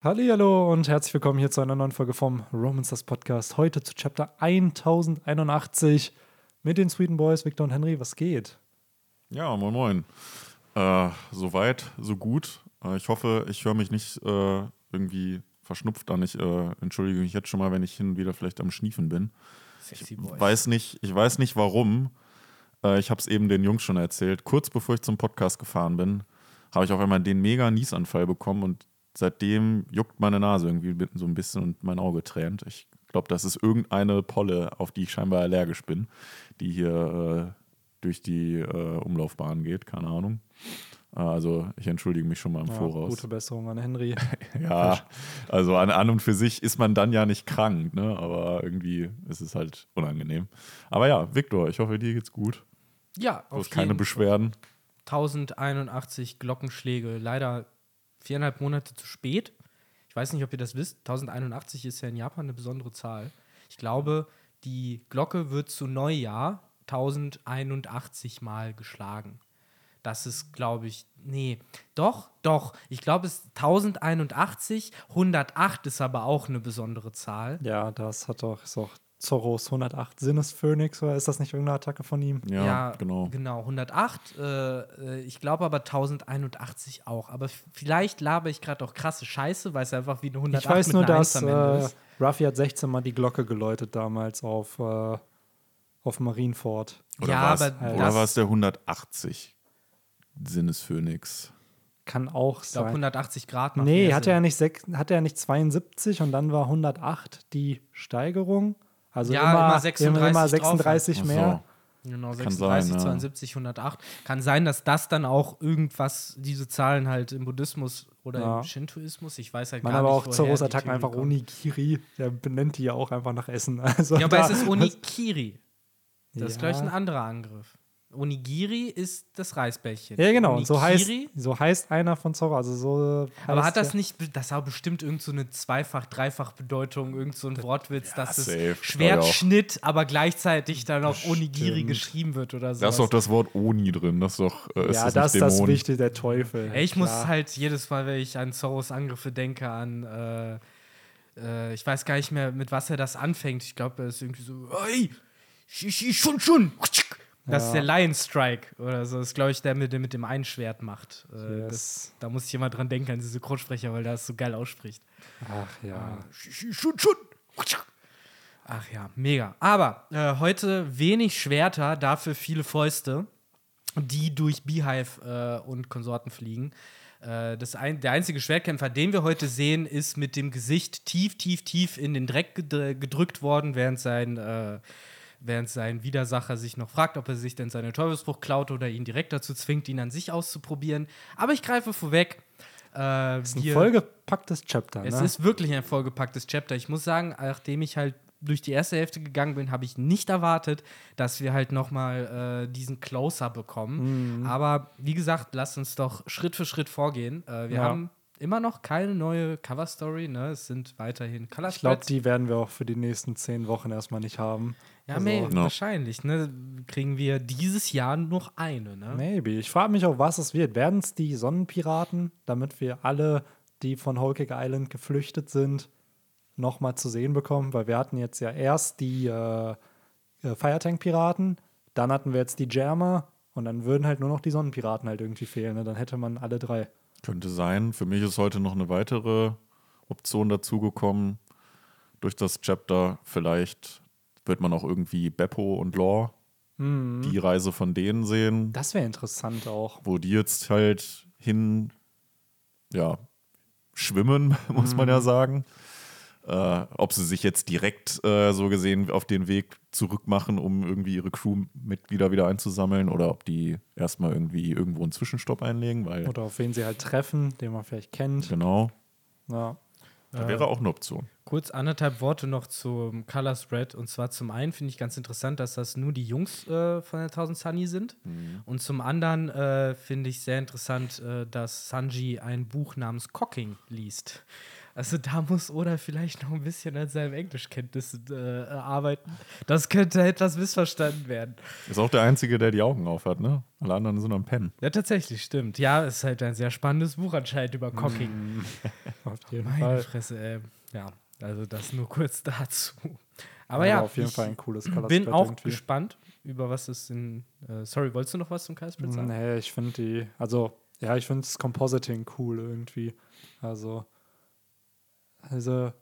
Hallo und herzlich willkommen hier zu einer neuen Folge vom Romancers Podcast. Heute zu Chapter 1081 mit den Sweden Boys, Victor und Henry. Was geht? Ja, moin moin. Äh, Soweit, so gut. Äh, ich hoffe, ich höre mich nicht äh, irgendwie verschnupft an. Ich äh, entschuldige mich jetzt schon mal, wenn ich hin und wieder vielleicht am Schniefen bin. Sexy Ich Boy. weiß nicht, ich weiß nicht warum. Äh, ich habe es eben den Jungs schon erzählt. Kurz bevor ich zum Podcast gefahren bin, habe ich auf einmal den mega Niesanfall bekommen und seitdem juckt meine Nase irgendwie so ein bisschen und mein Auge tränt. Ich glaube, das ist irgendeine Polle, auf die ich scheinbar allergisch bin, die hier äh, durch die äh, Umlaufbahn geht. Keine Ahnung. Äh, also ich entschuldige mich schon mal im Ja, Voraus. gute Besserung an Henry. Ja, also an, an und für sich ist man dann ja nicht krank, ne? aber irgendwie ist es halt unangenehm. Aber ja, Viktor, ich hoffe, dir geht's gut. Ja, Du auf hast keine Beschwerden. 1081 Glockenschläge. Leider viereinhalb Monate zu spät. Ich weiß nicht, ob ihr das wisst. 1081 ist ja in Japan eine besondere Zahl. Ich glaube, die Glocke wird zu Neujahr 1081 Mal geschlagen. Das ist, glaube ich, nee, doch, doch. Ich glaube, es ist 1081. 108 ist aber auch eine besondere Zahl. Ja, das hat doch, ist auch Zorros 108 Sinnesphönix, oder ist das nicht irgendeine Attacke von ihm? Ja, genau. Genau, 108. Äh, äh, ich glaube aber 1081 auch. Aber vielleicht laber ich gerade auch krasse Scheiße, weil es einfach wie eine 108 Ich weiß mit nur, einer dass Eins am Ende äh, ist. Ruffy hat 16 Mal die Glocke geläutet damals auf, äh, auf Marineford. Oder Ja, war es, aber oder das- war es der 180 Sinnesphönix? Kann auch Ich glaube, sein. 180 Grad macht Nee, hatte er, nicht sech, hatte er nicht 72 und dann war 108 die Steigerung? Also Ja, immer, immer 36 immer drauf. 36 Ach mehr. Genau, Kann 36, sein, ja. 72, 108. Kann sein, dass das dann auch irgendwas, diese Zahlen halt im Buddhismus oder Ja. im Shintoismus, ich weiß halt Man gar aber nicht, auch woher Zoros Attacken einfach kommt. Onigiri. Der benennt die ja auch einfach nach Essen. Also Ja, aber da- es ist Onikiri. Das ist, glaube ich, Ja. ein anderer Angriff. Onigiri ist das Reisbällchen. Ja, genau. Und so heißt, so heißt einer von Zorro. Also so Aber hat das der- nicht, das war bestimmt irgend so eine Zweifach-, Dreifach-Bedeutung, irgend so ein Wortwitz, dass safe, es Schwertschnitt, aber gleichzeitig dann auch Bestimmt. Onigiri geschrieben wird oder so. Da ist doch das Wort Oni drin. Das ist doch. Äh, ist Ja, das, das ist das? Wichtige, der Teufel. Ey, ich muss Klar. halt jedes Mal, wenn ich an Zorros Angriffe denke, an, äh, äh, ich weiß gar nicht mehr, mit was er das anfängt. Ich glaube, er ist irgendwie so, ey, shi, shi, Das ist der Lion Strike oder so. Das ist, glaube ich, der mit, dem- mit dem Einschwert macht. Äh, Yes. das, da muss ich immer dran denken, an diese Synchronsprecher, weil der das so geil ausspricht. Ach ja. Shun, shun. Ach ja, mega. Aber äh, heute wenig Schwerter, dafür viele Fäuste, die durch Beehive äh, und Konsorten fliegen. Äh, das ein, der einzige Schwertkämpfer, den wir heute sehen, ist mit dem Gesicht tief, tief, tief in den Dreck gedr- gedrückt worden, während sein, äh, während sein Widersacher sich noch fragt, ob er sich denn seine Teufelsfrucht klaut oder ihn direkt dazu zwingt, ihn an sich auszuprobieren. Aber ich greife vorweg. Äh, Das ist ein vollgepacktes Chapter. es ne? ist wirklich ein vollgepacktes Chapter. Ich muss sagen, nachdem ich halt durch die erste Hälfte gegangen bin, habe ich nicht erwartet, dass wir halt noch mal äh, diesen Closer bekommen. Mhm. Aber wie gesagt, lasst uns doch Schritt für Schritt vorgehen. Äh, wir Ja. haben immer noch keine neue Cover-Story. Ne? Es sind weiterhin color ich glaube, die werden wir auch für die nächsten zehn Wochen erstmal nicht haben. Ja, also- may- No. wahrscheinlich. Ne? Kriegen wir dieses Jahr noch eine. Ne? Maybe. Ich frage mich auch, was es wird. Werden es die Sonnenpiraten, damit wir alle, die von Cake Island geflüchtet sind, nochmal zu sehen bekommen? Weil wir hatten jetzt ja erst die äh, äh, Firetank-Piraten, dann hatten wir jetzt die Jammer und dann würden halt nur noch die Sonnenpiraten halt irgendwie fehlen. Ne? Dann hätte man alle drei. Könnte sein. Für mich ist heute noch eine weitere Option dazugekommen. Durch das Chapter vielleicht wird man auch irgendwie Beppo und Law die Reise von denen sehen, Das wäre interessant auch. wo die jetzt halt hin, ja, schwimmen, muss man ja sagen. Äh, ob sie sich jetzt direkt äh, so gesehen auf den Weg zurück machen, um irgendwie ihre Crewmitglieder wieder einzusammeln oder ob die erstmal irgendwie irgendwo einen Zwischenstopp einlegen, weil Oder auf wen sie halt treffen, den man vielleicht kennt. genau, Ja. Da wäre auch eine Option. Kurz anderthalb Worte noch zum Color Spread. Und zwar zum einen finde ich ganz interessant, dass das nur die Jungs äh, von der 1000 Sunny sind. Und zum anderen äh, finde ich sehr interessant, äh, dass Sanji ein Buch namens Cocking liest. Also da muss Oda vielleicht noch ein bisschen an seinen Englischkenntnissen äh, arbeiten. Das könnte etwas missverstanden werden. Ist auch der Einzige, der die Augen auf hat, ne? Alle anderen sind am Pennen. Ja, tatsächlich, stimmt. Ja, es ist halt ein sehr spannendes Buch anscheinend über Cocking. Auf jeden Meine Fall. Fresse, ey. Ja, also das nur kurz dazu. Aber Aber ja, auf jeden ich Fall ein cooles Color bin auch irgendwie. gespannt, über was es in. Äh, sorry, wolltest du noch was zum Kaisersplit sagen? Nee, ich finde die, also, ja, ich finde das Compositing cool irgendwie. Also, also,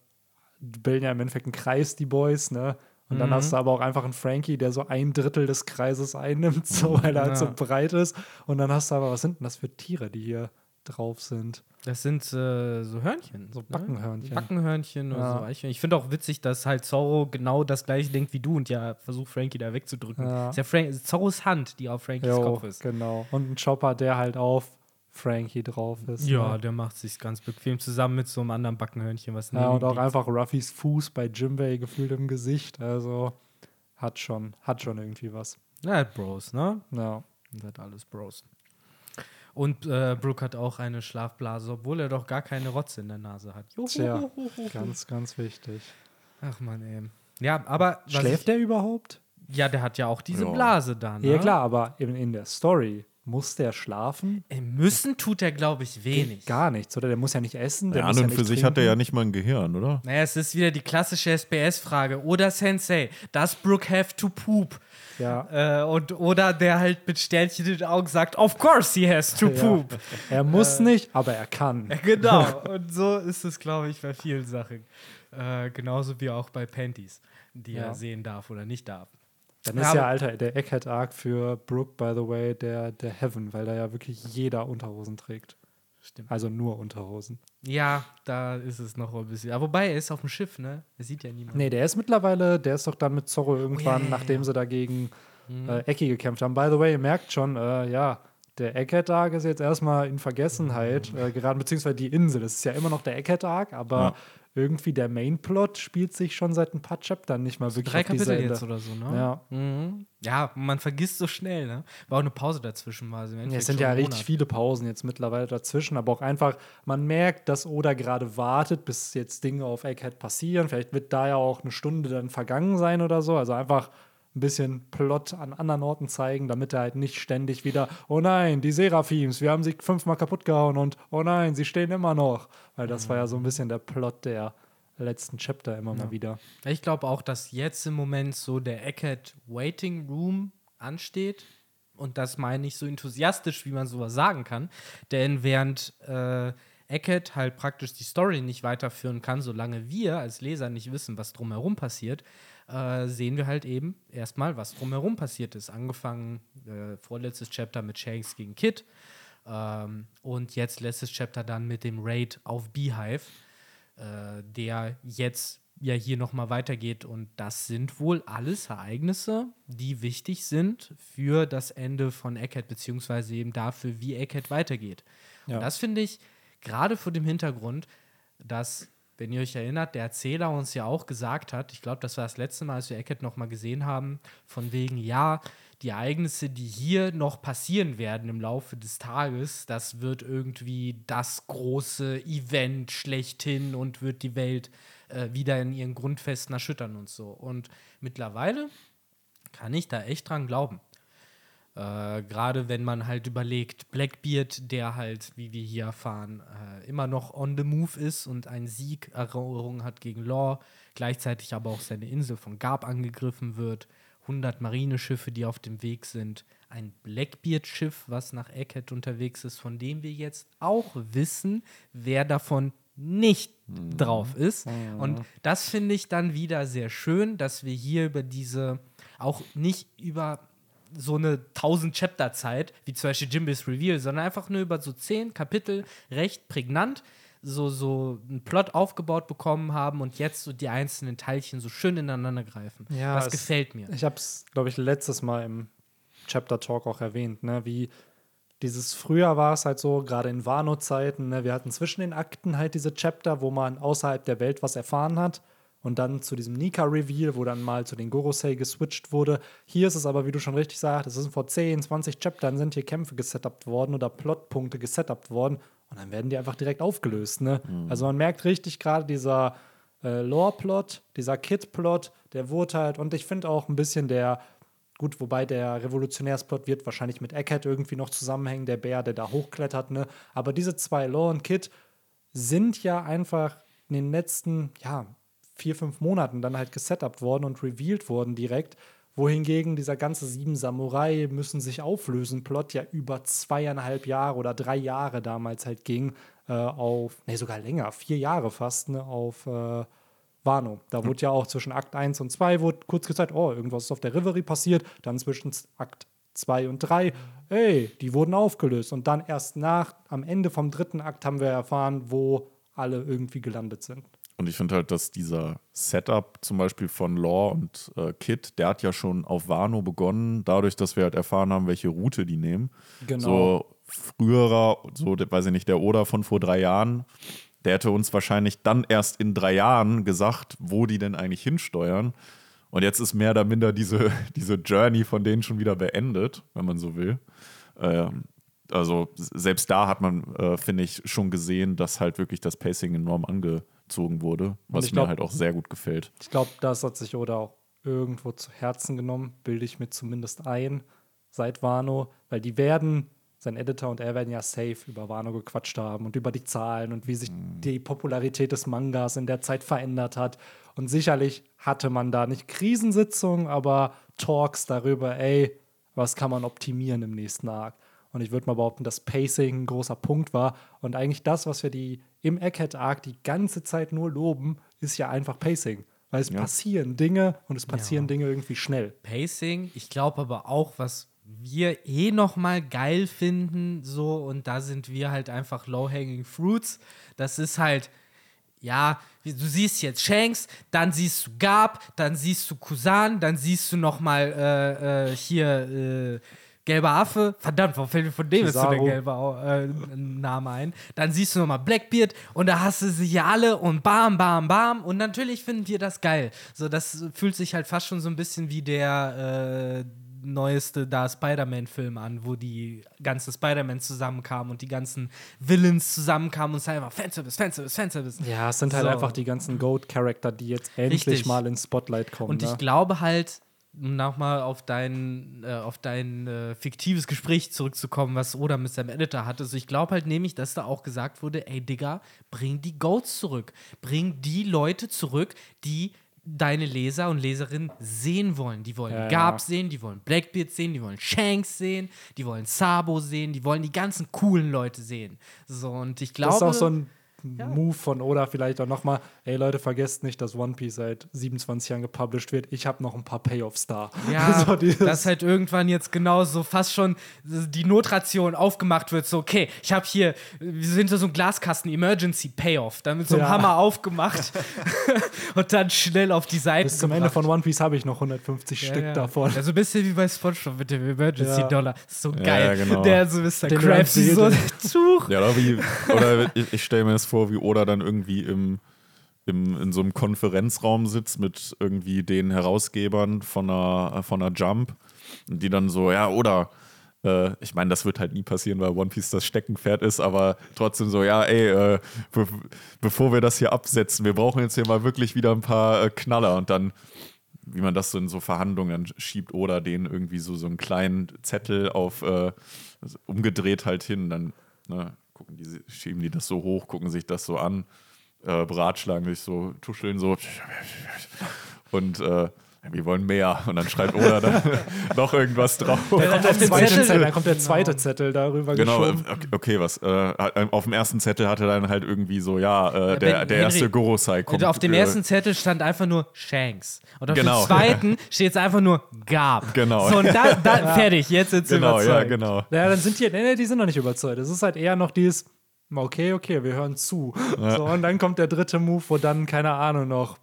die bilden ja im Endeffekt einen Kreis, die Boys, ne? Und dann Mhm. hast du aber auch einfach einen Frankie, der so ein Drittel des Kreises einnimmt, so, weil er halt so Ja. breit ist. Und dann hast du aber, was sind denn das für Tiere, die hier drauf sind? Das sind äh, so Hörnchen. So ne? Backenhörnchen. Backenhörnchen oder Ja. so. Ich, ich finde auch witzig, dass halt Zorro genau das gleiche denkt wie du und ja versucht, Frankie da wegzudrücken. Ja. Ist ja Frank Zorros Hand, die auf Frankies Jo, Kopf ist. genau. Und ein Chopper, der halt auf Frankie drauf ist. Ja, ne? der macht sich ganz bequem zusammen mit so einem anderen Backenhörnchen, was Ja, und auch liegt. einfach Ruffys Fuß bei Jimbei gefühlt im Gesicht. Also hat schon, hat schon irgendwie was. Ja, Bros, ne? Ja. Das hat alles Bros. Und äh, Brooke hat auch eine Schlafblase, obwohl er doch gar keine Rotze in der Nase hat. Juhu. Tja, ganz, ganz wichtig. Ach man, ey. Ja, aber. Schläft ich, der überhaupt? Ja, der hat ja auch diese Ja. Blase da, ne? Ja, klar, aber in, in der Story muss der schlafen? Ey, müssen tut er, glaube ich, wenig. Gar nichts, oder? Der muss ja nicht essen. Der Ja, muss an ja und nicht für sich trinken. hat er ja nicht mal ein Gehirn, oder? Naja, es ist wieder die klassische SBS-Frage. Oder Sensei, does Brooke have to poop? Ja. Äh, und, oder der halt mit Sternchen in den Augen sagt, of course he has to poop. Er muss nicht, aber er kann. Genau. Und so ist es, glaube ich, bei vielen Sachen. Äh, genauso wie auch bei Panties, die Ja. er sehen darf oder nicht darf. Dann Ja, ist ja, aber- Alter, der Egghead-Arc für Brooke, by the way, der, der Heaven, weil da ja wirklich jeder Unterhosen trägt. Stimmt. Also nur Unterhosen. Ja, da ist es noch ein bisschen. Aber wobei, er ist auf dem Schiff, ne? Er sieht ja niemanden. Nee, der ist mittlerweile, der ist doch dann mit Zorro irgendwann, ja, ja, nachdem ja. sie dagegen äh, Ecki gekämpft haben. By the way, ihr merkt schon, äh, ja, der Egghead-Arc ist jetzt erstmal in Vergessenheit äh, geraten, beziehungsweise die Insel. Das ist ja immer noch der Egghead-Arc, aber Ja. Irgendwie der Main-Plot spielt sich schon seit ein paar Chaptern nicht mal wirklich Drei auf Kapitel jetzt oder so, ne? Ja. Mhm. Ja, man vergisst so schnell, ne? War auch eine Pause dazwischen war. Im Ja, es sind ja richtig viele Pausen jetzt mittlerweile dazwischen, aber auch einfach, man merkt, dass Oda gerade wartet, bis jetzt Dinge auf Egghead passieren. Vielleicht wird da ja auch eine Stunde dann vergangen sein oder so. Also einfach ein bisschen Plot an anderen Orten zeigen, damit er halt nicht ständig wieder, oh nein, die Seraphims, wir haben sie fünfmal kaputt gehauen und oh nein, sie stehen immer noch. Weil das war ja so ein bisschen der Plot der letzten Chapter immer mal wieder. Ich glaube auch, dass jetzt im Moment so der Eckhead Waiting Room ansteht. Und das meine ich so enthusiastisch, wie man sowas sagen kann. Denn während äh, Eckhead halt praktisch die Story nicht weiterführen kann, solange wir als Leser nicht wissen, was drumherum passiert, äh, sehen wir halt eben erstmal, was drumherum passiert ist. Angefangen äh, vorletztes Chapter mit Shanks gegen Kid. Ähm, und jetzt letztes Chapter dann mit dem Raid auf Beehive äh, der jetzt ja hier nochmal weitergeht. Und das sind wohl alles Ereignisse, die wichtig sind für das Ende von Eckhead, beziehungsweise eben dafür, wie Eckhead weitergeht. Ja. Und das finde ich gerade vor dem Hintergrund, dass, wenn ihr euch erinnert, der Erzähler uns ja auch gesagt hat, ich glaube, das war das letzte Mal, als wir Eckhead nochmal gesehen haben, von wegen, ja, die Ereignisse, die hier noch passieren werden im Laufe des Tages, das wird irgendwie das große Event schlechthin und wird die Welt äh, wieder in ihren Grundfesten erschüttern und so. Und mittlerweile kann ich da echt dran glauben. Äh, Gerade wenn man halt überlegt, Blackbeard, der halt, wie wir hier erfahren, äh, immer noch on the move ist und einen Sieg errungen hat gegen Law, gleichzeitig aber auch seine Insel von Garb angegriffen wird, 100 Marineschiffe, die auf dem Weg sind, ein Blackbeard-Schiff, was nach Eckhead unterwegs ist, von dem wir jetzt auch wissen, wer davon nicht drauf ist. Und das finde ich dann wieder sehr schön, dass wir hier über diese, auch nicht über so eine 1000 Chapter Zeit, wie zum Beispiel Jimbys Reveal, sondern einfach nur über so 10 Kapitel recht prägnant so, so einen Plot aufgebaut bekommen haben und jetzt so die einzelnen Teilchen so schön ineinander greifen. Ja, das gefällt mir. Ich habe es, glaube ich, letztes Mal im Chapter Talk auch erwähnt, ne, wie dieses früher war es halt so, gerade in Wano-Zeiten, ne, wir hatten zwischen den Akten halt diese Chapter, wo man außerhalb der Welt was erfahren hat. Und dann zu diesem Nika-Reveal, wo dann mal zu den Gorosei geswitcht wurde. Hier ist es aber, wie du schon richtig sagst, es sind vor 10, 20 Chaptern sind hier Kämpfe gesetupt worden oder Plotpunkte gesetupt worden. und dann werden die einfach direkt aufgelöst. Ne? Mhm. Also man merkt richtig gerade dieser äh, Lore-Plot, dieser Kid-Plot, der wurde halt, und ich finde auch ein bisschen der, gut, wobei der Revolutionärsplot wird wahrscheinlich mit Eckhead irgendwie noch zusammenhängen, der Bär, der da hochklettert, ne? Aber diese zwei, Lore und Kid, sind ja einfach in den letzten, ja, vier, fünf Monaten dann halt gesetupt worden und revealed worden direkt. Wohingegen dieser ganze Sieben Samurai müssen sich auflösen, Plot ja über zweieinhalb Jahre oder drei Jahre damals halt ging, äh, auf, nee, sogar länger, vier Jahre fast, ne, auf äh, Wano. Da wurde ja auch zwischen Akt 1 und 2 wurde kurz gezeigt, oh, irgendwas ist auf der Reverie passiert, dann zwischen Akt 2 und 3, ey, die wurden aufgelöst. Und dann erst nach, am Ende vom dritten Akt haben wir erfahren, wo alle irgendwie gelandet sind. Und ich finde halt, dass dieser Setup zum Beispiel von Law und äh, Kid, der hat ja schon auf Wano begonnen, dadurch, dass wir halt erfahren haben, welche Route die nehmen. Genau. So früherer, so, weiß ich nicht, der Oder von vor drei Jahren, der hätte uns wahrscheinlich dann erst in drei Jahren gesagt, wo die denn eigentlich hinsteuern. Und jetzt ist mehr oder minder diese, diese Journey von denen schon wieder beendet, wenn man so will. Ähm, also selbst da hat man, äh, finde ich, schon gesehen, dass halt wirklich das Pacing enorm angezogen wurde, was ich mir glaub- halt auch sehr gut gefällt. Ich glaube, das hat sich Oda auch irgendwo zu Herzen genommen, bilde ich mir zumindest ein, seit Wano, weil die werden, sein Editor und er werden ja safe über Wano gequatscht haben und über die Zahlen und wie sich die Popularität des Mangas in der Zeit verändert hat. Und sicherlich hatte man da nicht Krisensitzungen, aber Talks darüber, ey, was kann man optimieren im nächsten Arc. Und ich würde mal behaupten, dass Pacing ein großer Punkt war. Und eigentlich das, was wir die im Egghead-Arc die ganze Zeit nur loben, ist ja einfach Pacing. Weil es Ja. passieren Dinge und es passieren Ja. Dinge irgendwie schnell. Pacing. Ich glaube aber auch, was wir eh noch mal geil finden, so und da sind wir halt einfach low-hanging fruits. Das ist halt ja, wie- du siehst jetzt Shanks, dann siehst du Gab, dann siehst du Kusan, dann siehst du noch mal äh, äh, hier äh, gelber Affe. Verdammt, warum fällt mir von dem jetzt so der gelbe äh, Name ein? Dann siehst du noch mal Blackbeard und da hast du sie hier alle und bam, bam, bam und natürlich finden wir das geil. So, das fühlt sich halt fast schon so ein bisschen wie der äh, neueste da Spider-Man-Film an, wo die ganze Spider-Man zusammenkamen und die ganzen Villains zusammenkamen und es einfach Fanservice, Fanservice, Fanservice. Ja, es sind halt So. einfach die ganzen Goat-Charakter, die jetzt endlich Richtig. mal ins Spotlight kommen. Und ne? ich glaube halt, um nochmal auf dein, äh, auf dein äh, fiktives Gespräch zurückzukommen, was Oda mit seinem Editor hatte. Also ich glaube halt nämlich, dass da auch gesagt wurde, ey Digga, bring die Goats zurück. Bring die Leute zurück, die deine Leser und Leserinnen sehen wollen. Die wollen Ja, Garb sehen, die wollen Blackbeard sehen, die wollen Shanks sehen, die wollen Sabo sehen, die wollen die ganzen coolen Leute sehen. So, und ich glaube. das ist auch so ein Move von Oda vielleicht auch nochmal, ey Leute, vergesst nicht, dass One Piece seit 27 Jahren gepublished wird. Ich habe noch ein paar Payoffs da. Ja, so dass halt irgendwann jetzt genau so fast schon die Notration aufgemacht wird. So, okay, ich habe hier, wir sind so ein Glaskasten, Emergency Payoff, dann mit so einem Ja. Hammer aufgemacht und dann schnell auf die Seite. Bis zum Ende gebracht. von One Piece habe ich noch 150 Ja, Stück ja. davon. Ja, so ein bisschen wie bei Spongebob mit dem Emergency Ja. Dollar. So Ja, geil. ja, genau. Der so Mr. Krabs so Tuch. Ja, oder wie, oder ich, ich stelle mir das vor, wie Oda dann irgendwie im, im, in so einem Konferenzraum sitzt mit irgendwie den Herausgebern von einer, von einer Jump die dann so, ja, oder äh, ich meine, das wird halt nie passieren, weil One Piece das Steckenpferd ist, aber trotzdem so, ja, ey, äh, be bevor wir das hier absetzen, wir brauchen jetzt hier mal wirklich wieder ein paar äh, Knaller und dann wie man das so in so Verhandlungen schiebt oder den irgendwie so, so einen kleinen Zettel auf äh, umgedreht halt hin. Dann ne, gucken die, schieben die das so hoch, gucken sich das so an, äh, beratschlagen sich so, tuscheln so. Und äh, wir wollen mehr. Und dann schreibt Oda dann noch irgendwas drauf. Da kommt der zweite Zettel- Zettel, dann kommt der zweite Genau. Zettel darüber Genau, geschoben. äh, okay, was? Äh, hat- auf dem ersten Zettel hatte dann halt irgendwie so, ja, äh, der, Ben- der Henry, erste Gorosei kommt. auf dem äh, ersten Zettel stand einfach nur Shanks. Und auf Genau. dem zweiten steht jetzt einfach nur Gab. Genau. So, und da, da, fertig, jetzt sind sie Genau, ja, überzeugt. genau. Ja, dann sind die, nee, nee, die sind noch nicht überzeugt. Es ist halt eher noch dieses, okay, okay, wir hören zu. So, und dann kommt der dritte Move, wo dann, keine Ahnung, noch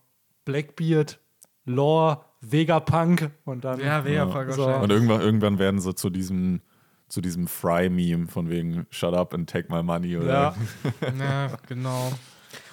Blackbeard, Lore, Vegapunk und dann. Ja, Vegapunk so. wahrscheinlich. Und irgendwann, irgendwann werden sie zu diesem, zu diesem Fry-Meme von wegen Shut up and take my money oder Ja, Ja, genau.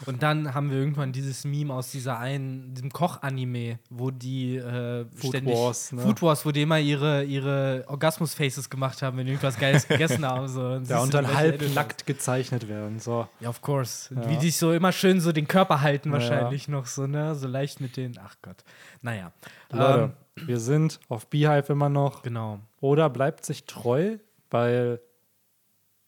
Und dann haben wir irgendwann dieses Meme aus dieser einen, diesem Koch-Anime, wo die äh, Food ständig Wars, ne? Food Wars, wo die immer ihre, ihre Orgasmus-Faces gemacht haben, wenn die irgendwas Geiles gegessen haben. So. Ja, siehst und dann halb nackt gezeichnet werden. So. Ja, of course. Ja. Wie die so immer schön so den Körper halten, Ja, wahrscheinlich noch so, ne? So leicht mit den. Ach Gott. Naja. Leute, Ähm, wir sind auf Beehive immer noch. genau. Oder bleibt sich treu, weil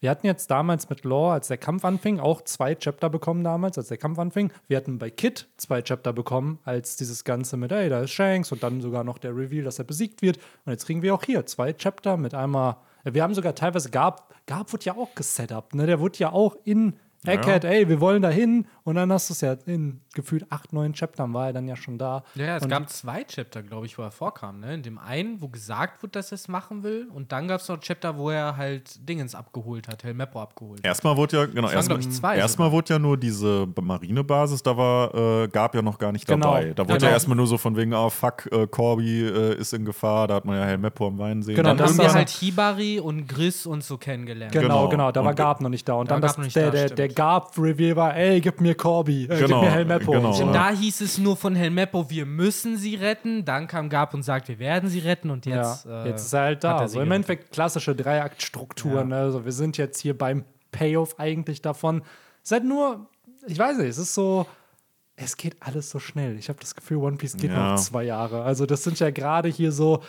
wir hatten jetzt damals mit Law, als der Kampf anfing, auch zwei Chapter bekommen damals, als der Kampf anfing. Wir hatten bei Kid zwei Chapter bekommen, als dieses Ganze mit, ey, da ist Shanks und dann sogar noch der Reveal, dass er besiegt wird. Und jetzt kriegen wir auch hier zwei Chapter mit einmal. Wir haben sogar teilweise Gab, Gab wurde ja auch gesetupt, ne? Der wurde ja auch in Eckhead, ey, wir wollen da hin. Und dann hast du es ja in gefühlt acht, neun Chaptern war er dann ja schon da. Ja, ja, es und gab zwei Chapter, glaube ich, wo er vorkam. Ne? In dem einen, wo gesagt wird, dass er es machen will. Und dann gab es noch Chapter, wo er halt Dingens abgeholt hat, Helmeppo abgeholt hat. Erstmal wurde ja, genau, erstmal, glaub ich, zwei erstmal wurde ja nur diese Marinebasis, da war, äh, gab ja noch gar nicht Genau, dabei. Da wurde genau. ja erstmal nur so von wegen, ah, fuck, äh, Corby äh, ist in Gefahr, da hat man ja Helmeppo am Weinen sehen. Genau, Dann das haben wir halt Hibari und Gris und so kennengelernt. Genau, Genau. genau, da war Und- Garb noch nicht da. Und Da dann das, Garb noch nicht der, da, der, der Garb-Reveal war, ey, gib mir Corby, äh, gib Genau, mir Helmeppo. genau. Und Ja. da hieß es nur von Helmeppo, wir müssen sie retten. Dann kam Gab und sagt, wir werden sie retten. Und jetzt, ja, äh, jetzt ist er halt da. er sie So im. Endeffekt klassische Dreiaktstruktur. Ja. Ne? Also wir sind jetzt hier beim Payoff eigentlich davon. Es ist halt nur, ich weiß nicht, es ist so, es geht alles so schnell. Ich habe das Gefühl, One Piece geht Ja. noch zwei Jahre. Also das sind ja gerade hier so,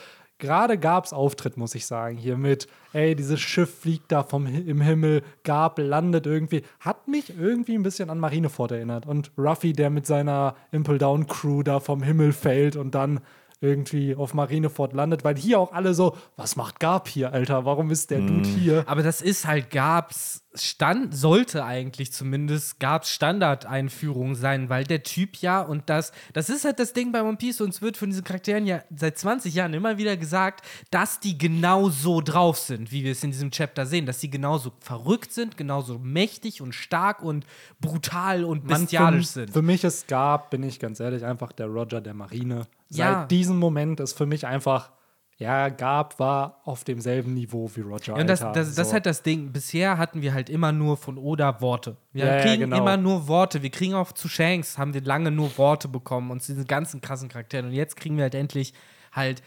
gerade Gabs Auftritt, muss ich sagen, hier mit, ey, dieses Schiff fliegt da vom im Himmel, Gab landet irgendwie, hat mich irgendwie ein bisschen an Marineford erinnert. Und Ruffy, der mit seiner Impel Down Crew da vom Himmel fällt und dann irgendwie auf Marineford landet, weil hier auch alle so, was macht Gab hier, Alter? Warum ist der Dude hier? Aber das ist halt Gabs Stand, sollte eigentlich zumindest Gabs Standardeinführung sein, weil der Typ ja und das, das ist halt das Ding bei One Piece, uns wird von diesen Charakteren ja seit 20 Jahren immer wieder gesagt, dass die genau so drauf sind, wie wir es in diesem Chapter sehen, dass sie genauso verrückt sind, genauso mächtig und stark und brutal und Mann, bestialisch für, sind. Für mich ist Gab, bin ich ganz ehrlich, einfach der Roger der Marine. Ja. Seit diesem Moment ist für mich einfach, ja, Gab war auf demselben Niveau wie Roger. Ja, und das, Alter. das, das ist So. halt das Ding. Bisher hatten wir halt immer nur von Oda Worte. Wir Ja, ja, kriegen genau. immer nur Worte. Wir kriegen auch zu Shanks, haben wir lange nur Worte bekommen und zu diesen ganzen krassen Charakteren. Und jetzt kriegen wir halt endlich halt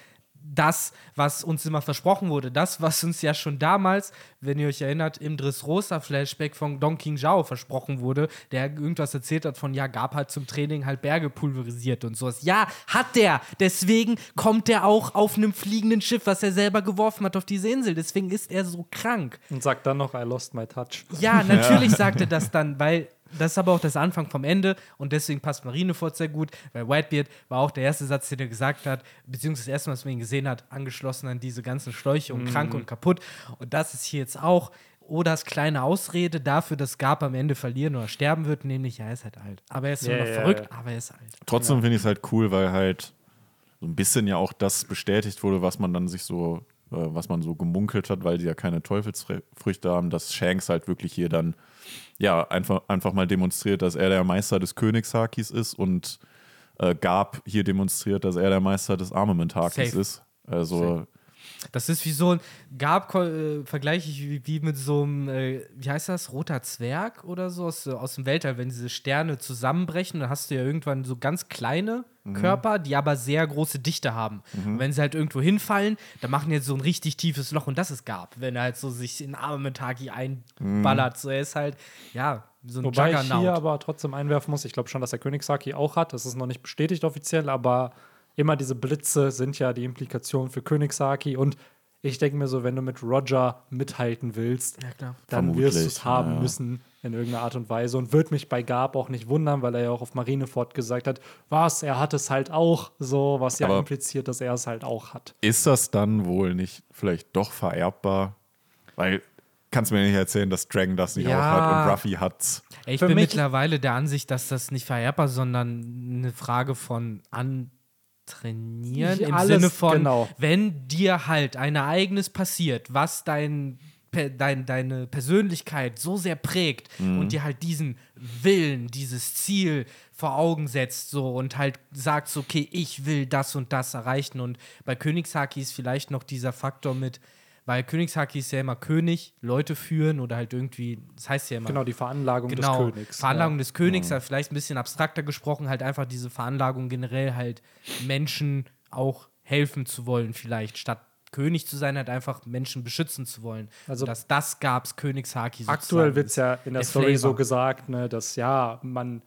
das, was uns immer versprochen wurde. Das, was uns ja schon damals, wenn ihr euch erinnert, im Dressrosa-Flashback von Don King Zhao versprochen wurde, der irgendwas erzählt hat von, ja, gab halt zum Training halt Berge pulverisiert und sowas. Ja, hat der. Deswegen kommt er auch auf einem fliegenden Schiff, was er selber geworfen hat auf diese Insel. Deswegen ist er so krank. Und sagt dann noch, I lost my touch. Ja, natürlich sagt er das dann, weil das ist aber auch das Anfang vom Ende und deswegen passt Marineford sehr gut, weil Whitebeard war auch der erste Satz, den er gesagt hat, beziehungsweise das erste Mal, was man ihn gesehen hat, angeschlossen an diese ganzen Schläuche und krank und kaputt. Und das ist hier jetzt auch Odas kleine Ausrede dafür, dass Gab am Ende verlieren oder sterben wird, nämlich, ja, er ist halt alt. Aber er ist zwar Ja, noch ja, verrückt, ja. aber er ist alt. Trotzdem finde ich es halt cool, weil halt so ein bisschen ja auch das bestätigt wurde, was man dann sich so, was man so gemunkelt hat, weil sie ja keine Teufelsfrüchte haben, dass Shanks halt wirklich hier dann ja einfach, einfach mal demonstriert, dass er der Meister des Königshakis ist und äh, Gab hier demonstriert, dass er der Meister des Armament-Hakis Safe. ist. Also Das ist wie so ein, Gab äh, vergleiche ich wie, wie mit so einem, äh, wie heißt das, roter Zwerg oder so aus, aus dem Weltall, wenn diese Sterne zusammenbrechen, dann hast du ja irgendwann so ganz kleine Körper, die aber sehr große Dichte haben. Und wenn sie halt irgendwo hinfallen, dann machen die jetzt so ein richtig tiefes Loch und das ist Gab, wenn er halt so sich in Armamentaki einballert. So, er ist halt, ja, so ein Wobei ich Juggernaut. hier aber trotzdem einwerfen muss, ich glaube schon, dass der Königssaki auch hat. Das ist noch nicht bestätigt offiziell, aber immer diese Blitze sind ja die Implikation für Königssaki. Und ich denke mir so, wenn du mit Roger mithalten willst, Ja, klar. dann Vermutlich, wirst du es haben ja. müssen in irgendeiner Art und Weise. Und wird mich bei Gab auch nicht wundern, weil er ja auch auf Marineford gesagt hat, was, er hat es halt auch so, was ja Aber- impliziert, dass er es halt auch hat. ist das dann wohl nicht vielleicht doch vererbbar? Weil kannst du mir nicht erzählen, dass Dragon das nicht Ja. auch hat und Ruffy hat's. Ey, Ich Für bin mittlerweile der Ansicht, dass das nicht vererbbar, sondern eine Frage von antrainieren. Ja, Im alles, Sinne von, genau. wenn dir halt ein Ereignis passiert, was dein, dein, deine Persönlichkeit so sehr prägt und dir halt diesen Willen, dieses Ziel vor Augen setzt so und halt sagst, okay, ich will das und das erreichen. Und bei Königshaki ist vielleicht noch dieser Faktor mit, weil Königshaki ist ja immer König, Leute führen oder halt irgendwie, das heißt ja immer. Genau, die Veranlagung Genau, des Königs. Veranlagung des Königs, halt vielleicht ein bisschen abstrakter gesprochen, halt einfach diese Veranlagung generell halt Menschen auch helfen zu wollen, vielleicht statt König zu sein, halt einfach Menschen beschützen zu wollen. Also- Also das, gab's Königshaki. Aktuell wird es ja in der Der Story so Flavor. gesagt, ne, dass ja, man,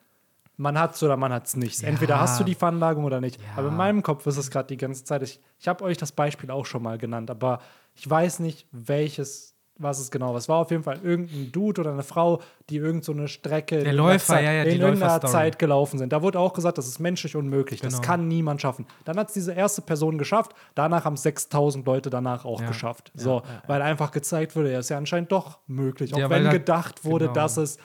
man hat es oder man hat es nicht. Ja. Entweder hast du die Veranlagung oder nicht. Ja. Aber in meinem Kopf ist es gerade die ganze Zeit. Ich, ich habe euch das Beispiel auch schon mal genannt, aber ich weiß nicht, welches, was es genau war. Es war auf jeden Fall irgendein Dude oder eine Frau, die irgend so eine Strecke in Der Läufer, Zeit, ja, ja, die in irgendeiner. Zeit gelaufen sind. Da wurde auch gesagt, das ist menschlich unmöglich. Das Genau. kann niemand schaffen. Dann hat es diese erste Person geschafft. Danach haben es 6000 Leute danach auch Ja. geschafft. Ja, So, ja, weil einfach gezeigt wurde, ja, ist ja anscheinend doch möglich. Auch wenn da- gedacht wurde, genau. dass es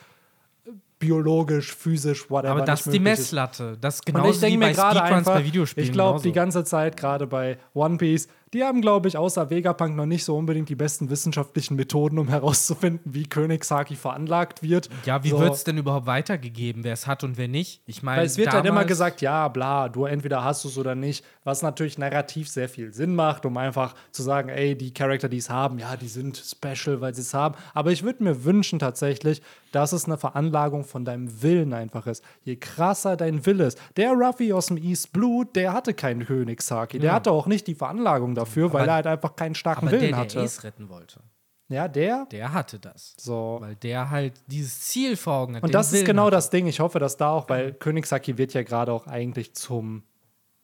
biologisch, physisch, whatever. Aber das ist die Messlatte. Das ist denke wie bei Speedruns einfach, bei Videospielen. ich glaube, die ganze Zeit gerade bei One Piece, die haben, glaube ich, außer Vegapunk noch nicht so unbedingt die besten wissenschaftlichen Methoden, um herauszufinden, wie Königshaki veranlagt wird. Ja, wie so. wird es denn überhaupt weitergegeben, wer es hat und wer nicht? Ich meine, es wird halt immer gesagt, ja, bla, du entweder hast du es oder nicht, was natürlich narrativ sehr viel Sinn macht, um einfach zu sagen, ey, die Charakter, die es haben, ja, die sind special, weil sie es haben. Aber ich würde mir wünschen tatsächlich, dass es eine Veranlagung von deinem Willen einfach ist. Je krasser dein Wille ist. Der Ruffy aus dem East Blue, der hatte keinen Königshaki. Der hatte auch nicht die Veranlagung dafür, weil Aber- er halt einfach keinen starken Willen der, hatte. der Ace retten wollte, ja, der. der hatte das. So. Weil der halt dieses Ziel vor Augen hat. Und das ist Willen genau hatte. das Ding. Ich hoffe, dass da auch, weil Königshaki wird ja gerade auch eigentlich zum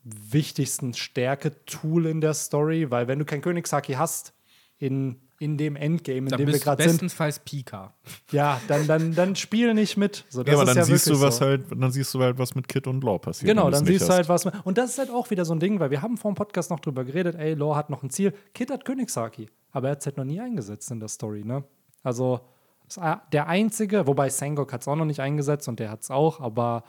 wichtigsten Stärke-Tool in der Story, weil wenn du kein Königshaki hast in, in dem Endgame, in Dann dem wir bist du gerade sind, bestenfalls Pika. ja, dann, dann, dann spiel nicht mit. So, das Ja, aber ist dann ja siehst du, was so. halt, dann siehst du halt, was mit Kid und Law passiert. Genau, dann siehst du halt was. mit- Und das ist halt auch wieder so ein Ding, weil wir haben vor dem Podcast noch drüber geredet, ey, Law hat noch ein Ziel. Kid hat Königshaki, aber er hat es halt noch nie eingesetzt in der Story, ne? Also a- der einzige, wobei Sengok hat es auch noch nicht eingesetzt und der hat es auch, aber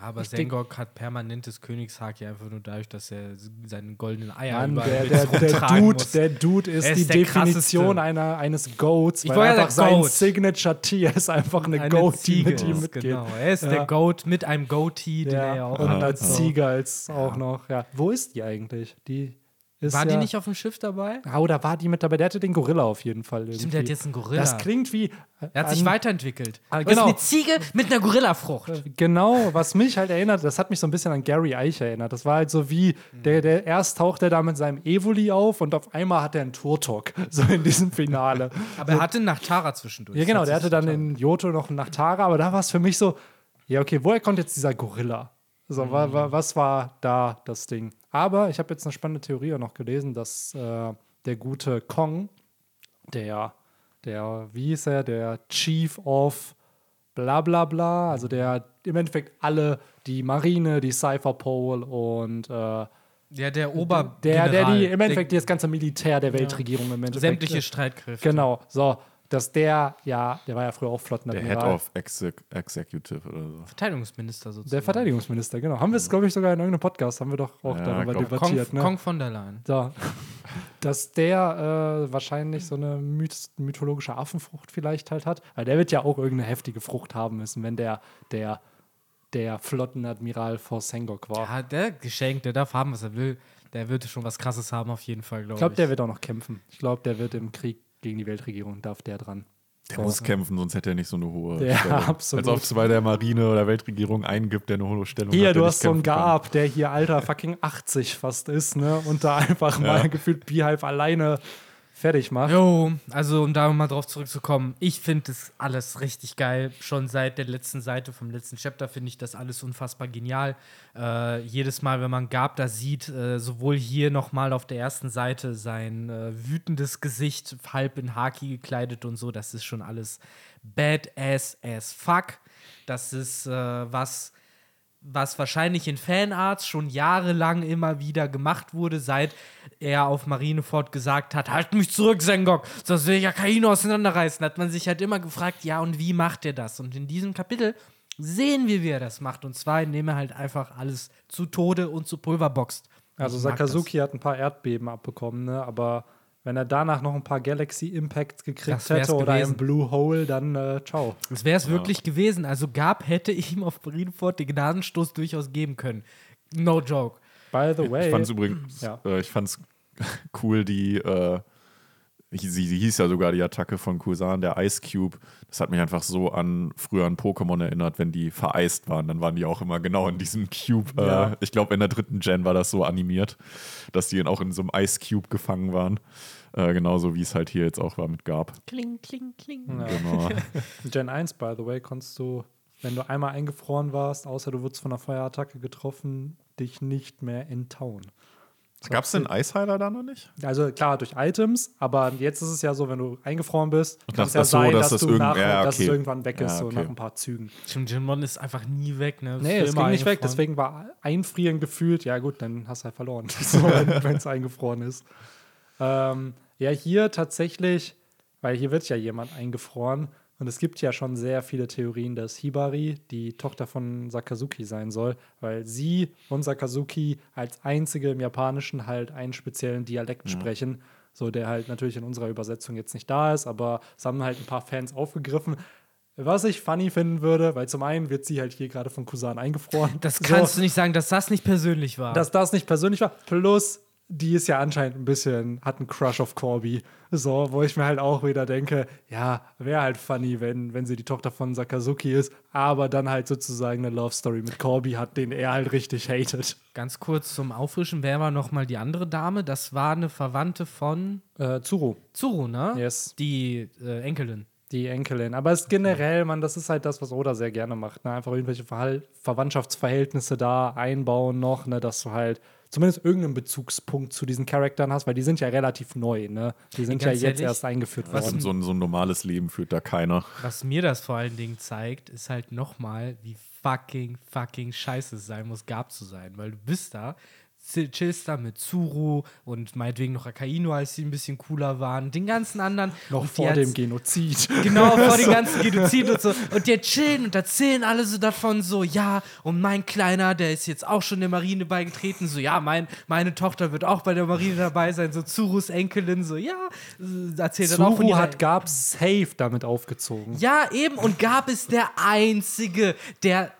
Ja, aber Ich denk- Sengok hat permanentes Königshaki einfach nur dadurch, dass er seine goldenen Eier Mann, überall der, der, der, Dude, muss. der Dude ist, ist die Definition krasseste. einer, eines Goats, Ich weil wollte einfach sein Goat. Signature-Tier ist einfach eine, Eine Goat, die Ziege mit ihm mitgeht. Genau, er ist Ja. der Goat mit einem Goatee, den er ja auch und hat. als So. Ziege als auch noch. Ja. Wo ist die eigentlich? Die ist War ja, die nicht auf dem Schiff dabei? Ah, oder war die mit dabei? Der hatte den Gorilla auf jeden Fall. Irgendwie. Stimmt, der hat jetzt einen Gorilla. Das klingt wie. Er hat sich an- weiterentwickelt. Das genau. ist eine Ziege mit einer Gorillafrucht. Genau, was mich halt erinnert, das hat mich so ein bisschen an Gary Eich erinnert. Das war halt so wie, der, der erst taucht er da mit seinem Evoli auf und auf einmal hat er einen Turtok, so in diesem Finale. Aber er hatte nach Tara zwischendurch. Ja, genau, Das der hat hatte sich dann in Johto noch einen Nachtara, aber da war es für mich so, ja, okay, woher kommt jetzt dieser Gorilla? So, wa, was war da das Ding? Aber ich habe jetzt eine spannende Theorie auch noch gelesen, dass äh, der gute Kong, der, der, wie hieß er, der Chief of bla bla bla, also der im Endeffekt alle, die Marine, die Cypher Pole und äh, Ja, der Ober. der, der die im der- Endeffekt das ganze Militär der Weltregierung im Endeffekt. sämtliche Streitkräfte. Genau, so, dass der, ja, der war ja früher auch Der Flottenadmiral. Head of Exec Executive oder so. Verteidigungsminister sozusagen. Der Verteidigungsminister, genau. Haben wir es, glaube ich, sogar in irgendeinem Podcast, haben wir doch auch Ja, darüber glaub- Kong, debattiert. ne? Kong von der Leyen. So. Dass der äh, wahrscheinlich so eine myth mythologische Affenfrucht vielleicht halt hat. Weil der wird ja auch irgendeine heftige Frucht haben müssen, wenn der, der, der Flottenadmiral vor Sengok war. Ja, der Geschenk, der darf haben, was er will. Der wird schon was Krasses haben, auf jeden Fall, glaube ich ich. glaube, der wird auch noch kämpfen. Ich glaube, der wird im Krieg gegen die Weltregierung, darf der dran. Der muss kämpfen, sonst hätte er nicht so eine hohe Ja, Stellung. absolut. Als ob es bei der Marine oder Weltregierung einen gibt, der eine hohe Stellung Hier, hat. der du hast so einen. Gab, der hier alter fucking 80 fast ist, ne? Und da einfach mal gefühlt Beehive alleine fertig macht. Jo, also um da mal drauf zurückzukommen, ich finde das alles richtig geil. Schon seit der letzten Seite vom letzten Chapter finde ich das alles unfassbar genial. Äh, jedes Mal, wenn man Gab da sieht, äh, sowohl hier nochmal auf der ersten Seite sein äh, wütendes Gesicht, halb in Haki gekleidet und so, das ist schon alles badass as fuck. Das ist äh, was was wahrscheinlich in Fanarts schon jahrelang immer wieder gemacht wurde, seit er auf Marineford gesagt hat, halt mich zurück, Sengok, sonst will ich ja Kaino auseinanderreißen, hat man sich halt immer gefragt, ja, und wie macht er das? Und in diesem Kapitel sehen wir, wie er das macht. Und zwar, indem er halt einfach alles zu Tode und zu Pulver boxt. Also. Sakazuki hat ein paar Erdbeben abbekommen, ne? Aber wenn er danach noch ein paar Galaxy Impacts gekriegt hätte oder gewesen. ein Blue Hole, dann äh, ciao. Das wäre es wirklich gewesen. Also Gab hätte ihm auf Marineford den Gnadenstoß durchaus geben können. No joke. By the way. Ich fand es übrigens, Ja. äh, ich fand's cool, die, äh, sie, sie hieß ja sogar die Attacke von Kusan, der Ice Cube. Das hat mich einfach so an früher an Pokémon erinnert, wenn die vereist waren, dann waren die auch immer genau in diesem Cube. Ja. Äh, ich glaube, in der dritten Gen war das so animiert, dass die auch in so einem Ice Cube gefangen waren. Äh, genauso wie es halt hier jetzt auch war mit Gab. Kling, kling, kling. Ja. Genau. Gen 1, by the way, konntest du, wenn du einmal eingefroren warst, außer du wurdest von einer Feuerattacke getroffen, dich nicht mehr enttauen. Gab es den Eisheiler da noch nicht? Also klar, durch Items, aber jetzt ist es ja so, wenn du eingefroren bist, kann das- es ja das so, sein, dass dass, das du nach, ja, dass es okay. irgendwann weg ist, Ja, so okay. nach ein paar Zügen. Stimmt, Jinmon ist einfach nie weg, ne? Nee, Ist es ging nicht weg, deswegen war Einfrieren gefühlt, ja gut, dann hast du halt verloren, so, wenn es eingefroren ist. Ähm, ja, hier tatsächlich, weil hier wird ja jemand eingefroren und es gibt ja schon sehr viele Theorien, dass Hibari die Tochter von Sakazuki sein soll, weil sie und Sakazuki als einzige im Japanischen halt einen speziellen Dialekt sprechen, so der halt natürlich in unserer Übersetzung jetzt nicht da ist, aber es haben halt ein paar Fans aufgegriffen. Was ich funny finden würde, weil zum einen wird sie halt hier gerade von Kusan eingefroren. Das So, kannst du nicht sagen, dass das nicht persönlich war. dass das nicht persönlich war. Plus, die ist ja anscheinend ein bisschen, hat einen Crush auf Corby. So, wo ich mir halt auch wieder denke, ja, wäre halt funny, wenn, wenn sie die Tochter von Sakazuki ist, aber dann halt sozusagen eine Love Story mit Corby hat, den er halt richtig hatet. Ganz kurz zum Auffrischen, wer war nochmal die andere Dame? Das war eine Verwandte von Äh, Zuru, Zuru, ne? Yes. Die äh, Enkelin. Die Enkelin. Aber es ist generell, man, das ist halt das, was Oda sehr gerne macht. Ne? Einfach irgendwelche Verhal Verwandtschaftsverhältnisse da einbauen noch, ne? dass du halt zumindest irgendeinen Bezugspunkt zu diesen Charakteren hast, weil die sind ja relativ neu, ne? Die sind ja jetzt ehrlich, erst eingeführt was worden. So ein, so ein normales Leben führt da keiner. Was mir das vor allen Dingen zeigt, ist halt nochmal, wie fucking, fucking scheiße es sein muss, Gab zu sein. Weil du bist da, chillst da mit Zuru und meinetwegen noch Akainu, als die ein bisschen cooler waren, den ganzen anderen. Noch vor dem Genozid. Genau, vor den ganzen Genozid und so. Und die chillen und erzählen alle so davon, so, ja, und mein Kleiner, der ist jetzt auch schon der Marine beigetreten, so, ja, mein, meine Tochter wird auch bei der Marine dabei sein, so Zurus Enkelin, so, ja, äh, erzählt dann auch von Zuru ihrer hat Gab safe damit aufgezogen. Ja, eben, und Gab ist der Einzige, der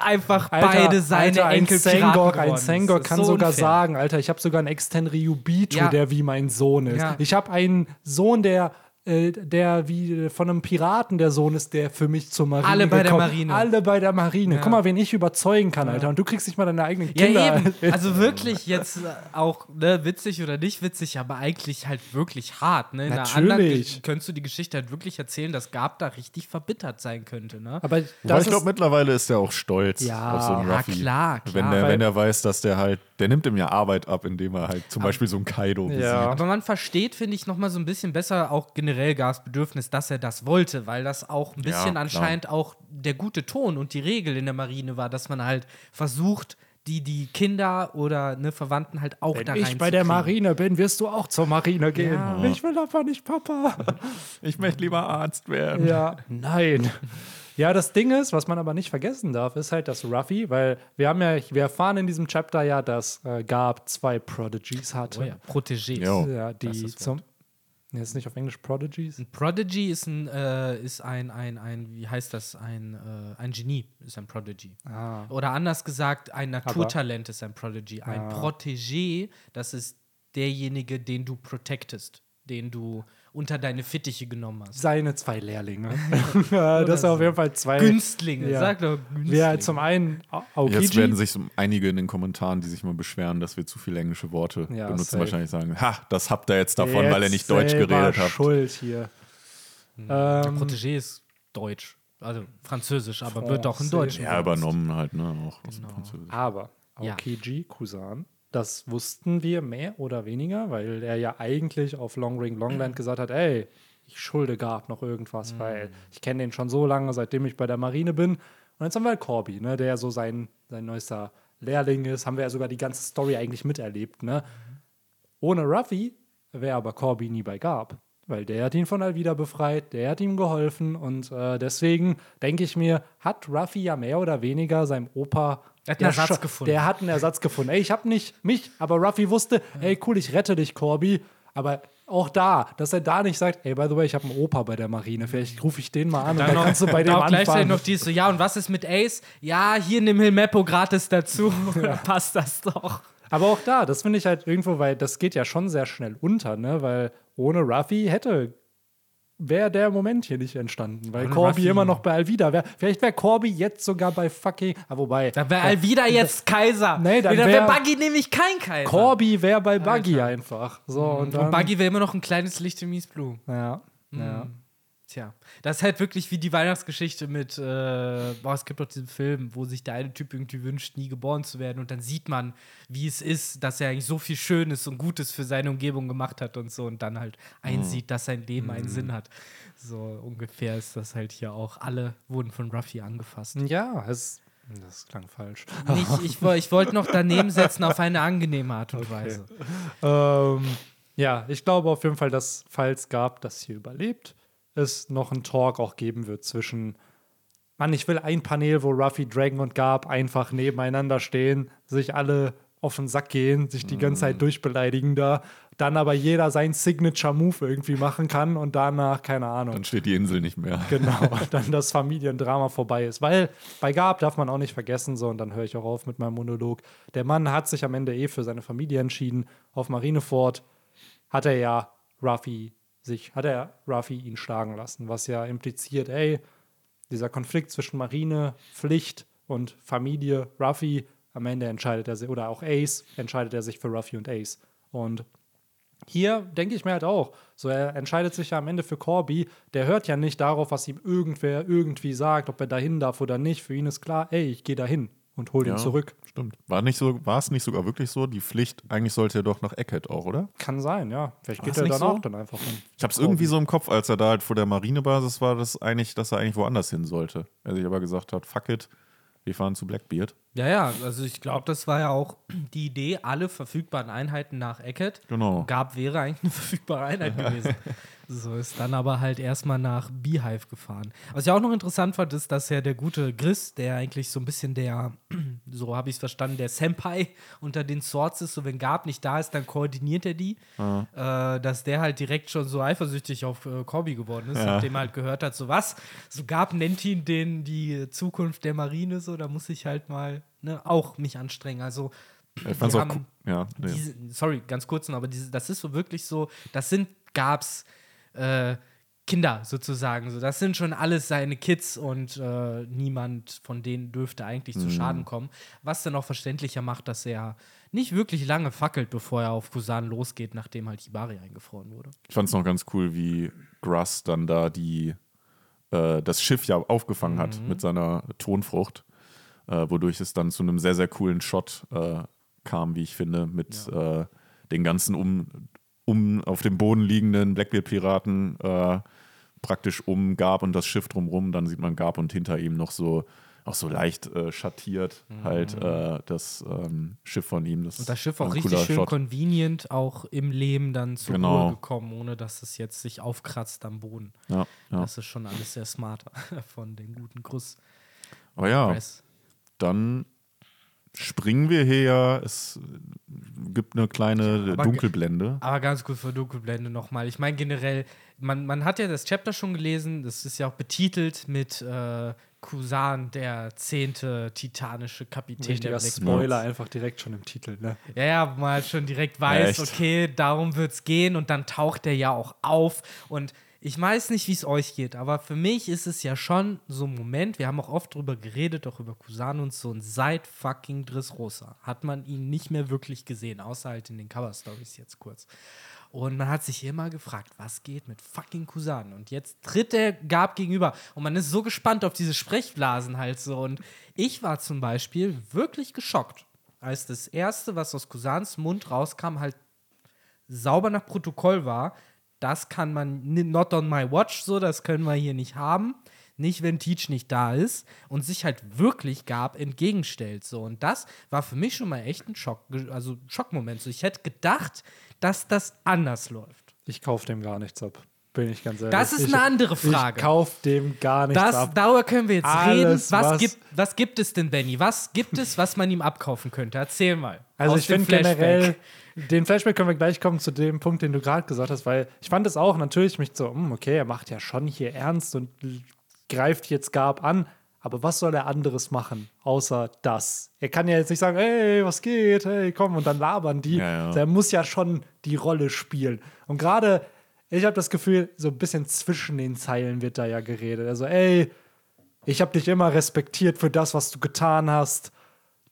einfach Alter, beide seine Alter, ein Enkel Sengok, ein. Sengok kann so sogar unfair. sagen, Alter, ich habe sogar einen Extenryubito, Ja. der wie mein Sohn ist. Ja. Ich habe einen Sohn, der äh, der wie von einem Piraten der Sohn ist, der für mich zur Marine Alle bei der gekommen- Marine. Alle bei der Marine. Ja. Guck mal, wen ich überzeugen kann, Alter. Und du kriegst nicht mal deine eigenen Ja, Kinder. eben. Also wirklich jetzt äh, auch ne, witzig oder nicht witzig, aber eigentlich halt wirklich hart. Ne? In einer anderen Natürlich. Könntest du die Geschichte halt wirklich erzählen, dass Gab da richtig verbittert sein könnte. Ne? Aber ich glaube, mittlerweile ist er auch stolz Ja, auf so einen ja, Ruffy. klar, klar. Wenn, der, Weil- wenn er weiß, dass der halt, der nimmt ihm ja Arbeit ab, indem er halt zum Beispiel so einen Kaido besiegt. Ja. Aber man versteht, finde ich, noch mal so ein bisschen besser auch generell Gabs Bedürfnis, dass er das wollte, weil das auch ein Ja, bisschen klar. anscheinend auch der gute Ton und die Regel in der Marine war, dass man halt versucht, die, die Kinder oder ne, Verwandten halt auch da wenn rein ich bei der Marine bin, wirst du auch zur Marine gehen. Ich will aber nicht Papa. Ich möchte lieber Arzt werden. Ja, nein. Ja, das Ding ist, was man aber nicht vergessen darf, ist halt, dass Ruffy, weil wir haben ja, wir erfahren in diesem Chapter ja, dass äh, Garb zwei Prodigies hatte. Oh ja, Protégés. Jo. Ja, Das die ist das zum. Nee, ist nicht auf Englisch Prodigies? Ein Prodigy ist ein, äh, ist ein, ein, ein, wie heißt das, ein, äh, ein Genie ist ein Prodigy. Ah. Oder anders gesagt, ein Naturtalent ist ein Prodigy. Ein Ah. Protégé, das ist derjenige, den du protectest, den du unter deine Fittiche genommen hast. Seine zwei Lehrlinge. Ja, das sind auf jeden Fall zwei. Günstlinge, Ja. sag doch Günstlinge. Ja, zum einen Au- Jetzt werden Aokiji. sich einige in den Kommentaren, die sich mal beschweren, dass wir zu viele englische Worte Ja, benutzen, safe. wahrscheinlich sagen, ha, das habt ihr jetzt davon, weil ihr Jetzt nicht Deutsch geredet habt. Schuld hier. Ähm, Protégé ist Deutsch, also Französisch, aber wird auch in Deutsch. Ja, übernommen halt, ne, auch aus dem Genau. Französischen. Aber Ja. Aokiji Kusan, das wussten wir mehr oder weniger, weil er ja eigentlich auf Long Ring Longland gesagt hat, ey, ich schulde Garb noch irgendwas, weil ich kenne den schon so lange, seitdem ich bei der Marine bin. Und jetzt haben wir halt Corby, ne, der ja so sein, sein neuester Lehrling ist, haben wir ja sogar die ganze Story eigentlich miterlebt, ne? Ohne Ruffy wäre aber Corby nie bei Garb. Weil der hat ihn von Alvida befreit, der hat ihm geholfen und äh, deswegen denke ich mir, hat Ruffy ja mehr oder weniger seinem Opa. Er hat einen Ersatz gefunden. Der hat einen Ersatz gefunden. Ey, ich habe nicht mich, aber Ruffy wusste, ey, cool, ich rette dich, Corby. Aber auch da, dass er da nicht sagt, ey, by the way, ich habe einen Opa bei der Marine, vielleicht rufe ich den mal an und dann noch- kannst du bei dem auch gleichzeitig anfangen. noch die so, ja, und was ist mit Ace? Ja, hier nimm Hilmeppo gratis dazu. Passt das doch. Aber auch da, das finde ich halt irgendwo, weil das geht ja schon sehr schnell unter, ne? Weil ohne Ruffy hätte wäre der Moment hier nicht entstanden, weil Ohne Corby Ruffy. immer noch bei Alvida wäre. Vielleicht wäre Corby jetzt sogar bei fucking, ah, wobei Da wäre Alvida jetzt Kaiser. Nee, dann da wär- wäre Buggy nämlich kein Kaiser. Corby wäre bei Buggy einfach. So und dann, Und Buggy wäre immer noch ein kleines Licht im Mies Blue. ja, ja. Tja, das ist halt wirklich wie die Weihnachtsgeschichte mit, äh, boah, es gibt doch diesen Film, wo sich der eine Typ irgendwie wünscht, nie geboren zu werden und dann sieht man, wie es ist, dass er eigentlich so viel Schönes und Gutes für seine Umgebung gemacht hat und so und dann halt einsieht, dass sein Leben einen Sinn hat. So ungefähr ist das halt hier auch. Alle wurden von Ruffy angefasst. Ja, es, das klang falsch. Nicht, ich ich wollte noch daneben setzen auf eine angenehme Art und Weise. ähm, ja, ich glaube auf jeden Fall, dass, falls Gab das hier überlebt, es noch einen Talk auch geben wird zwischen. Mann, ich will ein Panel, wo Ruffy, Dragon und Gab einfach nebeneinander stehen, sich alle auf den Sack gehen, sich die ganze Zeit durchbeleidigen da, dann aber jeder seinen Signature-Move irgendwie machen kann und danach, keine Ahnung. Dann steht die Insel nicht mehr. Genau, dann das Familiendrama vorbei ist. Weil bei Gab darf man auch nicht vergessen, so, und dann höre ich auch auf mit meinem Monolog. Der Mann hat sich am Ende eh für seine Familie entschieden. Auf Marineford hat er ja Ruffy sich, hat er Ruffy ihn schlagen lassen, was ja impliziert, ey, dieser Konflikt zwischen Marine, Pflicht und Familie, Ruffy, am Ende entscheidet er sich, oder auch Ace, entscheidet er sich für Ruffy und Ace. Und hier denke ich mir halt auch, so er entscheidet sich ja am Ende für Corby, der hört ja nicht darauf, was ihm irgendwer irgendwie sagt, ob er dahin darf oder nicht. Für ihn ist klar, ey, ich gehe dahin und hol ihn Ja, zurück. Stimmt. War, nicht so, war es nicht sogar wirklich so? Die Pflicht, eigentlich sollte er doch nach Eckhead auch, oder? Kann sein, ja. Vielleicht geht er dann so? auch dann einfach hin. Ich habe es irgendwie so im Kopf, als er da halt vor der Marinebasis war, dass, eigentlich, dass er eigentlich woanders hin sollte. Er sich aber gesagt hat, fuck it, wir fahren zu Blackbeard. Ja, ja, also ich glaube, das war ja auch die Idee, alle verfügbaren Einheiten nach Eckert. Genau. Gab wäre eigentlich eine verfügbare Einheit gewesen. So ist dann aber halt erstmal nach Beehive gefahren. Was ich auch noch interessant fand, ist, dass ja der gute Gris, der eigentlich so ein bisschen der, so habe ich es verstanden, der Senpai unter den Swords ist, so wenn Gab nicht da ist, dann koordiniert er die, äh, dass der halt direkt schon so eifersüchtig auf äh, Corby geworden ist, Ja. nachdem er halt gehört hat, so was, so Gab nennt ihn den die Zukunft der Marine, so, da muss ich halt mal ne, auch mich anstrengen. Also Ich fand's auch cool. Ja, nee. diese, sorry, ganz kurz noch, aber diese, das ist so wirklich so, das sind Gabs äh, Kinder sozusagen. So, das sind schon alles seine Kids und äh, niemand von denen dürfte eigentlich Mhm. zu Schaden kommen. Was dann auch verständlicher macht, dass er nicht wirklich lange fackelt, bevor er auf Kusan losgeht, nachdem halt Hibari eingefroren wurde. Ich fand es noch ganz cool, wie Gruss dann da die, äh, das Schiff ja aufgefangen Mhm. hat mit seiner Tonfrucht, äh, wodurch es dann zu einem sehr, sehr coolen Shot äh, kam, wie ich finde, mit äh, den ganzen um, um auf dem Boden liegenden Blackbeard-Piraten äh, praktisch um Gab und das Schiff drumrum. Dann sieht man Gab und hinter ihm noch so auch so leicht äh, schattiert halt äh, das ähm, Schiff von ihm. Das Mhm. Und das Schiff auch richtig schön Shot. convenient, auch im Leben dann zur Genau. Ruhe gekommen, ohne dass es jetzt sich aufkratzt am Boden. Ja, ja. Das ist schon alles sehr smart von den guten Gruß. Aber ja, Press. Dann springen wir hier ja. Es gibt eine kleine aber- Dunkelblende. Aber ganz gut für Dunkelblende nochmal. Ich meine generell, man, man hat ja das Chapter schon gelesen, das ist ja auch betitelt mit äh, Kusan, der zehnte titanische Kapitän Richtiger der Black Spoiler einfach direkt schon im Titel, ne? Ja, ja, wo man halt schon direkt weiß, Echt? okay, darum wird's gehen und dann taucht er ja auch auf und ich weiß nicht, wie es euch geht, aber für mich ist es ja schon so ein Moment, wir haben auch oft drüber geredet, auch über Kusan und so, und seit fucking Dressrosa hat man ihn nicht mehr wirklich gesehen, außer halt in den Cover-Stories jetzt kurz. Und man hat sich immer gefragt, was geht mit fucking Kusan? Und jetzt tritt der Gab gegenüber. Und man ist so gespannt auf diese Sprechblasen halt so. Und ich war zum Beispiel wirklich geschockt, als das Erste, was aus Kusans Mund rauskam, halt sauber nach Protokoll war. Das kann man not on my watch so, das können wir hier nicht haben. Nicht, wenn Teach nicht da ist und sich halt wirklich gab entgegenstellt. So. Und das war für mich schon mal echt ein Schock, also Schockmoment. So, ich hätte gedacht, dass das anders läuft. Ich kaufe dem gar nichts ab. Bin ich ganz ehrlich. Das ist ich, eine andere Frage. Ich kaufe dem gar nichts Das, ab. darüber können wir jetzt Alles, reden. Was, was- Gibt, was gibt es denn, Benny? Was gibt es, was man ihm abkaufen könnte? Erzähl mal. Also ich finde generell, den Flashback können wir gleich kommen zu dem Punkt, den du gerade gesagt hast, weil ich fand es auch natürlich mich so, hm, okay, er macht ja schon hier ernst und greift jetzt Gab an, aber was soll er anderes machen, außer das? Er kann ja jetzt nicht sagen, hey, was geht, hey, komm, und dann labern die. Ja, ja. Der muss ja schon die Rolle spielen. Und gerade ich habe das Gefühl, so ein bisschen zwischen den Zeilen wird da ja geredet. Also, ey, ich habe dich immer respektiert für das, was du getan hast.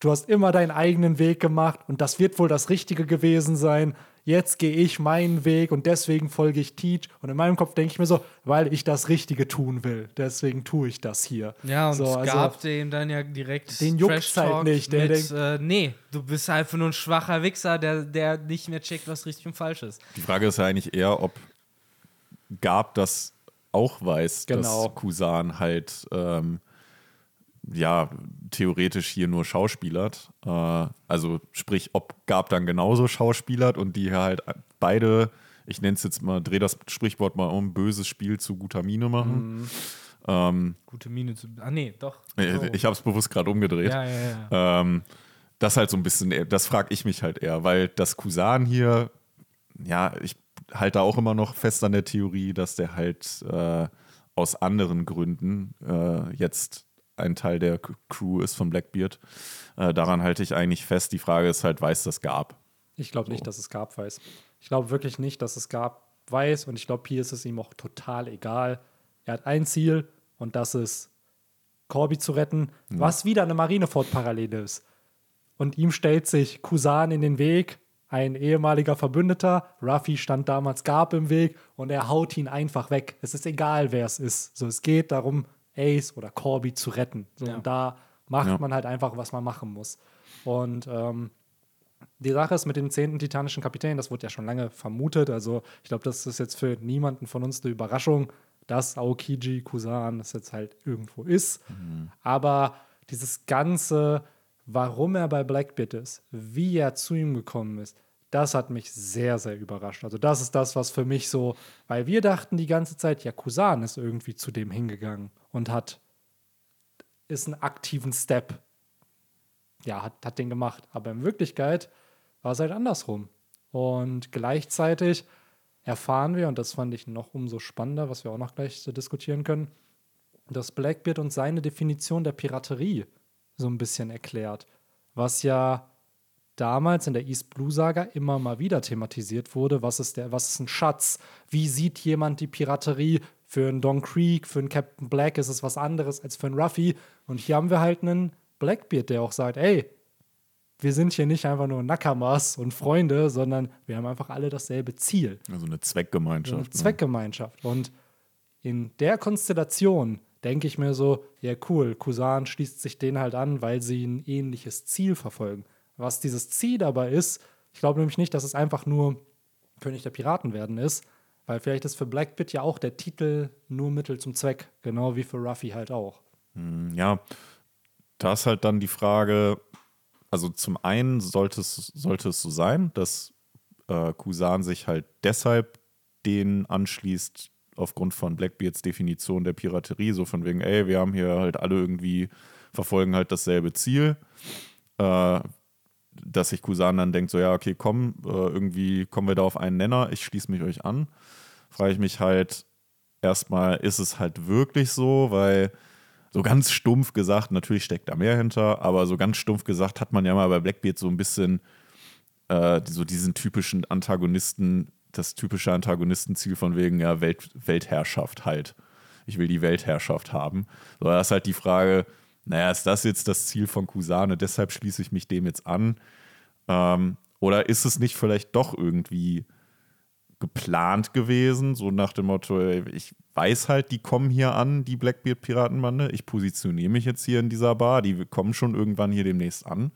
Du hast immer deinen eigenen Weg gemacht und das wird wohl das Richtige gewesen sein. Jetzt gehe ich meinen Weg und deswegen folge ich Teach. Und in meinem Kopf denke ich mir so, weil ich das Richtige tun will. Deswegen tue ich das hier. Ja, und so, es also- gab dem dann ja direkt Den juckt's halt nicht, der mit, denkt- äh, nee, du bist einfach nur ein schwacher Wichser, der, der nicht mehr checkt, was richtig und falsch ist. Die Frage ist ja eigentlich eher, ob Gab das auch weiß, Genau. dass Kusan halt ähm, ja theoretisch hier nur schauspielert. Äh, also sprich, ob Gab dann genauso schauspielert und die halt beide, ich nenne es jetzt mal, dreh das Sprichwort mal um, böses Spiel zu guter Miene machen. Ähm, Gute Miene zu. Ah, nee, doch. So. Ich habe es bewusst gerade umgedreht. ja, ja, ja. Ähm, das halt so ein bisschen, das frage ich mich halt eher, weil das Kusan hier, ja, ich halte auch immer noch fest an der Theorie, dass der halt äh, aus anderen Gründen äh, jetzt ein Teil der Crew ist von Blackbeard. Äh, daran halte ich eigentlich fest. Die Frage ist halt, weiß das gab. Ich glaube nicht, dass es Gab weiß. Ich glaube wirklich nicht, dass es Gab weiß und ich glaube, hier ist es ihm auch total egal. Er hat ein Ziel und das ist, Corby zu retten, was wieder eine Marineford-Parallele ist. Und ihm stellt sich Kusan in den Weg, ein ehemaliger Verbündeter. Ruffy stand damals Gab im Weg und er haut ihn einfach weg. Es ist egal, wer es ist. So, es geht darum, Ace oder Corby zu retten. So, Ja. Und da macht Ja. man halt einfach, was man machen muss. Und ähm, die Sache ist mit dem zehnten titanischen Kapitän, das wurde ja schon lange vermutet. Also, ich glaube, das ist jetzt für niemanden von uns eine Überraschung, dass Aokiji Kusan das jetzt halt irgendwo ist. Aber dieses ganze, warum er bei Blackbeard ist, wie er zu ihm gekommen ist, das hat mich sehr, sehr überrascht. Also, das ist das, was für mich so, weil wir dachten die ganze Zeit, ja, Kusan ist irgendwie zu dem hingegangen und hat, ist einen aktiven Step ja, hat, hat den gemacht. Aber in Wirklichkeit war es halt andersrum. Und gleichzeitig erfahren wir, und das fand ich noch umso spannender, was wir auch noch gleich diskutieren können, dass Blackbeard uns seine Definition der Piraterie so ein bisschen erklärt. Was ja damals in der East Blue Saga immer mal wieder thematisiert wurde. Was ist, der, was ist ein Schatz? Wie sieht jemand die Piraterie? Für einen Don Creek, für einen Captain Black ist es was anderes als für einen Ruffy. Und hier haben wir halt einen Blackbeard, der auch sagt, ey, wir sind hier nicht einfach nur Nakamas und Freunde, sondern wir haben einfach alle dasselbe Ziel. Also eine Zweckgemeinschaft. eine ne? Zweckgemeinschaft. Und in der Konstellation denke ich mir so, ja cool, Kusan schließt sich denen halt an, weil sie ein ähnliches Ziel verfolgen. Was dieses Ziel dabei ist, ich glaube nämlich nicht, dass es einfach nur König der Piraten werden ist, weil vielleicht ist für Blackbeard ja auch der Titel nur Mittel zum Zweck, genau wie für Ruffy halt auch. Ja, da ist halt dann die Frage, also zum einen sollte es, sollte es so sein, dass äh, Kusan sich halt deshalb den anschließt, aufgrund von Blackbeards Definition der Piraterie, so von wegen, ey, wir haben hier halt alle irgendwie, verfolgen halt dasselbe Ziel. Äh, dass sich Kusan dann denkt, so ja, okay, komm, äh, irgendwie kommen wir da auf einen Nenner, ich schließe mich euch an. Frage ich mich halt erstmal, ist es halt wirklich so, weil so ganz stumpf gesagt, natürlich steckt da mehr hinter, aber so ganz stumpf gesagt hat man ja mal bei Blackbeard so ein bisschen äh, so diesen typischen Antagonisten, das typische Antagonistenziel von wegen ja Welt, Weltherrschaft halt. Ich will die Weltherrschaft haben. So, da ist halt die Frage, naja, ist das jetzt das Ziel von Kusane, deshalb schließe ich mich dem jetzt an? Ähm, oder ist es nicht vielleicht doch irgendwie geplant gewesen, so nach dem Motto, ich weiß halt, die kommen hier an, die Blackbeard-Piratenbande, ich positioniere mich jetzt hier in dieser Bar, die kommen schon irgendwann hier demnächst an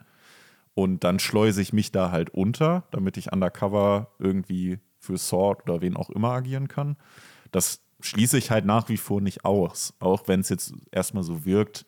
und dann schleuse ich mich da halt unter, damit ich undercover irgendwie für Sword oder wen auch immer agieren kann. Das schließe ich halt nach wie vor nicht aus, auch wenn es jetzt erstmal so wirkt,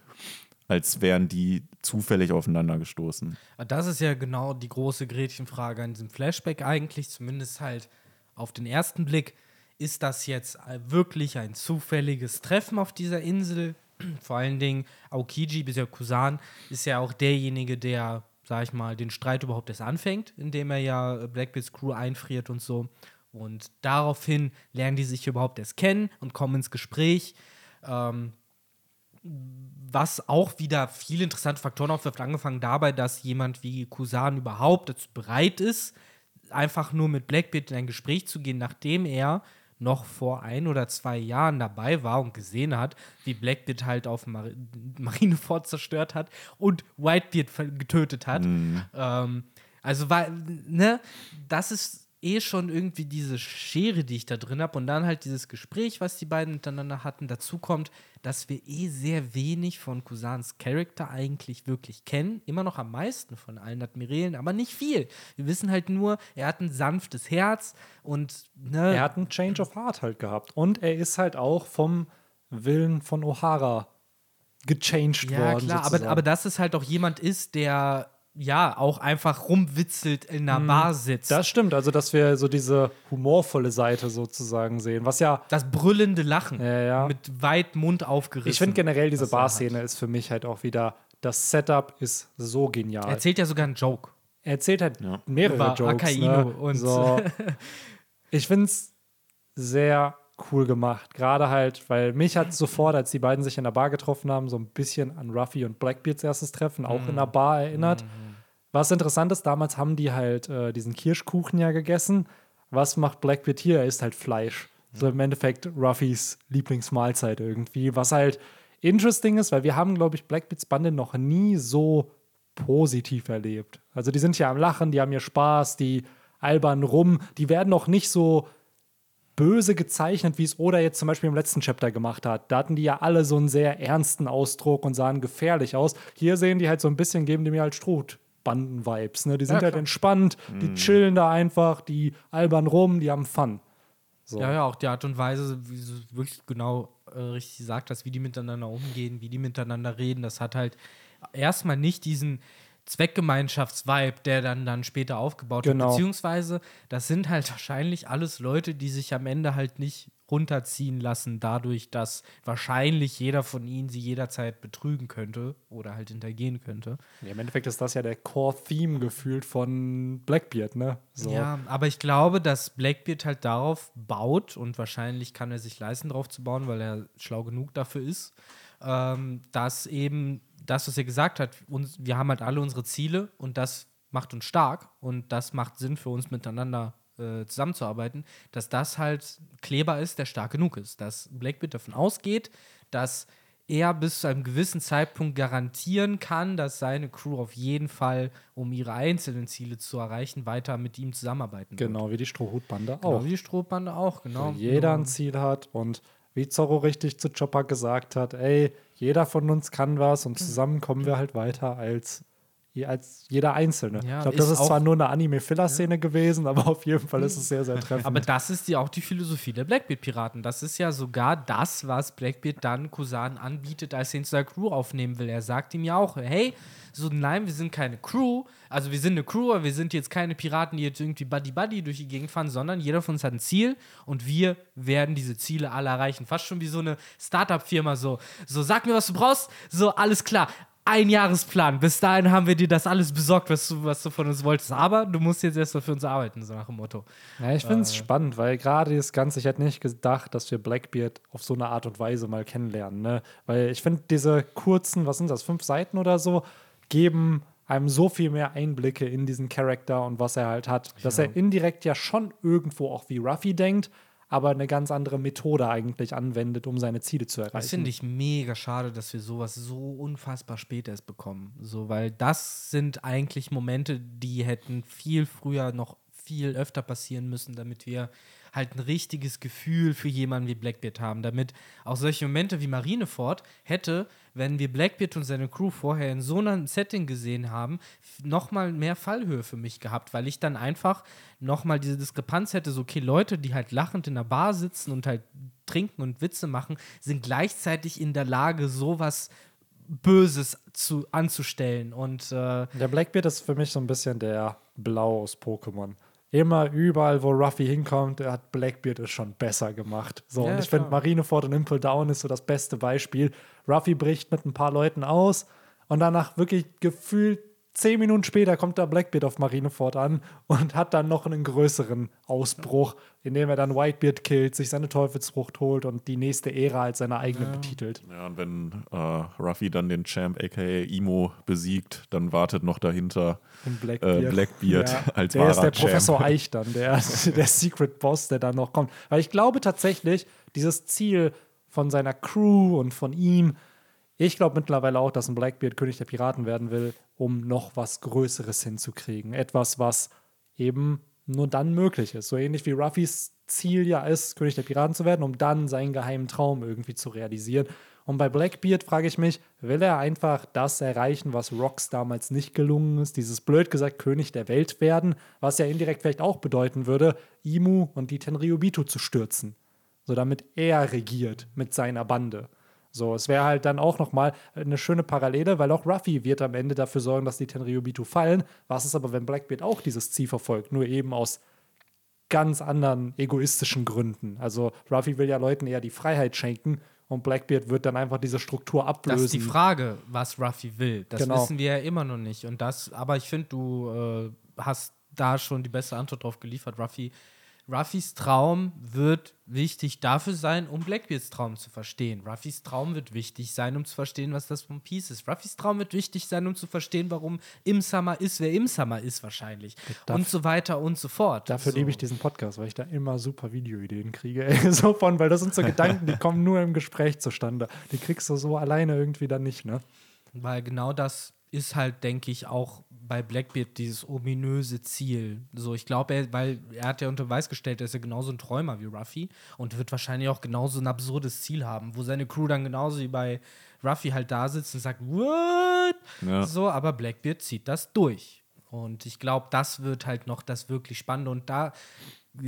als wären die zufällig aufeinander gestoßen. Das ist ja genau die große Gretchenfrage an diesem Flashback eigentlich, zumindest halt auf den ersten Blick. Ist das jetzt wirklich ein zufälliges Treffen auf dieser Insel? Vor allen Dingen Aokiji, bisher Kusan, ist ja auch derjenige, der, sag ich mal, den Streit überhaupt erst anfängt, indem er ja Blackbeards Crew einfriert und so. Und daraufhin lernen die sich überhaupt erst kennen und kommen ins Gespräch. Ähm, was auch wieder viele interessante Faktoren aufwirft, angefangen dabei, dass jemand wie Kusan überhaupt dazu bereit ist, einfach nur mit Blackbeard in ein Gespräch zu gehen, nachdem er noch vor ein oder zwei Jahren dabei war und gesehen hat, wie Blackbeard halt auf Mar Marineford zerstört hat und Whitebeard getötet hat. Mhm. Ähm, also, war, ne, das ist eh schon irgendwie diese Schere, die ich da drin habe und dann halt dieses Gespräch, was die beiden miteinander hatten. Dazu kommt, dass wir eh sehr wenig von Cousins Charakter eigentlich wirklich kennen. Immer noch am meisten von allen Admirälen, aber nicht viel. Wir wissen halt nur, er hat ein sanftes Herz und ne, Er hat einen Change of Heart halt gehabt. Und er ist halt auch vom Willen von O'Hara gechanged ja worden. klar, aber, aber dass es halt auch jemand ist, der ja auch einfach rumwitzelt in einer Bar sitzt. das stimmt, also dass wir so diese humorvolle Seite sozusagen sehen, was ja Das brüllende Lachen Ja, ja. mit weit Mund aufgerissen. Ich finde generell diese hat. Barszene ist für mich halt auch wieder, das Setup ist so genial. Er erzählt ja sogar einen Joke. Er erzählt halt Ja. mehrere Über Jokes. Akainu ne? und- so. Ich finde es sehr cool gemacht. Gerade halt, weil mich hat sofort, als die beiden sich in der Bar getroffen haben, so ein bisschen an Ruffy und Blackbeards erstes Treffen auch in der Bar erinnert. Was interessant ist, damals haben die halt äh, diesen Kirschkuchen ja gegessen. Was macht Blackbeard hier? Er isst halt Fleisch. So im Endeffekt Ruffys Lieblingsmahlzeit irgendwie. Was halt interesting ist, weil wir haben, glaube ich, Blackbeards Bande noch nie so positiv erlebt. Also die sind ja am Lachen, die haben ja Spaß, die albern rum, die werden noch nicht so böse gezeichnet, wie es Oda jetzt zum Beispiel im letzten Chapter gemacht hat. Da hatten die ja alle so einen sehr ernsten Ausdruck und sahen gefährlich aus. Hier sehen die halt so ein bisschen, geben die mir halt Strohbanden-Vibes. Ne? Die sind Ja, halt entspannt, die chillen da einfach, die albern rum, die haben Fun. So. Ja, ja, auch die Art und Weise, wie du wirklich genau äh, richtig gesagt hast, wie die miteinander umgehen, wie die miteinander reden, das hat halt erstmal nicht diesen Zweckgemeinschafts-Vibe, der dann, dann später aufgebaut Genau. wird. Beziehungsweise, das sind halt wahrscheinlich alles Leute, die sich am Ende halt nicht runterziehen lassen, dadurch, dass wahrscheinlich jeder von ihnen sie jederzeit betrügen könnte oder halt hintergehen könnte. Ja, Im Endeffekt ist das ja der Core-Theme gefühlt von Blackbeard, ne? So. Ja, aber ich glaube, dass Blackbeard halt darauf baut und wahrscheinlich kann er sich leisten, darauf zu bauen, weil er schlau genug dafür ist, ähm, dass eben das, was er gesagt hat, uns, wir haben halt alle unsere Ziele und das macht uns stark und das macht Sinn für uns miteinander äh, zusammenzuarbeiten, dass das halt Kleber ist, der stark genug ist. Dass Blackbeard davon ausgeht, dass er bis zu einem gewissen Zeitpunkt garantieren kann, dass seine Crew auf jeden Fall, um ihre einzelnen Ziele zu erreichen, weiter mit ihm zusammenarbeiten wird. Genau wie die Strohhutbande Genau auch. wie die Strohbande auch, genau. Wo jeder ein Ziel hat und wie Zorro richtig zu Chopper gesagt hat, ey, jeder von uns kann was und zusammen kommen wir halt weiter als, als jeder Einzelne. Ja, ich glaube, das ist zwar nur eine Anime-Filler-Szene gewesen, aber auf jeden Fall ist es sehr, sehr treffend. Aber das ist ja auch die Philosophie der Blackbeard-Piraten. Das ist ja sogar das, was Blackbeard dann Kusan anbietet, als er ihn zu der Crew aufnehmen will. Er sagt ihm ja auch, hey, so nein, wir sind keine Crew, also wir sind eine Crew, aber wir sind jetzt keine Piraten, die jetzt irgendwie Buddy-Buddy durch die Gegend fahren, sondern jeder von uns hat ein Ziel und wir werden diese Ziele alle erreichen. Fast schon wie so eine Startup-Firma so. So, sag mir, was du brauchst, so, alles klar. Ein Jahresplan. Bis dahin haben wir dir das alles besorgt, was du, was du von uns wolltest. Aber du musst jetzt erst mal für uns arbeiten, so nach dem Motto. Ja, ich finde Äh. es spannend, weil gerade das Ganze, ich hätte nicht gedacht, dass wir Blackbeard auf so eine Art und Weise mal kennenlernen. Ne? Weil ich finde, diese kurzen, was sind das, fünf Seiten oder so, geben einem so viel mehr Einblicke in diesen Charakter und was er halt hat. Dass er indirekt ja schon irgendwo auch wie Ruffy denkt, aber eine ganz andere Methode eigentlich anwendet, um seine Ziele zu Das erreichen. finde ich mega schade, dass wir sowas so unfassbar spät erst bekommen. So, weil das sind eigentlich Momente, die hätten viel früher noch viel öfter passieren müssen, damit wir halt ein richtiges Gefühl für jemanden wie Blackbeard haben. Damit auch solche Momente wie Marineford hätte, wenn wir Blackbeard und seine Crew vorher in so einem Setting gesehen haben, nochmal mehr Fallhöhe für mich gehabt, weil ich dann einfach nochmal diese Diskrepanz hätte, so okay, Leute, die halt lachend in der Bar sitzen und halt trinken und Witze machen, sind gleichzeitig in der Lage, sowas Böses zu, anzustellen. Und äh, Der Blackbeard ist für mich so ein bisschen der Blau aus Pokémon. Immer überall, wo Ruffy hinkommt, hat Blackbeard es schon besser gemacht. So, Ja, und ich finde. Marineford und Impel Down ist so das beste Beispiel. Ruffy bricht mit ein paar Leuten aus und danach wirklich gefühlt Zehn Minuten später kommt da Blackbeard auf Marineford an und hat dann noch einen größeren Ausbruch, indem er dann Whitebeard killt, sich seine Teufelsfrucht holt und die nächste Ära als seine eigene betitelt. Ja, und wenn äh, Ruffy dann den Champ, aka Imo, besiegt, dann wartet noch dahinter Und äh, Blackbeard Ja, als der ist der Professor Champ. Eich dann, der, der Secret Boss, der dann noch kommt. Weil ich glaube tatsächlich, dieses Ziel von seiner Crew und von ihm, ich glaube mittlerweile auch, dass ein Blackbeard König der Piraten werden will, um noch was Größeres hinzukriegen. Etwas, was eben nur dann möglich ist. So ähnlich wie Ruffys Ziel ja ist, König der Piraten zu werden, um dann seinen geheimen Traum irgendwie zu realisieren. Und bei Blackbeard frage ich mich, will er einfach das erreichen, was Rocks damals nicht gelungen ist, dieses blöd gesagt König der Welt werden, was ja indirekt vielleicht auch bedeuten würde, Imu und die Tenryubitu zu stürzen, so damit er regiert mit seiner Bande. So, es wäre halt dann auch nochmal eine schöne Parallele, weil auch Ruffy wird am Ende dafür sorgen, dass die Tenryubitu fallen. Was ist aber, wenn Blackbeard auch dieses Ziel verfolgt, nur eben aus ganz anderen egoistischen Gründen. Also Ruffy will ja Leuten eher die Freiheit schenken und Blackbeard wird dann einfach diese Struktur ablösen. Das ist die Frage, was Ruffy will. Das Genau. wissen wir ja immer noch nicht. Und das, aber ich finde, du äh, hast da schon die beste Antwort drauf geliefert, Ruffy. Ruffys Traum wird wichtig dafür sein, um Blackbeards Traum zu verstehen. Ruffys Traum wird wichtig sein, um zu verstehen, was das One Piece ist. Ruffys Traum wird wichtig sein, um zu verstehen, warum Im Summer ist, wer Im Summer ist wahrscheinlich. Darf- und so weiter und so fort. Dafür so. liebe ich diesen Podcast, weil ich da immer super Videoideen kriege. Ey, so von, weil das sind so Gedanken, die kommen nur im Gespräch zustande. Die kriegst du so alleine irgendwie dann nicht, ne? Weil genau das ist halt, denke ich, auch bei Blackbeard dieses ominöse Ziel. So, ich glaube, er, weil er hat ja unter Beweis gestellt, er ist ja genauso ein Träumer wie Ruffy und wird wahrscheinlich auch genauso ein absurdes Ziel haben, wo seine Crew dann genauso wie bei Ruffy halt da sitzt und sagt, what? Ja. So, aber Blackbeard zieht das durch. Und ich glaube, das wird halt noch das wirklich Spannende. Und da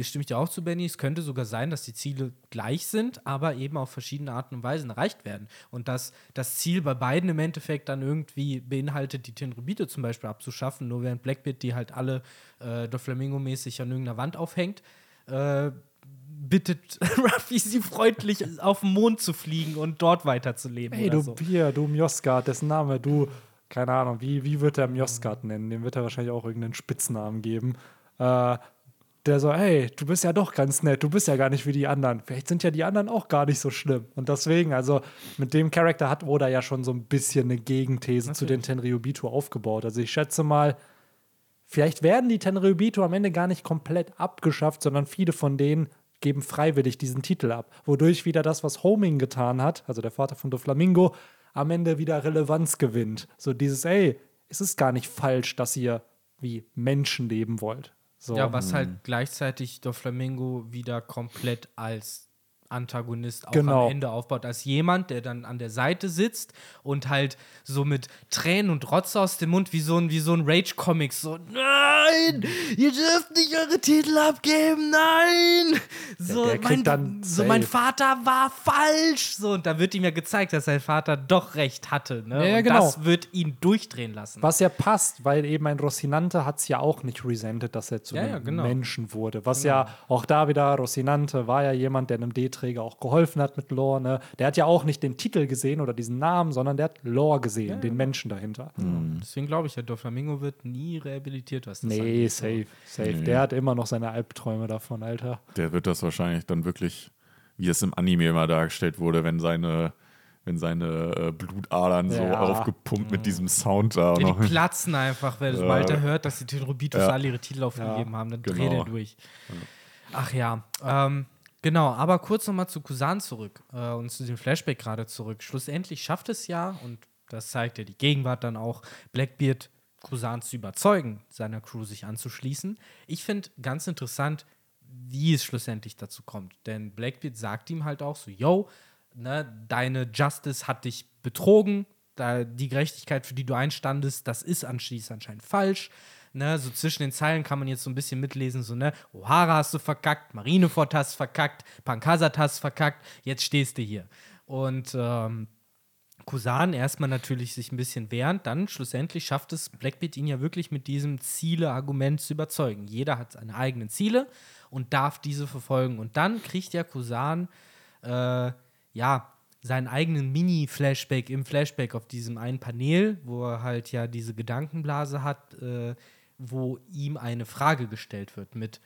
stimme ich dir auch zu, Benny. Es könnte sogar sein, dass die Ziele gleich sind, aber eben auf verschiedene Arten und Weisen erreicht werden. Und dass das Ziel bei beiden im Endeffekt dann irgendwie beinhaltet, die Tenrubite zum Beispiel abzuschaffen, nur während Blackbeard die halt alle äh, Doflamingo-mäßig an irgendeiner Wand aufhängt, äh, bittet Ruffy sie freundlich auf den Mond zu fliegen und dort weiterzuleben. Ey, oder du so. Bier, du Mjosgard, dessen Name du, keine Ahnung, wie, wie wird er Mjosgard nennen? Dem wird er wahrscheinlich auch irgendeinen Spitznamen geben. Äh, der so, hey, du bist ja doch ganz nett, du bist ja gar nicht wie die anderen. Vielleicht sind ja die anderen auch gar nicht so schlimm. Und deswegen, also mit dem Charakter hat Oda ja schon so ein bisschen eine Gegenthese zu den Tenryubitu aufgebaut. Also ich schätze mal, vielleicht werden die Tenryubitu am Ende gar nicht komplett abgeschafft, sondern viele von denen geben freiwillig diesen Titel ab. Wodurch wieder das, was Homing getan hat, also der Vater von Doflamingo, am Ende wieder Relevanz gewinnt. So dieses, ey, es ist gar nicht falsch, dass ihr wie Menschen leben wollt. So. Ja, was halt gleichzeitig Doflamingo wieder komplett als Antagonist auch Genau. am Ende aufbaut, als jemand, der dann an der Seite sitzt und halt so mit Tränen und Rotze aus dem Mund wie so ein, wie so ein Rage-Comic so, nein, ihr dürft nicht eure Titel abgeben, nein! So, der mein, dann so mein. Vater war falsch! So, und da wird ihm ja gezeigt, dass sein Vater doch recht hatte, ne? Ja, und genau. das wird ihn durchdrehen lassen. Was ja passt, weil eben ein Rocinante hat es ja auch nicht resented, dass er zu Ja, einem ja, genau. Menschen wurde. Was ja auch da wieder, Rocinante war ja jemand, der einem D-Träger auch geholfen hat mit Lore. Ne? Der hat ja auch nicht den Titel gesehen oder diesen Namen, sondern der hat Lore gesehen, den Menschen dahinter. Deswegen glaube ich, der Doflamingo wird nie rehabilitiert, was das Nee, angeht. safe, safe. Nee. Der hat immer noch seine Albträume davon, Alter. Der wird das wahrscheinlich dann wirklich, wie es im Anime immer dargestellt wurde, wenn seine, wenn seine äh, Blutadern so Ja. aufgepumpt mit diesem Sound da Ja, noch. die platzen einfach, weil sobald er hört, dass die Tenrobitos Ja. alle ihre Titel aufgegeben haben, dann dreht genau. er durch. Ach ja, ähm, genau, aber kurz nochmal zu Kusan zurück äh, und zu dem Flashback gerade zurück. Schlussendlich schafft es ja, und das zeigt ja die Gegenwart dann auch, Blackbeard Kusan zu überzeugen, seiner Crew sich anzuschließen. Ich finde ganz interessant, wie es schlussendlich dazu kommt. Denn Blackbeard sagt ihm halt auch so, yo, ne, deine Justice hat dich betrogen, da die Gerechtigkeit, für die du einstandest, das ist anschließend anscheinend falsch. Ne, so zwischen den Zeilen kann man jetzt so ein bisschen mitlesen, so, ne, O'Hara hast du verkackt, Marineford hast verkackt, Pankasat hast verkackt, jetzt stehst du hier. Und ähm, Kusan erstmal natürlich sich ein bisschen wehrend, dann schlussendlich schafft es Blackbeard ihn ja wirklich mit diesem Ziele-Argument zu überzeugen. Jeder hat seine eigenen Ziele und darf diese verfolgen. Und dann kriegt ja Kusan, äh, ja, seinen eigenen Mini-Flashback im Flashback auf diesem einen Panel, wo er halt ja diese Gedankenblase hat, äh, wo ihm eine Frage gestellt wird mit,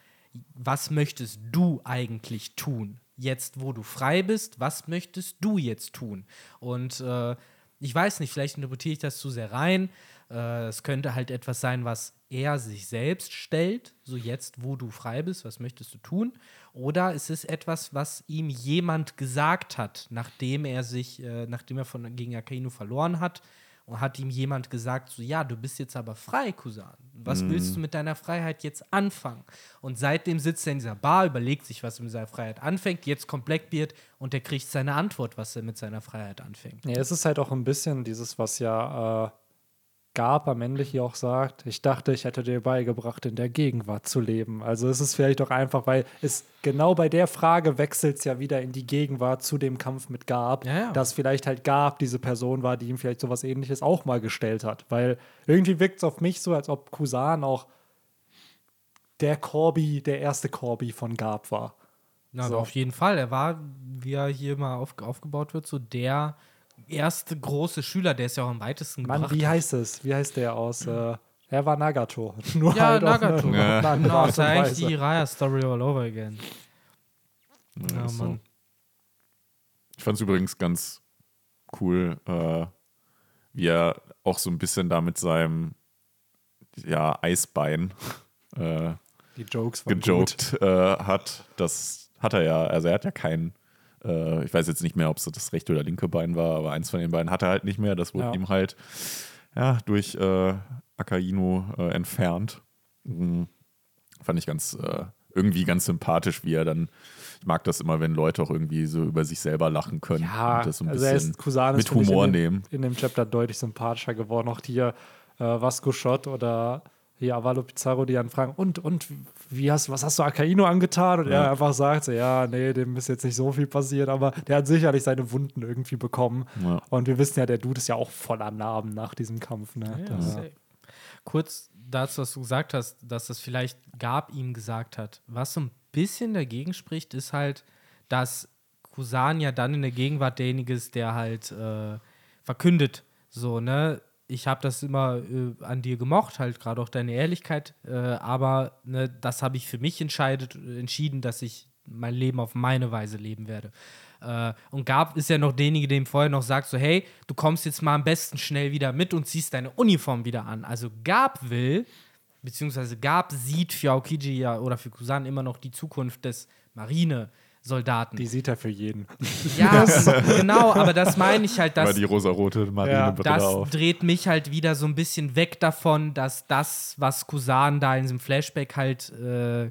was möchtest du eigentlich tun? Jetzt, wo du frei bist, was möchtest du jetzt tun? Und äh, ich weiß nicht, vielleicht interpretiere ich das zu sehr rein. Äh, es könnte halt etwas sein, was er sich selbst stellt, so jetzt, wo du frei bist, was möchtest du tun? Oder ist es etwas, was ihm jemand gesagt hat, nachdem er sich, äh, nachdem er von gegen Akainu verloren hat, und hat ihm jemand gesagt, so ja, du bist jetzt aber frei, Cousin. Was willst du mit deiner Freiheit jetzt anfangen? Und seitdem sitzt er in dieser Bar, überlegt sich, was er mit seiner Freiheit anfängt. Jetzt kommt Blackbeard und er kriegt seine Antwort, was er mit seiner Freiheit anfängt. Ja, es ist halt auch ein bisschen dieses, was ja äh, Gab am Ende hier auch sagt, ich dachte, ich hätte dir beigebracht, in der Gegenwart zu leben. Also es ist vielleicht auch einfach, weil es genau bei der Frage wechselt es ja wieder in die Gegenwart zu dem Kampf mit Gab, Ja, ja. dass vielleicht halt Gab diese Person war, die ihm vielleicht sowas ähnliches auch mal gestellt hat. Weil irgendwie wirkt es auf mich so, als ob Kusan auch der Corby, der erste Corby von Gab war. Na, So. auf jeden Fall. Er war, wie er hier mal auf, aufgebaut wird, so der erste große Schüler, der ist ja auch am weitesten Mann, gebracht wie heißt es? Wie heißt der aus? Äh, er war Nagato. Nur Ja, halt Nagato. Ja. auf eine andere Genau, Art ist ja eigentlich die Raya-Story all over again. Ja, Ja, ist so. Mann. Ich fand es übrigens ganz cool, äh, wie er auch so ein bisschen da mit seinem ja, Eisbein äh, Die Jokes waren gut. gejoked äh, hat. Das hat er ja, also er hat ja keinen, äh, ich weiß jetzt nicht mehr, ob es das rechte oder linke Bein war, aber eins von den beiden hat er halt nicht mehr. Das wurde Ja. ihm halt ja, durch äh, Akainu äh, entfernt. Mhm. Fand ich ganz, äh, irgendwie ganz sympathisch, wie er dann, ich mag das immer, wenn Leute auch irgendwie so über sich selber lachen können Ja, und das so ein also er bisschen ist Kusan mit Humor nehmen. In dem Chapter deutlich sympathischer geworden. Auch hier äh, Vasco Schott oder Avalo Pizarro, die dann fragen, und, und, wie hast, was hast du Akaino angetan? Und Ja. er einfach sagt, so, ja, nee, dem ist jetzt nicht so viel passiert, aber der hat sicherlich seine Wunden irgendwie bekommen. Ja. Und wir wissen ja, der Dude ist ja auch voller Narben nach diesem Kampf. Ne? Ja. Kurz dazu, was du gesagt hast, dass das vielleicht Gab ihm gesagt hat. Was so ein bisschen dagegen spricht, ist halt, dass Kusan ja dann in der Gegenwart derjenige ist, der halt äh, verkündet, so, ne, ich habe das immer äh, an dir gemocht, halt gerade auch deine Ehrlichkeit, äh, aber ne, das habe ich für mich entscheidet, entschieden, dass ich mein Leben auf meine Weise leben werde. Äh, und Gab ist ja noch derjenige, dem vorher noch sagt, so, hey, du kommst jetzt mal am besten schnell wieder mit und ziehst deine Uniform wieder an. Also Gab will, beziehungsweise Gab sieht für Aokiji ja oder für Kusan immer noch die Zukunft des Marine-Soldaten. Die sieht er für jeden. Ja, genau, aber das meine ich halt, dass die rosarote Marinebrille das auf. dreht mich halt wieder so ein bisschen weg davon, dass das, was Kusan da in diesem Flashback halt äh,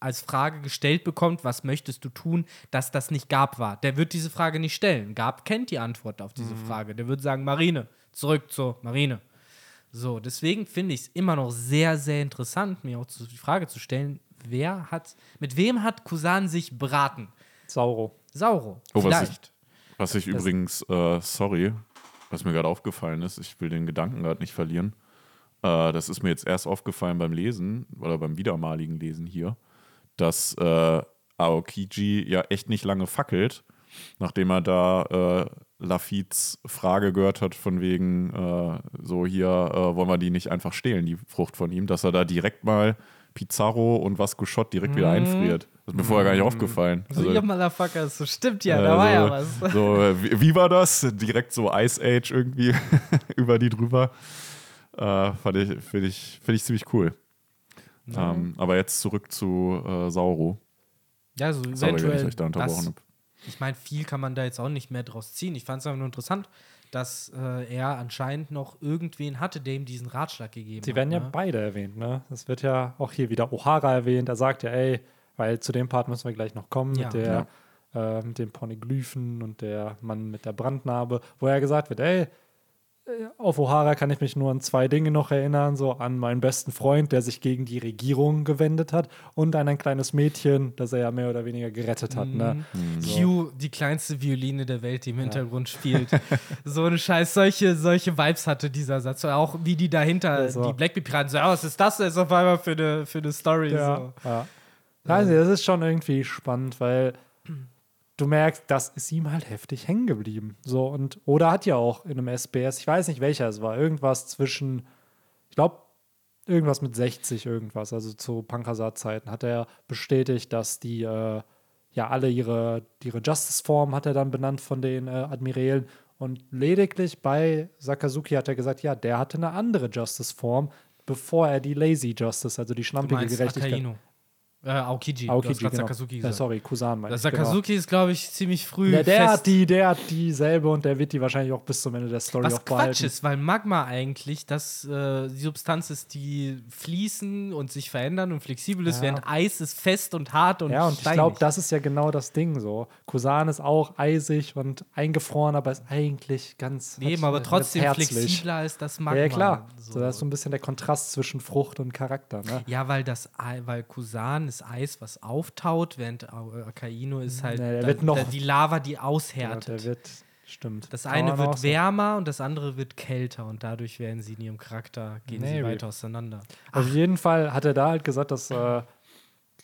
als Frage gestellt bekommt, was möchtest du tun, dass das nicht Gab war. Der wird diese Frage nicht stellen. Gab kennt die Antwort auf diese Frage. Der wird sagen, Marine, zurück zur Marine. So, deswegen finde ich es immer noch sehr, sehr interessant, mir auch die Frage zu stellen, wer hat, mit wem hat Kusan sich beraten? Sauro. Sauro. Oh, was Vielleicht. ich, was ich übrigens, äh, sorry, was mir gerade aufgefallen ist, ich will den Gedanken gerade nicht verlieren. Äh, das ist mir jetzt erst aufgefallen beim Lesen oder beim wiedermaligen Lesen hier, dass äh, Aokiji ja echt nicht lange fackelt, nachdem er da äh, Lafittes Frage gehört hat, von wegen, äh, so hier äh, wollen wir die nicht einfach stehlen, die Frucht von ihm, dass er da direkt mal Pizarro und Vasco Schott direkt wieder einfriert. Das ist mir vorher gar nicht aufgefallen. So, ihr Motherfucker, so stimmt ja, da äh, war ja was. So, wie, wie war das? Direkt so Ice Age irgendwie über die drüber. Äh, fand ich, Finde ich, find ich ziemlich cool. Ähm, aber jetzt zurück zu äh, Sauro. Ja, so Sorry, wenn eventuell. ich euch da unterbrochen das, habe. ich meine, viel kann man da jetzt auch nicht mehr draus ziehen. Ich fand es einfach nur interessant, dass äh, er anscheinend noch irgendwen hatte, der ihm diesen Ratschlag gegeben Sie hat. werden ja ne? beide erwähnt, ne? Es wird ja auch hier wieder O'Hara erwähnt. Er sagt ja, ey, weil zu dem Part müssen wir gleich noch kommen Ja. mit der äh, mit den Poneglyphen und der Mann mit der Brandnarbe, wo er gesagt wird, ey, auf O'Hara kann ich mich nur an zwei Dinge noch erinnern, so an meinen besten Freund, der sich gegen die Regierung gewendet hat und an ein kleines Mädchen, das er ja mehr oder weniger gerettet hat, ne? Q, die kleinste Violine der Welt, die im Hintergrund spielt. so eine Scheiß, solche, solche Vibes hatte dieser Satz. Auch wie die dahinter, Also. die Blackbeard-Piraten, so, ja, was ist das jetzt auf einmal für eine, für eine Story? Ja, So. ja. Also, das ist schon irgendwie spannend, weil du merkst, das ist ihm halt heftig hängen geblieben. So, und Oda hat ja auch in einem SBS, ich weiß nicht welcher es war, irgendwas zwischen, ich glaube, irgendwas mit 60 irgendwas, also zu Pankasat-Zeiten, hat er bestätigt, dass die äh, ja alle ihre, ihre Justice-Form hat er dann benannt von den äh, Admirälen. Und lediglich bei Sakazuki hat er gesagt, ja, der hatte eine andere Justice-Form, bevor er die Lazy Justice, also die schlampige Gerechtigkeit. Akainu. Äh, Aokiji. Aokiji, genau. Sakazuki Äh, gesagt. sorry, Kusan meine ich, genau. Sakazuki ist, glaube ich, ziemlich früh Ja, der fest. hat die, der hat dieselbe und der wird die wahrscheinlich auch bis zum Ende der Story Was auch Quatsch behalten. ist, weil Magma eigentlich das, äh, die Substanz ist, die fließen und sich verändern und flexibel ist, Ja. während Eis ist fest und hart und Ja, und ich steinig. glaube, das ist ja genau das Ding so. Kusan ist auch eisig und eingefroren, aber ist eigentlich ganz hat- aber trotzdem flexibler als das Ja, Magma. ja, klar. So. So. das ist so ein bisschen der Kontrast zwischen Frucht und Charakter. Ne? Ja, weil das Ei- weil Kusan ist Eis, was auftaut, während Akainu ist halt Ja, der da- noch- da die Lava, die Ja, aushärtet. der wird, stimmt. das eine wird wärmer und das andere wird kälter und dadurch werden sie in ihrem Charakter, gehen sie Maybe. weiter auseinander. Auf jeden Fall hat er da halt gesagt, dass äh,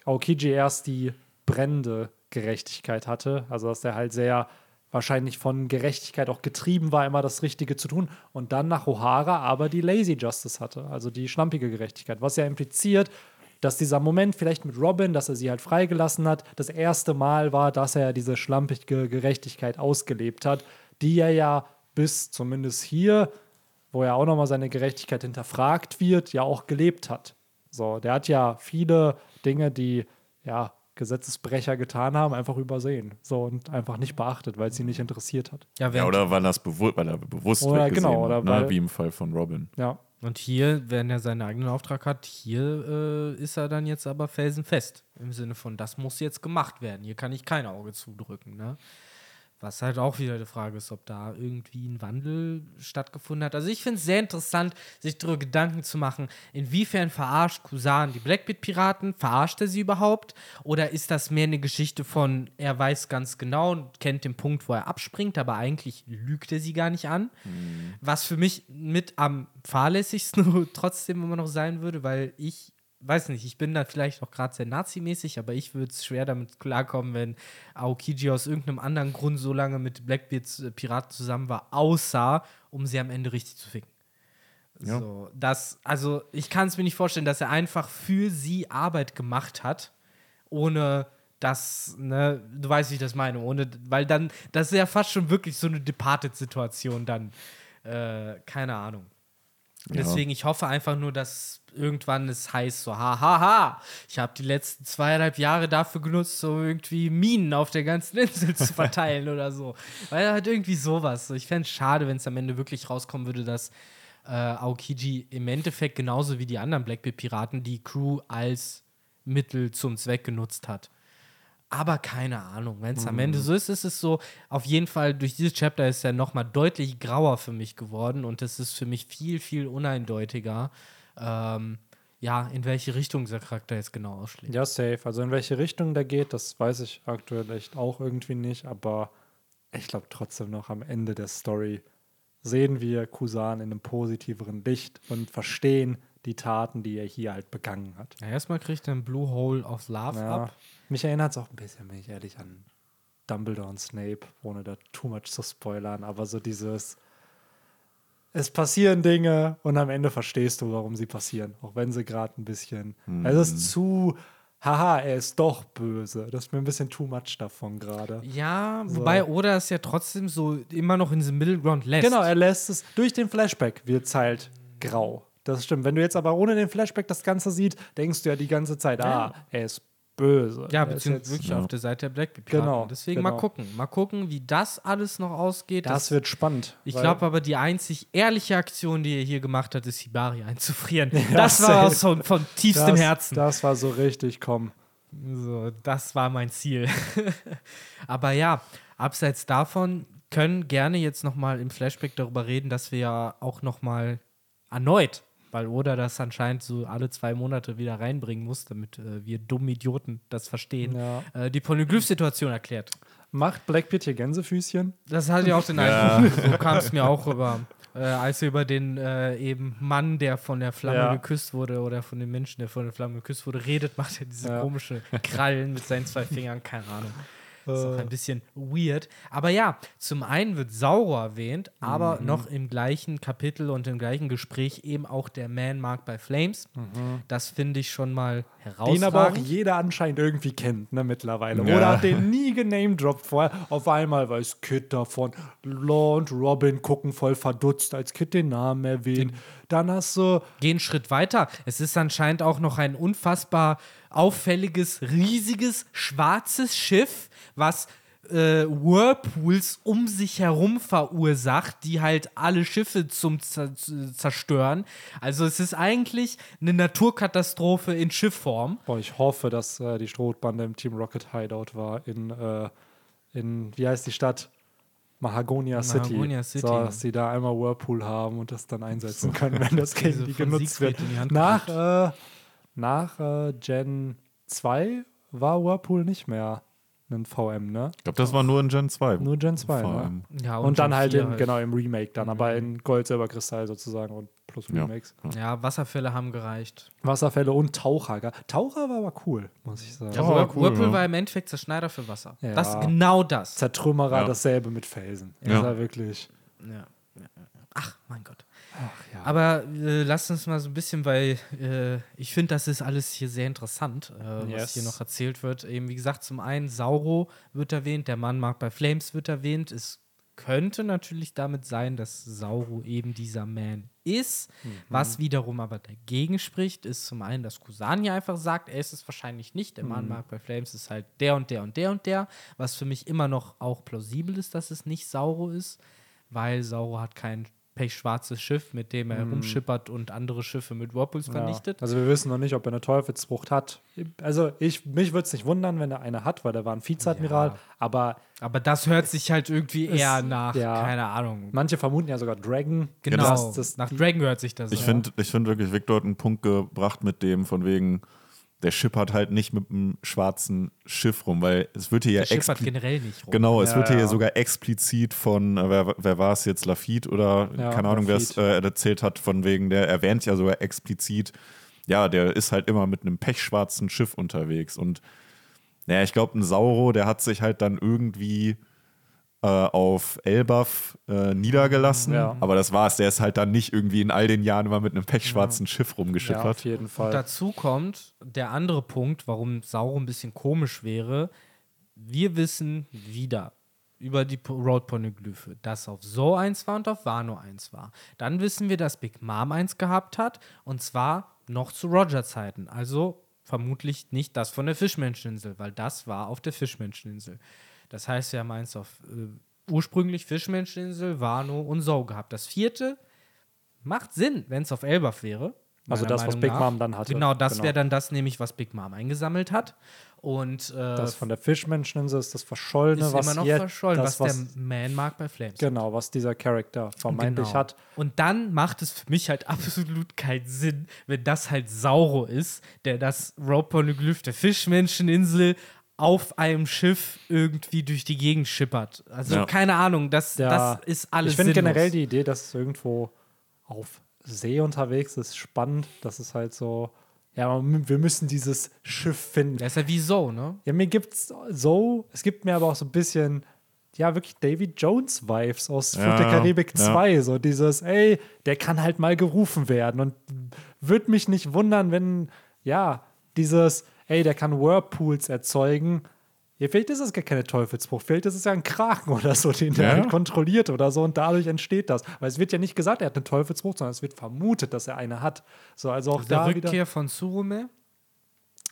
Aokiji erst die brennende Gerechtigkeit hatte. Also, dass er halt sehr wahrscheinlich von Gerechtigkeit auch getrieben war, immer das Richtige zu tun. Und dann nach O'Hara aber die Lazy Justice hatte, also die schlampige Gerechtigkeit. Was ja impliziert, dass dieser Moment vielleicht mit Robin, dass er sie halt freigelassen hat, das erste Mal war, dass er diese schlampige Gerechtigkeit ausgelebt hat, die er ja bis zumindest hier, wo er auch nochmal seine Gerechtigkeit hinterfragt wird, ja auch gelebt hat. So, der hat ja viele Dinge, die ja Gesetzesbrecher getan haben, einfach übersehen. So und einfach nicht beachtet, weil es sie nicht interessiert hat. Ja, Ja, oder weil, das bewusst, weil er bewusst Oder genau, hat, oder ne? weil- wie im Fall von Robin. Ja. Und hier, wenn er seinen eigenen Auftrag hat, hier äh, ist er dann jetzt aber felsenfest. Im Sinne von, das muss jetzt gemacht werden. Hier kann ich kein Auge zudrücken. Ne? Was halt auch wieder die Frage ist, ob da irgendwie ein Wandel stattgefunden hat. Also ich finde es sehr interessant, sich darüber Gedanken zu machen, inwiefern verarscht Kusan die Blackbeard-Piraten? Verarscht er sie überhaupt? Oder ist das mehr eine Geschichte von, er weiß ganz genau und kennt den Punkt, wo er abspringt, aber eigentlich lügt er sie gar nicht an? Was für mich mit am fahrlässigsten trotzdem immer noch sein würde, weil ich weiß nicht, ich bin da vielleicht auch gerade sehr nazimäßig, aber ich würde es schwer damit klarkommen, wenn Aokiji aus irgendeinem anderen Grund so lange mit Blackbeards äh, Piraten zusammen war, außer um sie am Ende richtig zu ficken. Ja. So, das, also ich kann es mir nicht vorstellen, dass er einfach für sie Arbeit gemacht hat, ohne dass, ne, du weißt, wie ich das meine, ohne, weil dann, das ist ja fast schon wirklich so eine Departed-Situation dann. Äh, keine Ahnung. Ja. Deswegen, ich hoffe einfach nur, dass irgendwann es heißt so, hahaha, ha, ha, ich habe die letzten zweieinhalb Jahre dafür genutzt, so irgendwie Minen auf der ganzen Insel zu verteilen oder so. Weil halt irgendwie sowas. So, ich fände es schade, wenn es am Ende wirklich rauskommen würde, dass äh, Aokiji im Endeffekt genauso wie die anderen Blackbeard-Piraten die Crew als Mittel zum Zweck genutzt hat. Aber keine Ahnung, wenn es am Ende so ist, ist es so, auf jeden Fall durch dieses Chapter ist er nochmal deutlich grauer für mich geworden und es ist für mich viel, viel uneindeutiger, ähm, ja, in welche Richtung dieser Charakter jetzt genau ausschlägt. Ja, safe. Also in welche Richtung der geht, das weiß ich aktuell echt auch irgendwie nicht, aber ich glaube trotzdem noch am Ende der Story sehen wir Kusan in einem positiveren Licht und verstehen die Taten, die er hier halt begangen hat. Ja, erstmal kriegt er ein Blue Hole of Love Ja. ab. Mich erinnert es auch ein bisschen, bin ich ehrlich, an Dumbledore und Snape, ohne da too much zu spoilern, aber so dieses es passieren Dinge und am Ende verstehst du, warum sie passieren, auch wenn sie gerade ein bisschen es ist zu haha, er ist doch böse. Das ist mir ein bisschen too much davon gerade. Ja, So. wobei Oda es ja trotzdem so immer noch in diesem Middle Ground lässt. Genau, er lässt es durch den Flashback wird es halt grau. Das stimmt. Wenn du jetzt aber ohne den Flashback das Ganze siehst, denkst du ja die ganze Zeit, ah, er ist böse. Ja, beziehungsweise wirklich ja. auf der Seite der Blackbeard Piraten. Genau, Deswegen mal genau. gucken. Mal gucken, wie das alles noch ausgeht. Das wird spannend. Ich glaube aber, die einzig ehrliche Aktion, die er hier gemacht hat, ist Hibari einzufrieren. Ja, das war aus von, von tiefstem das, Herzen. Das war so richtig, komm. So, das war mein Ziel. aber ja, abseits davon können gerne jetzt noch mal im Flashback darüber reden, dass wir ja auch noch mal erneut, weil Oda das anscheinend so alle zwei Monate wieder reinbringen muss, damit äh, wir dummen Idioten das verstehen, Ja. äh, die Polyglyph-Situation erklärt. Macht Blackbeard hier Gänsefüßchen? Das hatte ich auch den Eindruck. So kam es mir auch rüber. Äh, als er über den äh, eben Mann, der von der Flamme Ja. geküsst wurde, oder von dem Menschen, der von der Flamme geküsst wurde, redet, macht er diese Ja. komische Krallen mit seinen zwei Fingern, keine Ahnung. Ist auch ein bisschen weird. Aber ja, zum einen wird Sauron erwähnt, aber Mhm. noch im gleichen Kapitel und im gleichen Gespräch eben auch der Man Marked by Flames. Das finde ich schon mal herausragend. Mhm. Den aber auch jeder anscheinend irgendwie kennt, ne, mittlerweile. Ja. Oder hat den nie genamedroppt vorher. Auf einmal weiß Kid davon. Law und Robin gucken voll verdutzt, als Kid den Namen erwähnt. Dann hast du Gehen einen Schritt weiter. Es ist anscheinend auch noch ein unfassbar auffälliges, riesiges, schwarzes Schiff, was äh, Whirlpools um sich herum verursacht, die halt alle Schiffe zum Zer zerstören. Also es ist eigentlich eine Naturkatastrophe in Schiffform. Boah, ich hoffe, dass äh, die Strohbande im Team Rocket Hideout war in, äh, in wie heißt die Stadt? Mahagonia City. Mahagonia City. So, dass sie da einmal Whirlpool haben und das dann einsetzen können, wenn das gegen die genutzt wird. Die Hand Nach, äh, nach äh, Gen 2 war Whirlpool nicht mehr ein VM, ne? Ich glaube, das war nur in Gen 2. Nur Gen 2, Vor ne? Ja, Und, dann Gen halt, 4 in, genau im Remake dann, aber in Gold, Silber, Kristall sozusagen und plus Ja. Remakes. Ja, Wasserfälle haben gereicht. Wasserfälle und Taucher. Taucher war aber cool, muss ich sagen. Ja, war Whir- cool, Whirlpool ja. war im Endeffekt Zerschneider für Wasser. Ja. Das genau das. Zertrümmerer Ja. dasselbe mit Felsen. Ja. Das war wirklich. Ja. ja, ja, ja. Ach, mein Gott. Ach ja. Aber äh, lasst uns mal so ein bisschen, weil äh, ich finde, das ist alles hier sehr interessant, äh, was Yes. hier noch erzählt wird. Eben, wie gesagt, zum einen Sauro wird erwähnt, der Mann mag bei Flames wird erwähnt. Es könnte natürlich damit sein, dass Sauro eben dieser Man ist. Was wiederum aber dagegen spricht, ist zum einen, dass Kusani einfach sagt, er ist es wahrscheinlich nicht. Der Mann mag bei Flames ist halt der und der und der und der. Was für mich immer noch auch plausibel ist, dass es nicht Sauro ist, weil Sauro hat kein pechschwarzes Schiff, mit dem er herumschippert und andere Schiffe mit Whirlpools vernichtet. Ja. Also wir wissen noch nicht, ob er eine Teufelsfrucht hat. Also ich, mich würde es nicht wundern, wenn er eine hat, weil er war ein Vizeadmiral. Ja. Aber Aber das hört sich halt irgendwie eher Es- nach, ja. keine Ahnung. manche vermuten ja sogar Dragon. Genau, Das- das- nach Dragon hört sich das Ich an. finde ich find wirklich, Victor hat einen Punkt gebracht mit dem, von wegen, der schippert halt nicht mit einem schwarzen Schiff rum, weil es wird hier ja Der schippert expli- generell nicht rum. Genau, es Ja, wird hier ja. sogar explizit von, äh, wer, wer war es jetzt, Lafitte oder Ja, keine Ahnung, wer es äh, erzählt hat, von wegen, der erwähnt ja sogar explizit, ja, der ist halt immer mit einem pechschwarzen Schiff unterwegs. Und naja, ich glaube, ein Sauro, der hat sich halt dann irgendwie äh, auf Elbaf äh, niedergelassen. Ja. Aber das war's. Der ist halt dann nicht irgendwie in all den Jahren immer mit einem pechschwarzen Schiff Ja, rumgeschippert. auf jeden Fall. Dazu kommt der andere Punkt, warum Sauro ein bisschen komisch wäre. Wir wissen wieder über die Road Poneglyphe, dass auf So 1 war und auf Wano 1 war. Dann wissen wir, dass Big Mom 1 gehabt hat und zwar noch zu Roger-Zeiten. Also vermutlich nicht das von der Fischmenscheninsel, weil das war auf der Fischmenscheninsel. Das heißt, wir haben eins auf äh, ursprünglich Fischmenscheninsel, Wano und So gehabt. Das vierte macht Sinn, wenn es auf Elbaf wäre. Also das, was Meinung Big nach. Mom dann hatte. Genau, das Genau. wäre dann das nämlich, was Big Mom eingesammelt hat. Und äh, das von der Fischmenscheninsel ist das Verschollene, ist was immer noch jetzt, verschollen, das, was, der Man mag bei Flames. Genau, was dieser Charakter vermeintlich Genau. hat. Und dann macht es für mich halt absolut keinen Sinn, wenn das halt Sauro ist, der das Rope Poneglyph der Fischmenscheninsel auf einem Schiff irgendwie durch die Gegend schippert. Also Ja. keine Ahnung, das, Ja, das ist alles Ich finde generell die Idee, dass es irgendwo auf See unterwegs ist, spannend. Das ist halt so, ja, wir müssen dieses Schiff finden. Der ist ja wie so, ne? Ja, mir gibt's so, es gibt mir aber auch so ein bisschen, ja, wirklich David Jones Vibes aus Ja, der Karibik ja. 2. So dieses, ey, der kann halt mal gerufen werden. Und würde mich nicht wundern, wenn, ja, dieses, ey, der kann Whirlpools erzeugen. Ja, vielleicht ist es gar keine Teufelsbruch, vielleicht ist es ja ein Kraken oder so, den der Ja. halt kontrolliert oder so und dadurch entsteht das. Weil es wird ja nicht gesagt, er hat einen Teufelsbruch, sondern es wird vermutet, dass er eine hat. So, also auch Der da wieder. Rückkehr von Surume.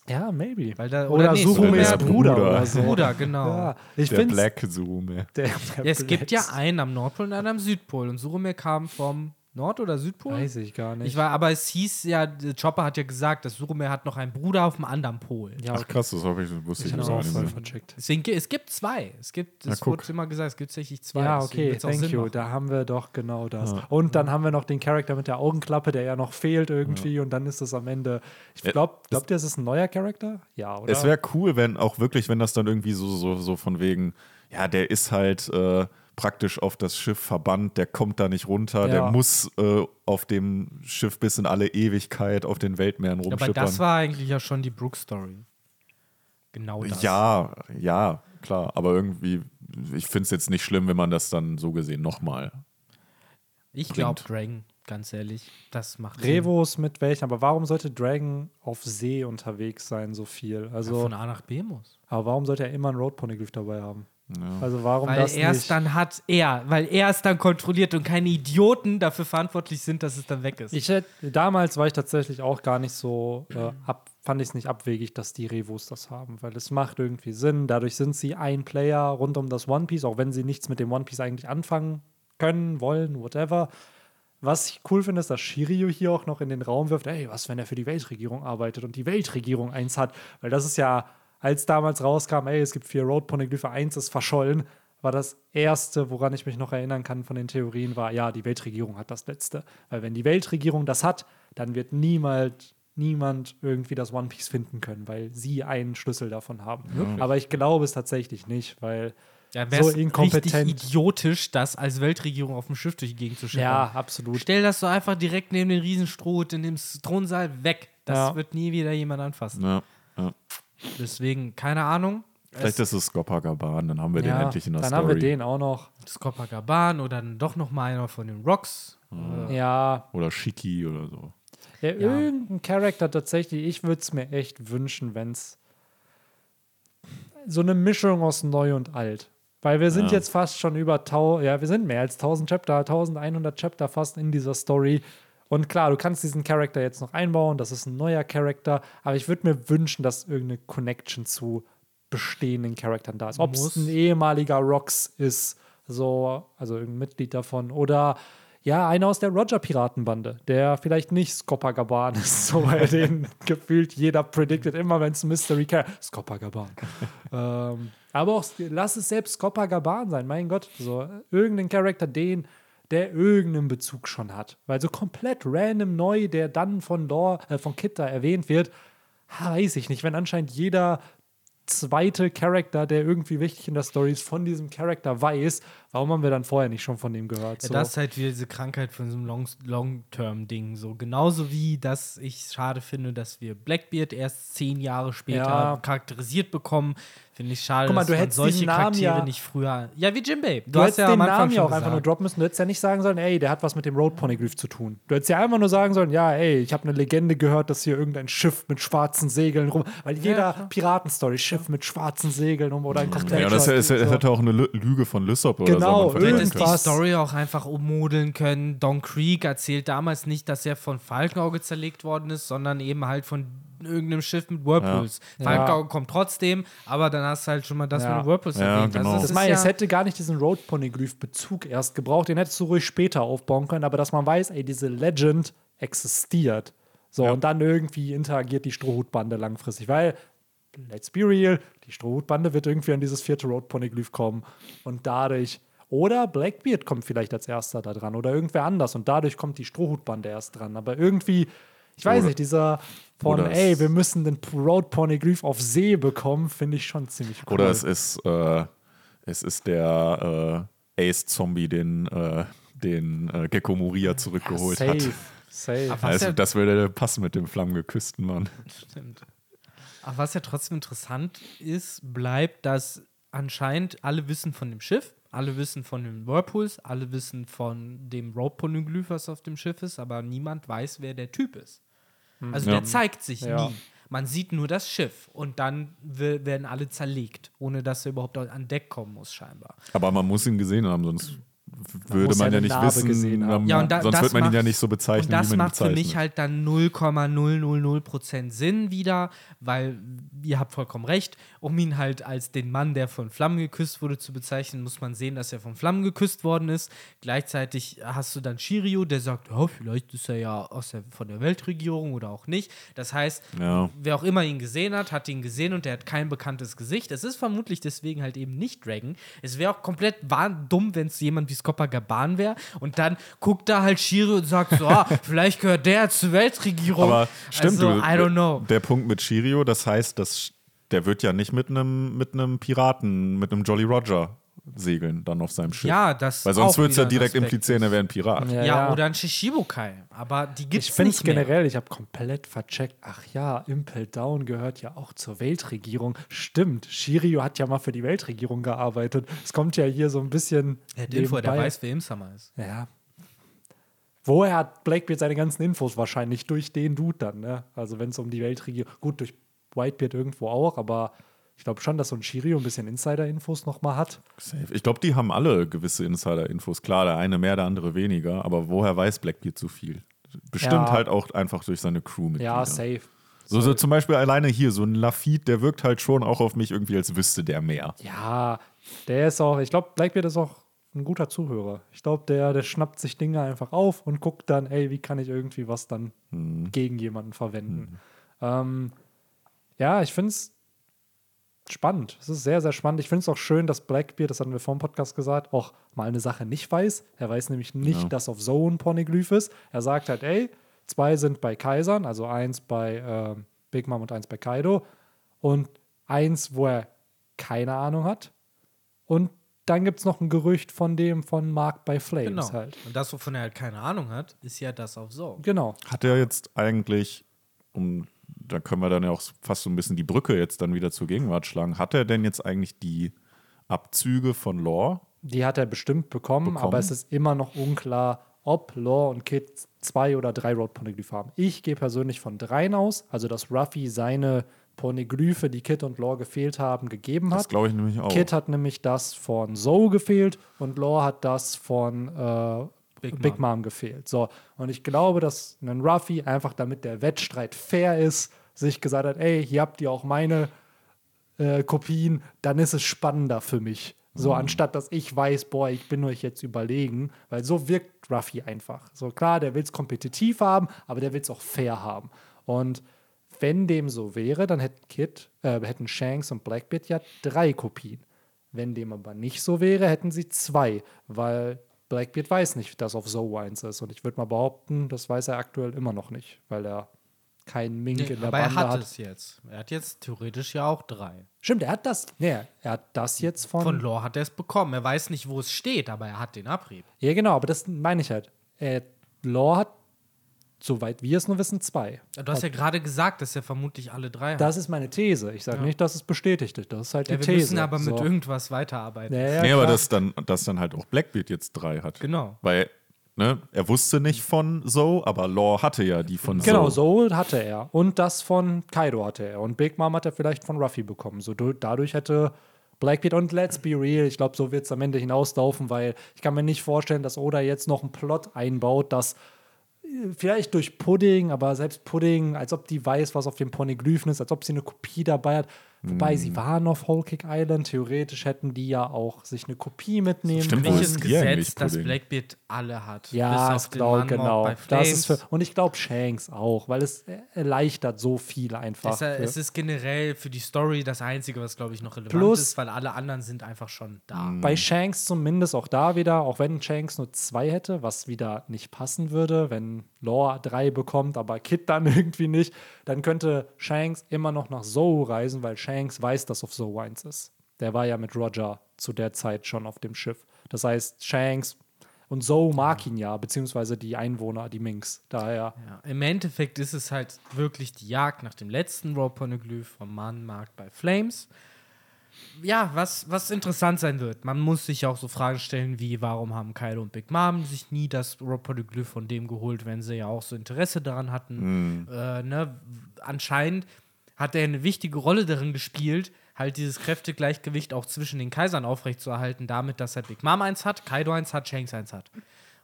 Ja, maybe. Weil da- oder oder nee, Surume- Bruder, Bruder. oder so. Bruder, genau. Ja, ich Der Black Zoom. der, der Es gibt ja einen am Nordpol und einen am Südpol. Und Surume kam vom Nord- oder Südpol? Weiß ich gar nicht. Ich war, aber es hieß ja, der Chopper hat ja gesagt, dass Surume hat noch einen Bruder auf dem anderen Pol. ja, Ach krass, das hab ich, wusste ich ich, habe auch nicht voll mehr. vercheckt. Deswegen, es gibt zwei. Es gibt, es Ja, wurde immer gesagt, es gibt tatsächlich zwei. Ja, okay, thank you. machen. Da haben wir doch genau das. Und dann haben wir noch den Charakter mit der Augenklappe, der ja noch fehlt irgendwie. Und dann ist es am Ende. Ich Ja, glaube, glaubt ihr, es ist ein neuer Charakter? Ja, oder? Es wäre cool, wenn auch wirklich, wenn das dann irgendwie so, so, so von wegen, ja, der ist halt äh, praktisch auf das Schiff verbannt, der kommt da nicht runter, Ja. der muss äh, auf dem Schiff bis in alle Ewigkeit auf den Weltmeeren Aber rumschippern. das war eigentlich ja schon die Brooke-Story. Genau das. ja, ja. klar. Aber irgendwie, ich finde es jetzt nicht schlimm, wenn man das dann so gesehen nochmal. Ich glaube Dragon, ganz ehrlich. Das macht Sinn. Revos mit welchen, aber warum sollte Dragon auf See unterwegs sein, so viel? Ja, Also, von A nach B muss. aber warum sollte er immer einen Road Poneglyph dabei haben? Ja. Also warum Weil das er es nicht? dann hat, er, weil er es dann kontrolliert und keine Idioten dafür verantwortlich sind, dass es dann weg ist. Ich hätte, damals war ich tatsächlich auch gar nicht so äh, ab, fand ich es nicht abwegig, dass die Revos das haben, weil es macht irgendwie Sinn. Dadurch sind sie ein Player rund um das One Piece, auch wenn sie nichts mit dem One Piece eigentlich anfangen können, wollen, whatever. Was ich cool finde, ist, dass Shiryu hier auch noch in den Raum wirft, ey, was, wenn er für die Weltregierung arbeitet und die Weltregierung eins hat, weil das ist ja, als damals rauskam, ey, es gibt vier Road Poneglyphe, eins ist verschollen, war das erste, woran ich mich noch erinnern kann von den Theorien, war, ja, die Weltregierung hat das letzte. Weil wenn die Weltregierung das hat, dann wird niemals niemand irgendwie das One Piece finden können, weil sie einen Schlüssel davon haben. Aber ich glaube es tatsächlich nicht, weil Ja, so inkompetent. richtig idiotisch, das als Weltregierung auf dem Schiff durch die Gegend zu schippern. Ja, absolut. Stell das so einfach direkt neben den Riesenstrohhut in dem Thronsaal weg. Das Ja. wird nie wieder jemand anfassen. Ja, ja. Deswegen, keine Ahnung. Vielleicht ist es Skopagaban, dann haben wir den Ja, endlich in der dann Story. haben wir den auch noch. Das Copacabana oder dann doch noch mal einer von den Rocks. Äh, Ja, Oder Shiki oder so. Ja, irgendein Charakter tatsächlich, ich würde es mir echt wünschen, wenn es so eine Mischung aus neu und alt. Weil wir sind Ja. jetzt fast schon über, tau ja, wir sind mehr als 1000 Chapter, 1100 Chapter fast in dieser Story. Und klar, du kannst diesen Charakter jetzt noch einbauen, das ist ein neuer Charakter, aber ich würde mir wünschen, dass irgendeine Connection zu bestehenden Charakteren da ist. Ob es ein ehemaliger Rocks ist, so, also irgendein Mitglied davon, oder ja, einer aus der Roger-Piratenbande, der vielleicht nicht Skopagaban ist, so weil den gefühlt jeder predicted immer, wenn es ein Mystery Character Skopagaban. ähm, aber auch, lass es selbst Skopagaban sein, mein Gott. So, irgendein Charakter, den, der irgendeinen Bezug schon hat. Weil so komplett random neu, der dann von, Dor, äh, von Kid da erwähnt wird, weiß ich nicht. Wenn anscheinend jeder zweite Charakter, der irgendwie wichtig in der Story ist, von diesem Charakter weiß, warum haben wir dann vorher nicht schon von dem gehört? Ja, So. Das ist halt wieder diese Krankheit von diesem Long- Long-Term-Ding. So genauso wie, dass ich schade finde, dass wir Blackbeard erst zehn Jahre später Ja. charakterisiert bekommen. Finde ich schade, Guck mal, dass du man hättest solche diesen Namen Charaktere ja- nicht früher. Ja, wie Jimbei. Du, hättest den am Anfang Namen ja auch einfach nur gesagt. droppen müssen. Du hättest ja nicht sagen sollen, ey, der hat was mit dem Road Poneglyph zu tun. Du hättest ja einfach nur sagen sollen, ja, ey, ich habe eine Legende gehört, dass hier irgendein Schiff mit schwarzen Segeln rum. Weil jeder Piratenstory, Schiff mit schwarzen Segeln rum oder ein Cocktail. Ja, das, es, es hätte auch eine Lü- Lüge von Lysop oder Genau, so. man Du hättest die. Story auch einfach ummodeln können. Don Creek erzählt damals nicht, dass er von Falkenauge zerlegt worden ist, sondern eben halt von irgendeinem Schiff mit Whirlpools. Ja. Falkenauge kommt trotzdem, aber dann hast du halt schon mal das Ja. mit den Whirlpools Ja, erwähnt. genau. Also Das das meine, ist es hätte gar nicht diesen Road Poneglyph-Bezug erst gebraucht. Den hättest du ruhig später aufbauen können, aber dass man weiß, ey, diese Legend existiert. So, und dann irgendwie interagiert die Strohhutbande langfristig, weil, let's be real, die Strohhutbande wird irgendwie an dieses vierte Road Poneglyph kommen und dadurch. Oder Blackbeard kommt vielleicht als erster da dran oder irgendwer anders und dadurch kommt die Strohhutbande erst dran. Aber irgendwie, ich weiß Oder- nicht, dieser von, ey, wir müssen den Road Poneglyph auf See bekommen, finde ich schon ziemlich cool. Oder es ist, äh, es ist der äh, Ace-Zombie, den, äh, den äh, Gecko Moria zurückgeholt safe, hat. Safe. Aber- Also ja- das würde passen mit dem flammengeküssten Mann. Stimmt. Aber was ja trotzdem interessant ist, bleibt, dass anscheinend alle wissen von dem Schiff, alle wissen von den Whirlpools, alle wissen von dem Rope Poneglyph, was auf dem Schiff ist, aber niemand weiß, wer der Typ ist. Also Ja. der zeigt sich Ja. nie. Man sieht nur das Schiff und dann werden alle zerlegt, ohne dass er überhaupt an Deck kommen muss, scheinbar. Aber man muss ihn gesehen haben, sonst würde man ja nicht Narbe wissen. gesehen haben. ähm, Ja, da, sonst wird man ihn ja macht- nicht so bezeichnen, Und das wie man macht für mich bezeichnet. halt dann 0,000% Sinn wieder, weil ihr habt vollkommen recht, um ihn halt als den Mann, der von Flammen geküsst wurde, zu bezeichnen, muss man sehen, dass er von Flammen geküsst worden ist. Gleichzeitig hast du dann Shiryu, der sagt, ja, vielleicht ist er ja aus der, von der Weltregierung oder auch nicht. Das heißt, Ja. wer auch immer ihn gesehen hat, hat ihn gesehen und der hat kein bekanntes Gesicht. Es ist vermutlich deswegen halt eben nicht Dragon. Es wäre auch komplett dumm, wenn es jemand wie Scopper Gaban wäre und dann guckt da halt Shiro und sagt so, ah, vielleicht gehört der zur Weltregierung. Aber stimmt, also, du, I don't know. der Punkt mit Shirio, das heißt, dass der wird ja nicht mit einem mit einem Piraten, mit einem Jolly Roger segeln dann auf seinem Schiff. Ja, das Weil sonst würde es ja direkt implizieren, er wäre ein Pirat. Ja, Ja, ja. oder ein Shishibukai. Aber die gibt Ich es finde nicht es mehr. generell, ich habe komplett vercheckt. Ach ja, Impel Down gehört ja auch zur Weltregierung. Stimmt, Shiryu hat ja mal für die Weltregierung gearbeitet. Es kommt ja hier so ein bisschen. Der hat Info, der weiß, wer Imsama ist. Ja. Woher hat Blackbeard seine ganzen Infos? Wahrscheinlich durch den Dude dann, ne? Also wenn es um die Weltregierung. Gut, durch Whitebeard irgendwo auch, aber ich glaube schon, dass so ein Shiryu ein bisschen Insider-Infos nochmal hat. Safe. Ich glaube, die haben alle gewisse Insider-Infos. Klar, der eine mehr, der andere weniger. Aber woher weiß Blackbeard so viel? Bestimmt Ja. halt auch einfach durch seine Crew mit. Ja, safe. So, so zum Beispiel alleine hier, so ein Lafitte, der wirkt halt schon auch auf mich irgendwie, als wüsste der mehr. Ja, der ist auch, ich glaube, Blackbeard ist auch ein guter Zuhörer. Ich glaube, der, der schnappt sich Dinge einfach auf und guckt dann, ey, wie kann ich irgendwie was dann gegen jemanden verwenden. Ähm, ja, ich finde es spannend. Es ist sehr, sehr spannend. Ich finde es auch schön, dass Blackbeard, das hatten wir vor dem Podcast gesagt, auch mal eine Sache nicht weiß. Er weiß nämlich nicht, Ja. dass auf Zone Poneglyph ist. Er sagt halt, ey, zwei sind bei Kaisern, also eins bei ähm, Big Mom und eins bei Kaido. Und eins, wo er keine Ahnung hat. Und dann gibt es noch ein Gerücht von dem von Mark bei Flames Genau. halt. Und das, wovon er halt keine Ahnung hat, ist ja das auf so. Genau. Hat er jetzt eigentlich, um, da können wir dann ja auch fast so ein bisschen die Brücke jetzt dann wieder zur Gegenwart schlagen, hat er denn jetzt eigentlich die Abzüge von Lore? Die hat er bestimmt bekommen, Bekommen? aber es ist immer noch unklar, ob Law und Kid zwei oder drei Road Poneglyph haben. Ich gehe persönlich von dreien aus, also dass Ruffy seine Poneglyphe, die Kid und Law gefehlt haben, gegeben Das hat. glaube ich nämlich auch. Kid hat nämlich das von Zoe gefehlt und Law hat das von äh, Big Big, Mom. Mom. gefehlt. So, und ich glaube, dass ein Ruffy einfach damit der Wettstreit fair ist, sich gesagt hat, ey, hier habt ihr auch meine äh, Kopien, dann ist es spannender für mich. So, anstatt dass ich weiß, boah, ich bin euch jetzt überlegen, weil so wirkt Ruffy einfach. So klar, der will es kompetitiv haben, aber der will es auch fair haben. Und wenn dem so wäre, dann hätten Kid, äh, hätten Shanks und Blackbeard ja drei Kopien. Wenn dem aber nicht so wäre, hätten sie zwei, weil Blackbeard weiß nicht, dass auf Zoe eins ist. Und ich würde mal behaupten, das weiß er aktuell immer noch nicht, weil er keinen Mink Nee, in der aber er Bande hat hat. es jetzt. Er hat jetzt theoretisch ja auch drei. Stimmt, er hat das. Nee, er hat das jetzt von. Von Lore hat er es bekommen. Er weiß nicht, wo es steht, aber er hat den Abrieb. ja, genau, aber das meine ich halt. Äh, Law hat, soweit wir es nur wissen, zwei. Du hast ja gerade gesagt, dass er vermutlich alle drei hat. Das ist meine These. Ich sage nicht, dass es bestätigt ist. Das ist halt ja, die wir These. müssen aber mit So. irgendwas weiterarbeiten. Ja, ja, nee, aber dass dann, dass dann halt auch Blackbeard jetzt drei hat. Genau. Weil, ne, er wusste nicht von Zoe, aber Lore hatte ja die von Genau, Zoe. so hatte er. Und das von Kaido hatte er. Und Big Mom hat er vielleicht von Ruffy bekommen. So du- dadurch hätte Blackbeard und let's be real, ich glaube, so wird es am Ende hinauslaufen, weil ich kann mir nicht vorstellen, dass Oda jetzt noch einen Plot einbaut, dass äh, vielleicht durch Pudding, aber selbst Pudding, als ob die weiß, was auf dem Poneglyphen ist, als ob sie eine Kopie dabei hat. Wobei, sie waren auf Whole Cake Island. Theoretisch hätten die ja auch sich eine Kopie mitnehmen Stimmt, können. Eigentlich, Gesetz, das Pudding? Blackbeard alle hat. Ja, Bis Mann genau. bei Das ist für, und ich glaube Shanks auch, weil es erleichtert so viel einfach. Es, es ist generell für die Story das Einzige, was, glaube ich, noch relevant Plus- ist, weil alle anderen sind einfach schon da. bei Shanks zumindest auch da wieder, auch wenn Shanks nur zwei hätte, was wieder nicht passen würde, wenn Law drei bekommt, aber Kid dann irgendwie nicht, dann könnte Shanks immer noch nach Zoe reisen, weil Shanks weiß, dass auf Zoe eins ist. Der war ja mit Roger zu der Zeit schon auf dem Schiff. Das heißt, Shanks und Zoe mag ihn ja, beziehungsweise die Einwohner, die Minks. Daher, Ja, Im Endeffekt ist es halt wirklich die Jagd nach dem letzten Raw Poneglyph vom Mannmarkt bei Flames. Ja, was, was interessant sein wird. Man muss sich auch so Fragen stellen wie, warum haben Kaido und Big Mom sich nie das Raw Poneglyph von dem geholt, wenn sie ja auch so Interesse daran hatten. Äh, ne? Anscheinend hat er eine wichtige Rolle darin gespielt, halt dieses Kräftegleichgewicht auch zwischen den Kaisern aufrechtzuerhalten, damit, dass er Big Mom eins hat, Kaido eins hat, Shanks eins hat.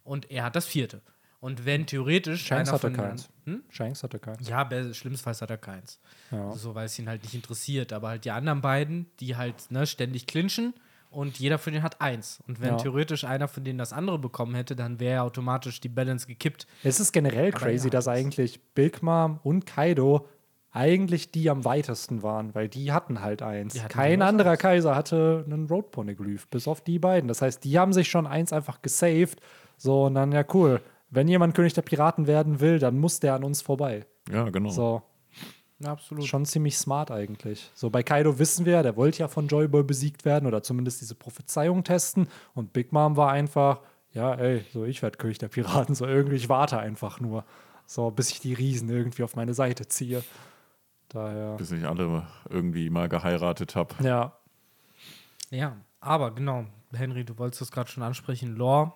Und er hat das vierte. Und wenn theoretisch Shanks einer hatte von den- keins. Shanks hatte keins. ja, schlimmstenfalls hat er keins. Ja. So, weil es ihn halt nicht interessiert. Aber halt die anderen beiden, die halt ne, ständig clinchen und jeder von denen hat eins. Und wenn Ja. theoretisch einer von denen das andere bekommen hätte, dann wäre automatisch die Balance gekippt. Es ist generell crazy, ja, dass das- eigentlich Big Mom und Kaido eigentlich die am weitesten waren, weil die hatten halt eins. Hatten Kein anderer eins. Kaiser hatte einen Road Poneglyph, bis auf die beiden. Das heißt, die haben sich schon eins einfach gesaved. So, und dann, ja, cool. Wenn jemand König der Piraten werden will, dann muss der an uns vorbei. Ja, genau. So. absolut. Schon ziemlich smart eigentlich. So bei Kaido wissen wir, der wollte ja von Joyboy besiegt werden oder zumindest diese Prophezeiung testen. Und Big Mom war einfach, ja, ey, so ich werde König der Piraten, so irgendwie, ich warte einfach nur. So, bis ich die Riesen irgendwie auf meine Seite ziehe. Daher. Bis ich alle irgendwie mal geheiratet habe. Ja, Ja, aber genau, Henry, du wolltest das gerade schon ansprechen. Lore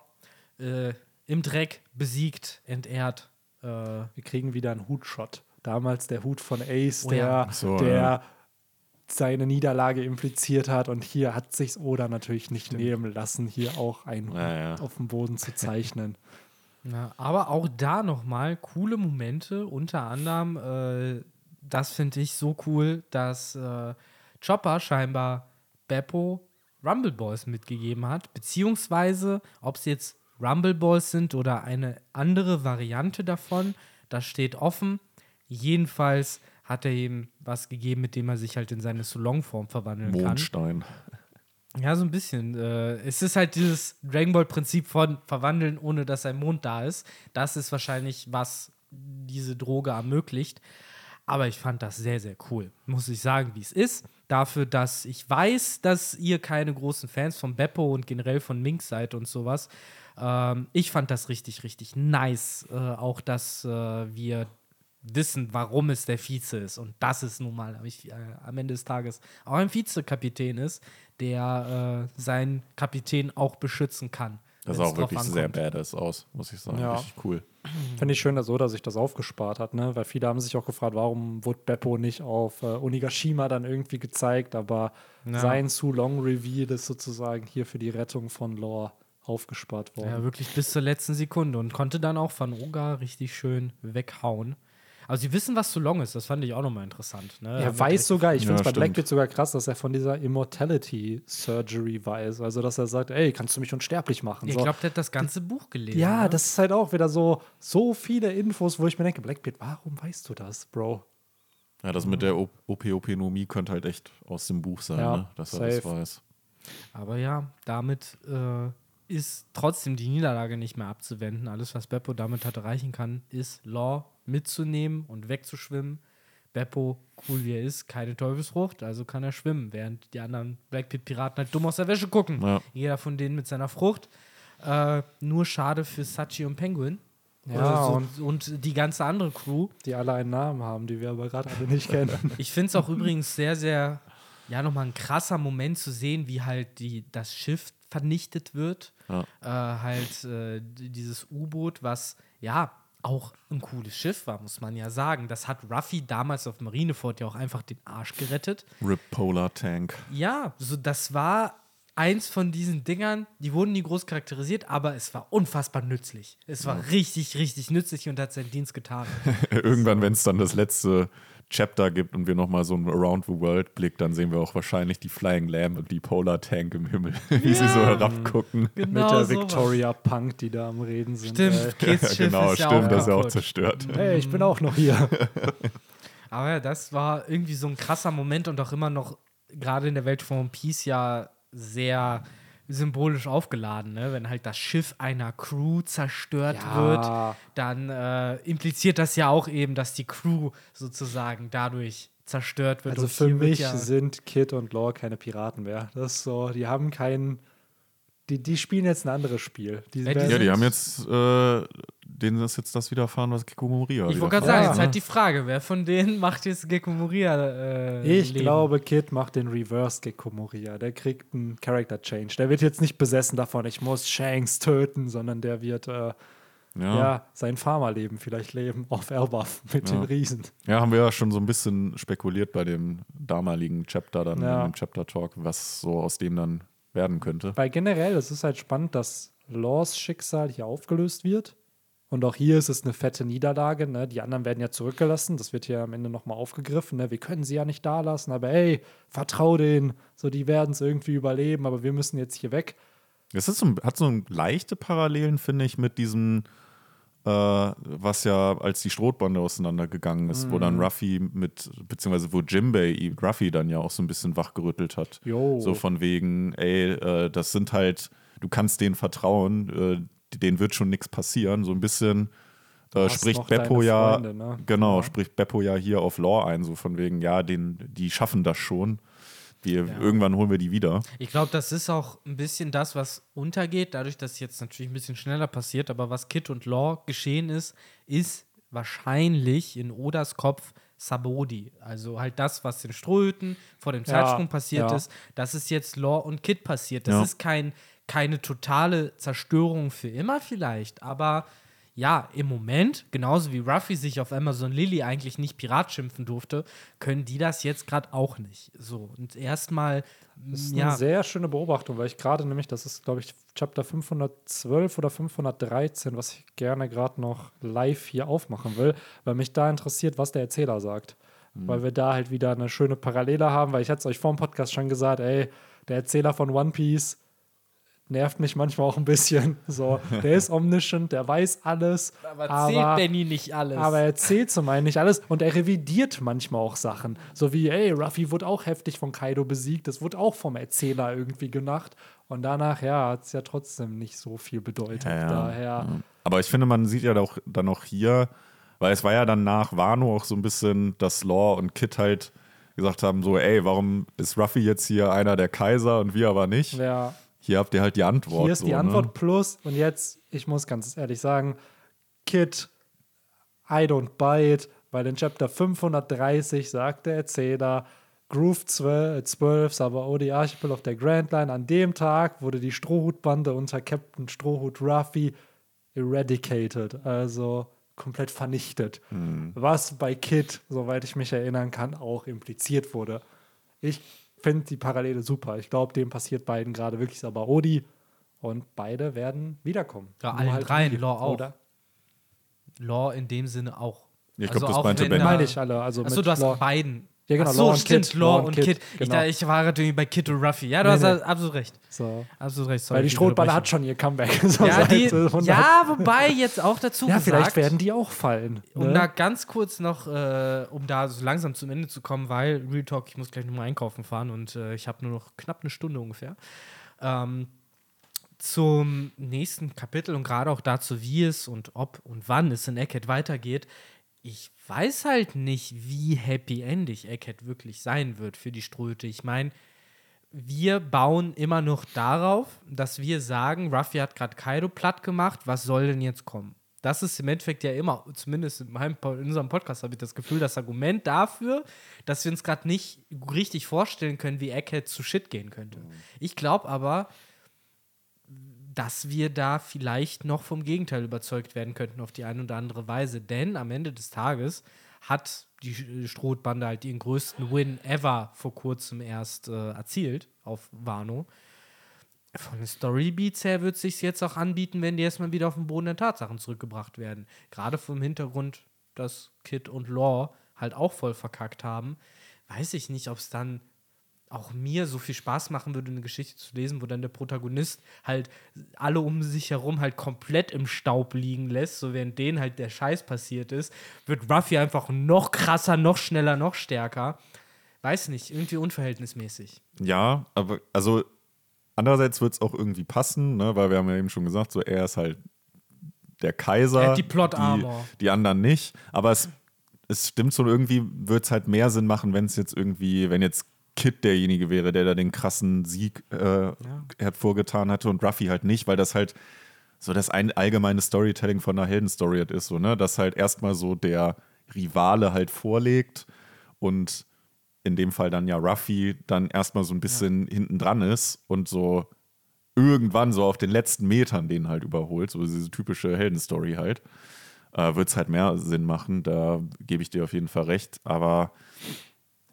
äh, im Dreck besiegt, entehrt. Äh, wir kriegen wieder einen Hutshot. Damals der Hut von Ace, Oh der, ja. So, der ja. seine Niederlage impliziert hat. Und hier hat sich's Oda natürlich nicht nehmen lassen, hier auch einen Ja, ja. Hut auf dem Boden zu zeichnen. Ja, aber auch da nochmal coole Momente, unter anderem, äh, das finde ich so cool, dass äh, Chopper scheinbar Beppo Rumble Balls mitgegeben hat, beziehungsweise ob es jetzt Rumble Balls sind oder eine andere Variante davon, das steht offen. Jedenfalls hat er ihm was gegeben, mit dem er sich halt in seine Solong-Form verwandeln kann. Mondstein. Ja, so ein bisschen. Äh, es ist halt dieses Dragon Ball-Prinzip von verwandeln, ohne dass ein Mond da ist. Das ist wahrscheinlich, was diese Droge ermöglicht. Aber ich fand das sehr, sehr cool. Muss ich sagen, wie es ist. Dafür, dass ich weiß, dass ihr keine großen Fans von Beppo und generell von Mink seid und sowas. Ähm, ich fand das richtig, richtig nice. Äh, auch, dass äh, wir wissen, warum es der Vize ist. Und das ist nun mal ich, äh, am Ende des Tages auch ein Vizekapitän ist, der äh, seinen Kapitän auch beschützen kann. Das sah auch wirklich sehr ankommt. badass aus, muss ich sagen. Ja. Richtig cool. Finde ich schön, dass Oda sich das aufgespart hat, ne? Weil viele haben sich auch gefragt, warum wurde Beppo nicht auf äh, Onigashima dann irgendwie gezeigt, aber Ja. sein Too Long Reveal ist sozusagen hier für die Rettung von Lore aufgespart worden. Ja, wirklich bis zur letzten Sekunde und konnte dann auch Van Oga richtig schön weghauen. Also sie wissen, was zu long ist, das fand ich auch nochmal interessant. Ne? Er weiß sogar, ich Ja, finde es bei. Blackbeard sogar krass, dass er von dieser Immortality Surgery weiß. Also, dass er sagt, ey, kannst du mich unsterblich machen? Ich So. glaube, der hat das ganze Buch gelesen. ja, ne? das ist halt auch wieder so, so viele Infos, wo ich mir denke, Blackbeard, warum weißt du das, Bro? Ja, das mit der O- OP-Openomie könnte halt echt aus dem Buch sein, Ja, ne? dass er das safe. weiß. Aber ja, damit äh, ist trotzdem die Niederlage nicht mehr abzuwenden. Alles, was Beppo damit hat erreichen kann, ist Law mitzunehmen und wegzuschwimmen. Beppo, cool wie er ist, keine Teufelsfrucht, also kann er schwimmen, während die anderen Blackpit-Piraten halt dumm aus der Wäsche gucken. Ja. Jeder von denen mit seiner Frucht. Äh, nur schade für Sachi und Penguin. Ja, Äh, so, und- und die ganze andere Crew. Die alle einen Namen haben, die wir aber gerade alle nicht kennen. Ich finde es auch übrigens sehr, sehr, ja, nochmal ein krasser Moment zu sehen, wie halt die, das Schiff vernichtet wird. Ja. Äh, halt äh, dieses U-Boot, was ja auch ein cooles Schiff war, muss man ja sagen. Das hat Ruffy damals auf Marineford ja auch einfach den Arsch gerettet. Rip Polar Tank. Ja, so das war eins von diesen Dingern, die wurden nie groß charakterisiert, aber es war unfassbar nützlich. Es war richtig, richtig nützlich und hat seinen Dienst getan. Irgendwann, wenn es dann das letzte Chapter gibt und wir nochmal so einen Around the World Blick, dann sehen wir auch wahrscheinlich die Flying Lamb und die Polar Tank im Himmel, wie sie so herabgucken. Mit Genau der sowas. Victoria Punk, die da am Reden sind. Stimmt, Kids Schiff genau, ist ja stimmt, das ist ja auch zerstört. Hey, ich bin auch noch hier. Aber ja, das war irgendwie so ein krasser Moment und auch immer noch gerade in der Welt von One Piece ja sehr symbolisch aufgeladen, ne? Wenn halt das Schiff einer Crew zerstört Ja. wird, dann äh, impliziert das ja auch eben, dass die Crew sozusagen dadurch zerstört wird. Also für mich ja, sind Kid und Lore keine Piraten mehr. Das ist so, die haben keinen. Die, die spielen jetzt ein anderes Spiel. Die Ja, die Ja, die haben jetzt, äh, denen ist jetzt das widerfahren, was Kiko Moria ich wollte gerade sagen, Ja. jetzt halt die Frage, wer von denen macht jetzt Gecko Moria äh, ich Leben? glaube, Kid macht den Reverse Gecko Moria. Der kriegt einen Character Change. Der wird jetzt nicht besessen davon, ich muss Shanks töten, sondern der wird äh, ja. Ja. sein Farmerleben vielleicht leben auf Elbaf mit den Ja. Riesen. ja, haben wir ja schon so ein bisschen spekuliert bei dem damaligen Chapter, dann Ja. in dem Chapter Talk, was so aus dem dann werden könnte. Weil generell, es ist halt spannend, dass Laws Schicksal hier aufgelöst wird. Und auch hier ist es eine fette Niederlage. Ne? Die anderen werden ja zurückgelassen. Das wird hier am Ende nochmal aufgegriffen. Ne? Wir können sie ja nicht da lassen, aber ey, vertrau denen. So, die werden es irgendwie überleben, aber wir müssen jetzt hier weg. Es ist so, hat so leichte Parallelen, finde ich, mit diesem, was ja als die Strohbande auseinandergegangen ist, wo Mhm. dann Ruffy mit, beziehungsweise wo Jimbei Ruffy dann ja auch so ein bisschen wachgerüttelt hat. Jo. So von wegen, ey, äh, das sind halt, du kannst denen vertrauen, äh, denen wird schon nichts passieren. So ein bisschen äh, spricht Beppo ja, Freunde, ne? genau, Ja. spricht Beppo ja hier auf Law ein, so von wegen, ja, den, die schaffen das schon. Wir, Ja. Irgendwann holen wir die wieder. Ich glaube, das ist auch ein bisschen das, was untergeht, dadurch, dass es jetzt natürlich ein bisschen schneller passiert, aber was Kid und Law geschehen ist, ist wahrscheinlich in Odas Kopf Sabodi. Also halt das, was den Strohhüten vor dem Ja, Zeitsprung passiert ja. ist, das ist jetzt Law und Kid passiert. Das Ja. ist kein, keine totale Zerstörung für immer vielleicht, aber ja, im Moment, genauso wie Ruffy sich auf Amazon Lily eigentlich nicht Pirat schimpfen durfte, können die das jetzt gerade auch nicht. So, und erstmal, Das ist ja, eine sehr schöne Beobachtung, weil ich gerade nämlich, das ist, glaube ich, Chapter 512 oder 513, was ich gerne gerade noch live hier aufmachen will, weil mich da interessiert, was der Erzähler sagt. Weil wir da halt wieder eine schöne Parallele haben, weil ich hatte es euch vor dem Podcast schon gesagt, ey, der Erzähler von One Piece nervt mich manchmal auch ein bisschen. So, der ist omniscient, der weiß alles, aber aber, zählt Benny nicht alles. aber er erzählt zum einen nicht alles und er revidiert manchmal auch Sachen. So wie, ey, Ruffy wurde auch heftig von Kaido besiegt, das wurde auch vom Erzähler irgendwie gemacht. Und danach, ja, hat es ja trotzdem nicht so viel bedeutet. Ja, ja. Daher, Aber ich finde, man sieht ja auch dann auch hier, weil es war ja dann nach Wano auch so ein bisschen, dass Law und Kid halt gesagt haben, so, ey, warum ist Ruffy jetzt hier einer der Kaiser und wir aber nicht? ja, Hier habt ihr halt die Antwort. hier ist die so, Antwort Ne? plus. Und jetzt, ich muss ganz ehrlich sagen, Kid, I don't buy it, weil in Chapter 530 sagt der Erzähler, Groove 12, 12 Sabaody Archipel auf der Grand Line. An dem Tag wurde die Strohhutbande unter Captain Strohhut Ruffy eradicated, also komplett vernichtet. Was bei Kid, soweit ich mich erinnern kann, auch impliziert wurde. Ich finde die Parallele super. Ich glaube, dem passiert beiden gerade wirklich Sabaody und beide werden wiederkommen. Ja, allen halt dreien, Law auch. Oder? Law in dem Sinne auch. Ich glaub, das auch meinte wenn Ben. Meine ich alle. Also Achso, mit du hast Law. beiden. Ja, genau, Ach so, Law stimmt, Kid. Law Law und Kid. Kid, Ich, genau. da, ich war irgendwie bei Kid und Ruffy. Ja, du Nee, hast nee. absolut recht. So. Absolut recht. sorry Weil die Strohballe hat schon ihr Comeback. So Ja, die, 100. ja, wobei jetzt auch dazu Ja, gesagt, vielleicht werden die auch fallen. um ne? da ganz kurz noch, äh, um da so langsam zum Ende zu kommen, weil Real Talk, ich muss gleich nochmal einkaufen fahren und äh, ich habe nur noch knapp eine Stunde ungefähr. Ähm, zum nächsten Kapitel und gerade auch dazu, wie es und ob und wann es in Eckhead weitergeht. Ich weiß halt nicht, wie happy-endig Eckhead wirklich sein wird für die Ströte. Ich meine, wir bauen immer noch darauf, dass wir sagen, Ruffy hat gerade Kaido platt gemacht, was soll denn jetzt kommen? Das ist im Endeffekt ja immer, zumindest in, meinem, in unserem Podcast habe ich das Gefühl, das Argument dafür, dass wir uns gerade nicht richtig vorstellen können, wie Egghead zu Shit gehen könnte. Ich glaube aber, dass wir da vielleicht noch vom Gegenteil überzeugt werden könnten auf die eine oder andere Weise. Denn am Ende des Tages hat die Strohbande halt ihren größten Win ever vor kurzem erst äh, erzielt auf Wano. Von den Storybeats her wird es sich jetzt auch anbieten, wenn die erstmal wieder auf den Boden der Tatsachen zurückgebracht werden. Gerade vom Hintergrund, dass Kid und Law halt auch voll verkackt haben, weiß ich nicht, ob es dann auch mir so viel Spaß machen würde, eine Geschichte zu lesen, wo dann der Protagonist halt alle um sich herum halt komplett im Staub liegen lässt, so während denen halt der Scheiß passiert ist, wird Ruffy einfach noch krasser, noch schneller, noch stärker. Weiß nicht, irgendwie unverhältnismäßig. Ja, aber also andererseits wird es auch irgendwie passen, ne? weil wir haben ja eben schon gesagt, so er ist halt der Kaiser. Er hat die Plot-Armor. Die, die anderen nicht. Aber es, es stimmt so, irgendwie wird es halt mehr Sinn machen, wenn es jetzt irgendwie, wenn jetzt Kid derjenige wäre, der da den krassen Sieg äh, hervorgetan hatte und Ruffy halt nicht, weil das halt so das ein allgemeine Storytelling von einer Heldenstory halt ist, so, ne? Dass halt erstmal so der Rivale halt vorlegt und in dem Fall dann ja Ruffy dann erstmal so ein bisschen hinten dran ist und so irgendwann so auf den letzten Metern den halt überholt, so diese typische Heldenstory halt, äh, wird es halt mehr Sinn machen. Da gebe ich dir auf jeden Fall recht. Aber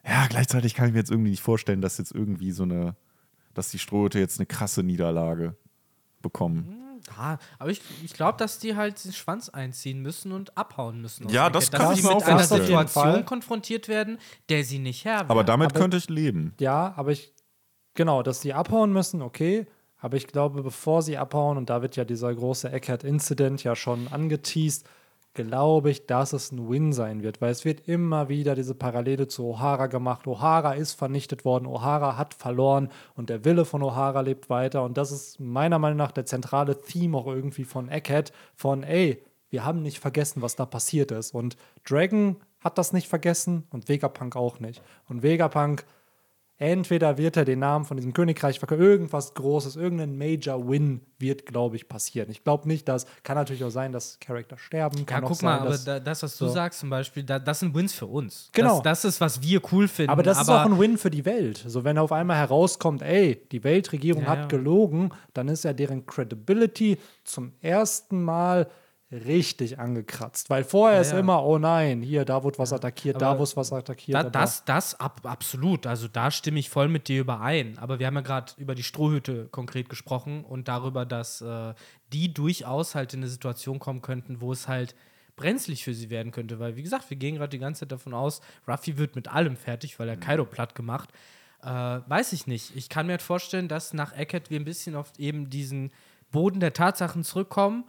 ja, gleichzeitig kann ich mir jetzt irgendwie nicht vorstellen, dass jetzt irgendwie so eine, dass die Strohhüte jetzt eine krasse Niederlage bekommen. Ja, aber ich, ich glaube, dass die halt den Schwanz einziehen müssen und abhauen müssen. Ja, das Kette. kann dass ich sie mir mit auch einer vorstellen. Situation konfrontiert werden, der sie nicht Herr Aber damit Aber- könnte ich leben. Ja, aber ich, genau, dass die abhauen müssen, okay. Aber ich glaube, bevor sie abhauen, und da wird ja dieser große Eckert-Incident ja schon angeteased, glaube ich, dass es ein Win sein wird, weil es wird immer wieder diese Parallele zu O'Hara gemacht. O'Hara ist vernichtet worden, O'Hara hat verloren und der Wille von O'Hara lebt weiter. Und das ist meiner Meinung nach der zentrale Theme auch irgendwie von Eckhead, von ey, wir haben nicht vergessen, was da passiert ist. Und Dragon hat das nicht vergessen und Vegapunk auch nicht. Und Vegapunk, entweder wird er den Namen von diesem Königreich verkaufen, irgendwas Großes, irgendein Major Win wird, glaube ich, passieren. Ich glaube nicht, dass, kann natürlich auch sein, dass Charakter sterben. Ja, Kann auch guck sein, mal, aber da, das, was du so. sagst zum Beispiel, da, das sind Wins für uns. Genau. Das, das ist, was wir cool finden. aber das ist auch ein Win für die Welt. So, wenn auf einmal herauskommt, ey, die Weltregierung Ja, hat ja. gelogen, dann ist ja deren Credibility zum ersten Mal richtig angekratzt. Weil vorher ist ja. immer, oh nein, hier, da wurde was attackiert, da aber wurde was attackiert. Da, da- das, das ab, absolut. Also da stimme ich voll mit dir überein. Aber wir haben ja gerade über die Strohhüte konkret gesprochen und darüber, dass äh, die durchaus halt in eine Situation kommen könnten, wo es halt brenzlig für sie werden könnte. Weil, wie gesagt, wir gehen gerade die ganze Zeit davon aus, Ruffy wird mit allem fertig, weil er Kaido platt gemacht. Äh, weiß ich nicht. Ich kann mir halt vorstellen, dass nach Eckert wir ein bisschen auf eben diesen Boden der Tatsachen zurückkommen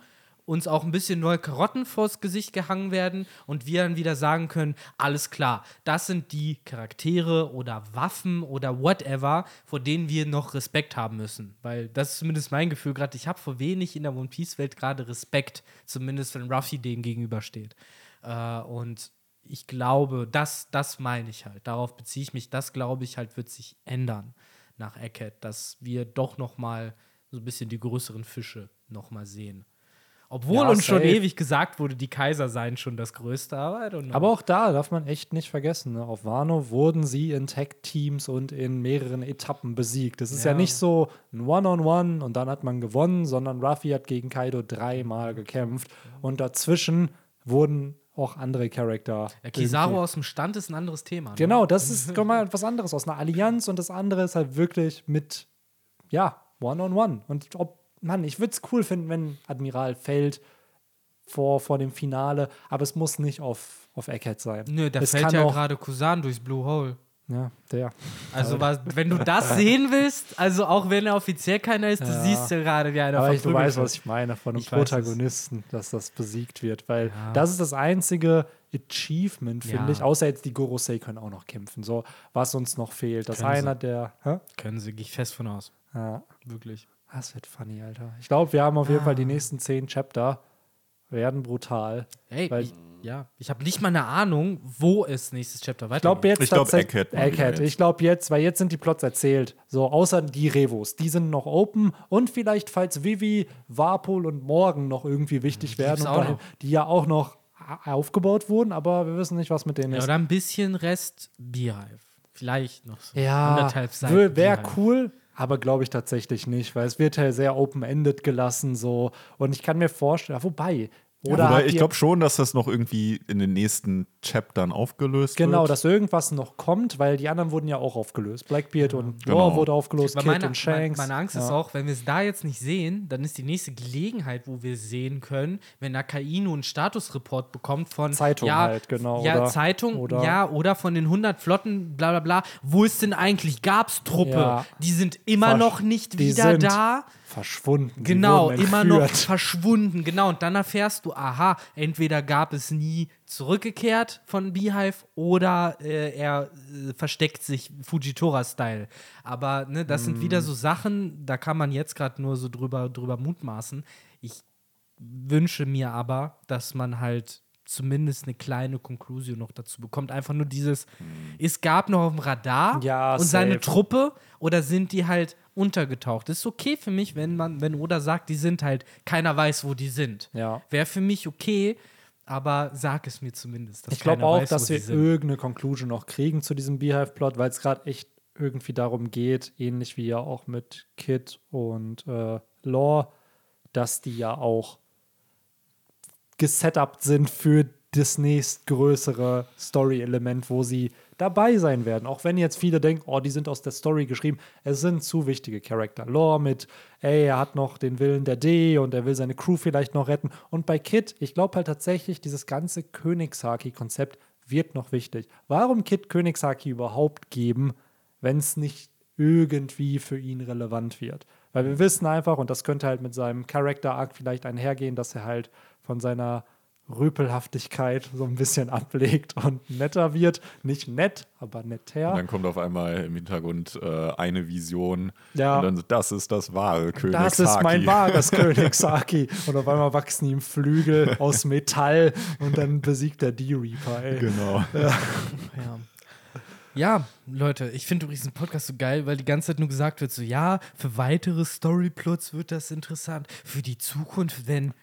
uns auch ein bisschen neue Karotten vors Gesicht gehangen werden und wir dann wieder sagen können, alles klar, das sind die Charaktere oder Waffen oder whatever, vor denen wir noch Respekt haben müssen. Weil das ist zumindest mein Gefühl gerade, ich habe vor wenig in der One Piece-Welt gerade Respekt, zumindest wenn Ruffy dem gegenübersteht. Äh, und ich glaube, das, das meine ich halt, darauf beziehe ich mich, das glaube ich halt wird sich ändern nach Eckhead, dass wir doch noch mal so ein bisschen die größeren Fische noch mal sehen. Obwohl Ja, uns schon ewig gesagt wurde, die Kaiser seien schon das Größte, know. Aber auch da darf man echt nicht vergessen, ne? auf Wano wurden sie in Tag-Teams und in mehreren Etappen besiegt. Es ist ja. Ja. nicht so ein One-on-One und dann hat man gewonnen, sondern Ruffy hat gegen Kaido dreimal gekämpft und dazwischen wurden auch andere Charakter. ja, Kizaru irgendwie- aus dem Stand ist ein anderes Thema. Ne? Genau, das ist mal was anderes aus einer Allianz und das andere ist halt wirklich mit, ja, One-on-One. Und ob, Mann, ich würde es cool finden, wenn Admiral fällt vor, vor dem Finale, aber es muss nicht auf, auf Egghead sein. Nö, da es fällt kann ja auch- gerade Kusan durchs Blue Hole. Ja, der. Also, was, wenn du das sehen willst, also auch wenn er offiziell keiner ist, du Ja. siehst ja gerade, wie einer Aber ich, du weißt, was ich meine, von einem Ich. Protagonisten, dass das besiegt wird, weil Ja. das ist das einzige Achievement, finde Ja. ich, außer jetzt die Gorosei können auch noch kämpfen, so, was uns noch fehlt. Dass Können sie. einer der, hä? Können sie, gehe ich fest von aus. Ja, Wirklich. Das wird funny, Alter. Ich glaube, wir haben auf jeden Ah. Fall die nächsten zehn Chapter werden brutal. Ey, Weil- ich, ja, ich habe nicht mal eine Ahnung, wo es nächstes Chapter Ich glaube weitergeht. jetzt Ich glaub, Egghead Egghead. Ich glaube jetzt, weil jetzt sind die Plots erzählt. So, außer die Revos, die sind noch open und vielleicht, falls Vivi, Warpol und Morgen noch irgendwie wichtig werden, und auch dahin, noch. die ja auch noch aufgebaut wurden, aber wir wissen nicht, was mit denen Ja, ist. oder ein bisschen Rest Beehive. Vielleicht noch so. Ja, anderthalb Seiten. wäre cool, aber glaube ich tatsächlich nicht, weil es wird ja sehr open-ended gelassen so. Und ich kann mir vorstellen, wobei, oder Wobei, ich glaube schon, dass das noch irgendwie in den nächsten Chaptern aufgelöst Genau, wird. dass irgendwas noch kommt, weil die anderen wurden ja auch aufgelöst. Blackbeard und Genau. Law wurde aufgelöst, Kid meine, und Shanks. meine Angst ist ja. auch, wenn wir es da jetzt nicht sehen, dann ist die nächste Gelegenheit, wo wir es sehen können, wenn Akainu einen Statusreport bekommt von Zeitung ja, halt, genau, Ja, oder- Zeitung, oder- ja, oder von den 100 Flotten, bla bla bla. Wo ist denn eigentlich? Gab's Truppe? Ja. Die sind immer Versch- noch nicht die wieder sind da. Verschwunden. Genau, immer noch verschwunden. Genau, und dann erfährst du, aha, entweder gab es nie zurückgekehrt von Beehive oder äh, er äh, versteckt sich Fujitora-Style. Aber ne, das sind Mm. wieder so Sachen, da kann man jetzt gerade nur so drüber, drüber mutmaßen. Ich wünsche mir aber, dass man halt zumindest eine kleine Konklusion noch dazu bekommt. Einfach nur dieses, es gab noch auf dem Radar Ja, und seine safe. Truppe oder sind die halt untergetaucht? Das ist okay für mich, wenn man, wenn Oda sagt, die sind halt, keiner weiß, wo die sind. Ja. Wäre für mich okay, aber sag es mir zumindest. Ich glaube auch, weiß, dass wir irgendeine Conclusion noch kriegen zu diesem Beehive-Plot, weil es gerade echt irgendwie darum geht, ähnlich wie ja auch mit Kid und äh, Law, dass die ja auch gesetupt sind für das nächstgrößere Story-Element, wo sie dabei sein werden. Auch wenn jetzt viele denken, oh, die sind aus der Story geschrieben. Es sind zu wichtige Charakter. Law mit, ey, er hat noch den Willen der D und er will seine Crew vielleicht noch retten. Und bei Kid, ich glaube halt tatsächlich, dieses ganze Königshaki-Konzept wird noch wichtig. Warum Kid Königshaki überhaupt geben, wenn es nicht irgendwie für ihn relevant wird? Weil wir wissen einfach, und das könnte halt mit seinem Character-Arc vielleicht einhergehen, dass er halt von seiner Rüpelhaftigkeit so ein bisschen ablegt und netter wird. Nicht nett, aber netter. Und dann kommt auf einmal im Hintergrund äh, eine Vision. Ja. Und dann, das ist das wahre König Das ist mein wahres König Saki. Und auf einmal wachsen ihm Flügel aus Metall und dann besiegt er die Reaper, ey. Genau. Ja. Ja, Leute, ich finde übrigens den Podcast so geil, weil die ganze Zeit nur gesagt wird, so ja, für weitere Storyplots wird das interessant. Für die Zukunft, wenn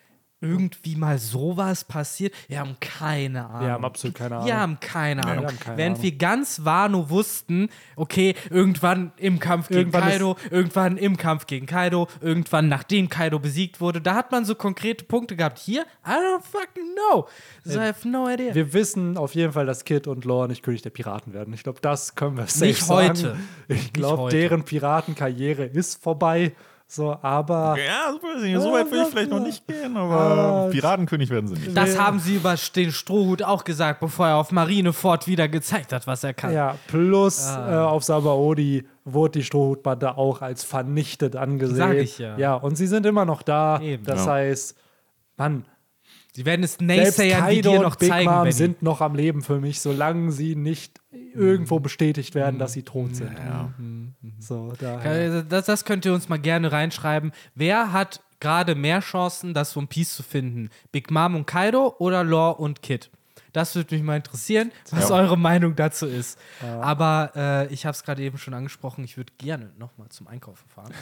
irgendwie mal sowas passiert, wir haben keine Ahnung. Wir haben absolut keine Ahnung. Wir haben keine wir Ahnung. haben keine Während Ahnung. wir ganz Wano wussten, okay, irgendwann im Kampf gegen Irgendwann Kaido, irgendwann im Kampf gegen Kaido, irgendwann nachdem Kaido besiegt wurde, da hat man so konkrete Punkte gehabt. Hier, I don't fucking know. So, I have no idea. Wir wissen auf jeden Fall, dass Kid und Lore nicht König der Piraten werden. Ich glaube, das können wir safe Nicht sagen. heute. Ich glaube, deren Piratenkarriere ist vorbei. So, aber Ja, so weit will ich vielleicht noch nicht gehen, aber Ah, Piratenkönig werden sie nicht. Das haben sie über den Strohhut auch gesagt, bevor er auf Marineford wieder gezeigt hat, was er kann. ja, plus Ah. äh, auf Sabaody wurde die Strohhutbande auch als vernichtet angesehen. Sag ich ja. Ja, und sie sind immer noch da. Eben. Das Ja. heißt, Mann, Sie werden es selbst Naysayern wie dir noch Big zeigen, Mom sind noch am Leben für mich, solange sie nicht irgendwo bestätigt werden, dass sie tot sind. Ja. So, daher. Äh, Das, das könnt ihr uns mal gerne reinschreiben. Wer hat gerade mehr Chancen, das One Piece zu finden? Big Mom und Kaido oder Law und Kid? Das würde mich mal interessieren, was Ja. eure Meinung dazu ist. Aber äh, ich habe es gerade eben schon angesprochen, ich würde gerne nochmal zum Einkaufen fahren.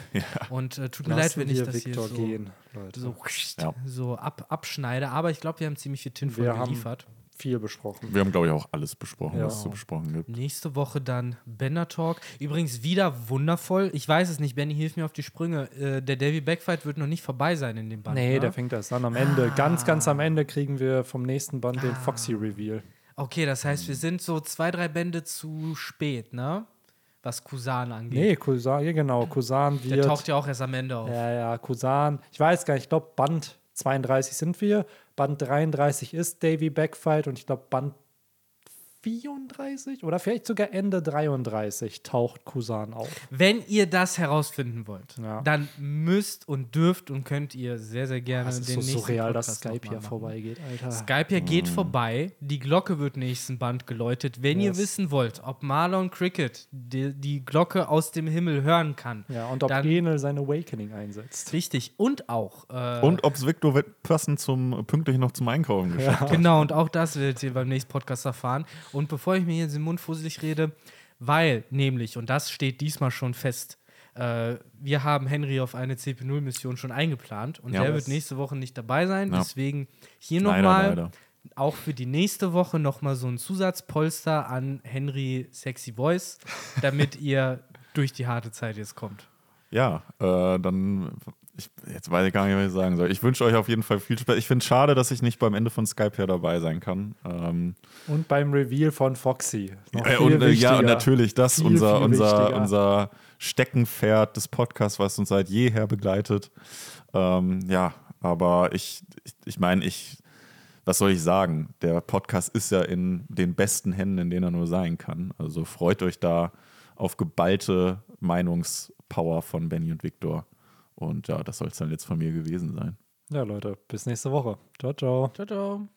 Und äh, tut mir leid, Lassen wenn ich das hier Victor so, gehen, so, Ja. so ab, abschneide. Aber ich glaube, wir haben ziemlich viel Tinfoil Wir haben geliefert. Viel besprochen. Wir haben, glaube ich, auch alles besprochen, Ja. was es zu besprochen gibt. Nächste Woche dann Bender Talk. Übrigens wieder wundervoll. Ich weiß es nicht, Benny, hilf mir auf die Sprünge. Äh, der Davy Backfight wird noch nicht vorbei sein in dem Band. Nee, ne? der fängt erst an am Ende. Ganz, ganz am Ende kriegen wir vom nächsten Band den Foxy-Reveal. Okay, das heißt, wir sind so zwei, drei Bände zu spät, ne? Was Kusan angeht. Nee, Kusan, ja genau, Kusan der wird. taucht ja auch erst am Ende auf. Ja, ja, Kusan. Ich weiß gar nicht, ich glaube, Band 32 sind wir. Band 33 ist Davy Backfight und ich glaube, Band 34 oder vielleicht sogar Ende 33 taucht Kusan auf. Wenn ihr das herausfinden wollt, Ja. dann müsst und dürft und könnt ihr sehr, sehr gerne Es ist den so nächsten surreal, dass Podcast Skype noch mal hier vorbeigeht, Alter. Skype hier geht vorbei. Die Glocke wird nächsten Band geläutet. Wenn Yes. ihr wissen wollt, ob Marlon Cricket die, die Glocke aus dem Himmel hören kann. Ja, und ob dann, Enel sein Awakening einsetzt. Richtig. Und auch. Äh, Und ob es Victor wird passend zum, pünktlich noch zum Einkaufen geschickt hat. Genau, und auch das werdet ihr beim nächsten Podcast erfahren. Und bevor ich mir hier den Mund fusselig rede, weil nämlich, und das steht diesmal schon fest, äh, wir haben Henry auf eine CP0-Mission schon eingeplant und Ja. der wird nächste Woche nicht dabei sein. Ja. Deswegen hier nochmal, auch für die nächste Woche nochmal so ein Zusatzpolster an Henry Sexy Voice, damit ihr durch die harte Zeit jetzt kommt. Ja, äh, dann, ich, jetzt weiß ich gar nicht, was ich sagen soll. Ich wünsche euch auf jeden Fall viel Spaß. Ich finde es schade, dass ich nicht beim Ende von Skype her dabei sein kann. Ähm, Und beim Reveal von Foxy. Äh, und, äh, ja, wichtiger. natürlich, das Viel, unser, viel unser, unser Steckenpferd des Podcasts, was uns seit jeher begleitet. Ähm, ja, aber ich, ich, ich meine, ich, was soll ich sagen? Der Podcast ist ja in den besten Händen, in denen er nur sein kann. Also freut euch da auf geballte Meinungspower von Benny und Victor. Und ja, das soll es dann jetzt von mir gewesen sein. Ja, Leute, bis nächste Woche. Ciao, ciao. Ciao, ciao.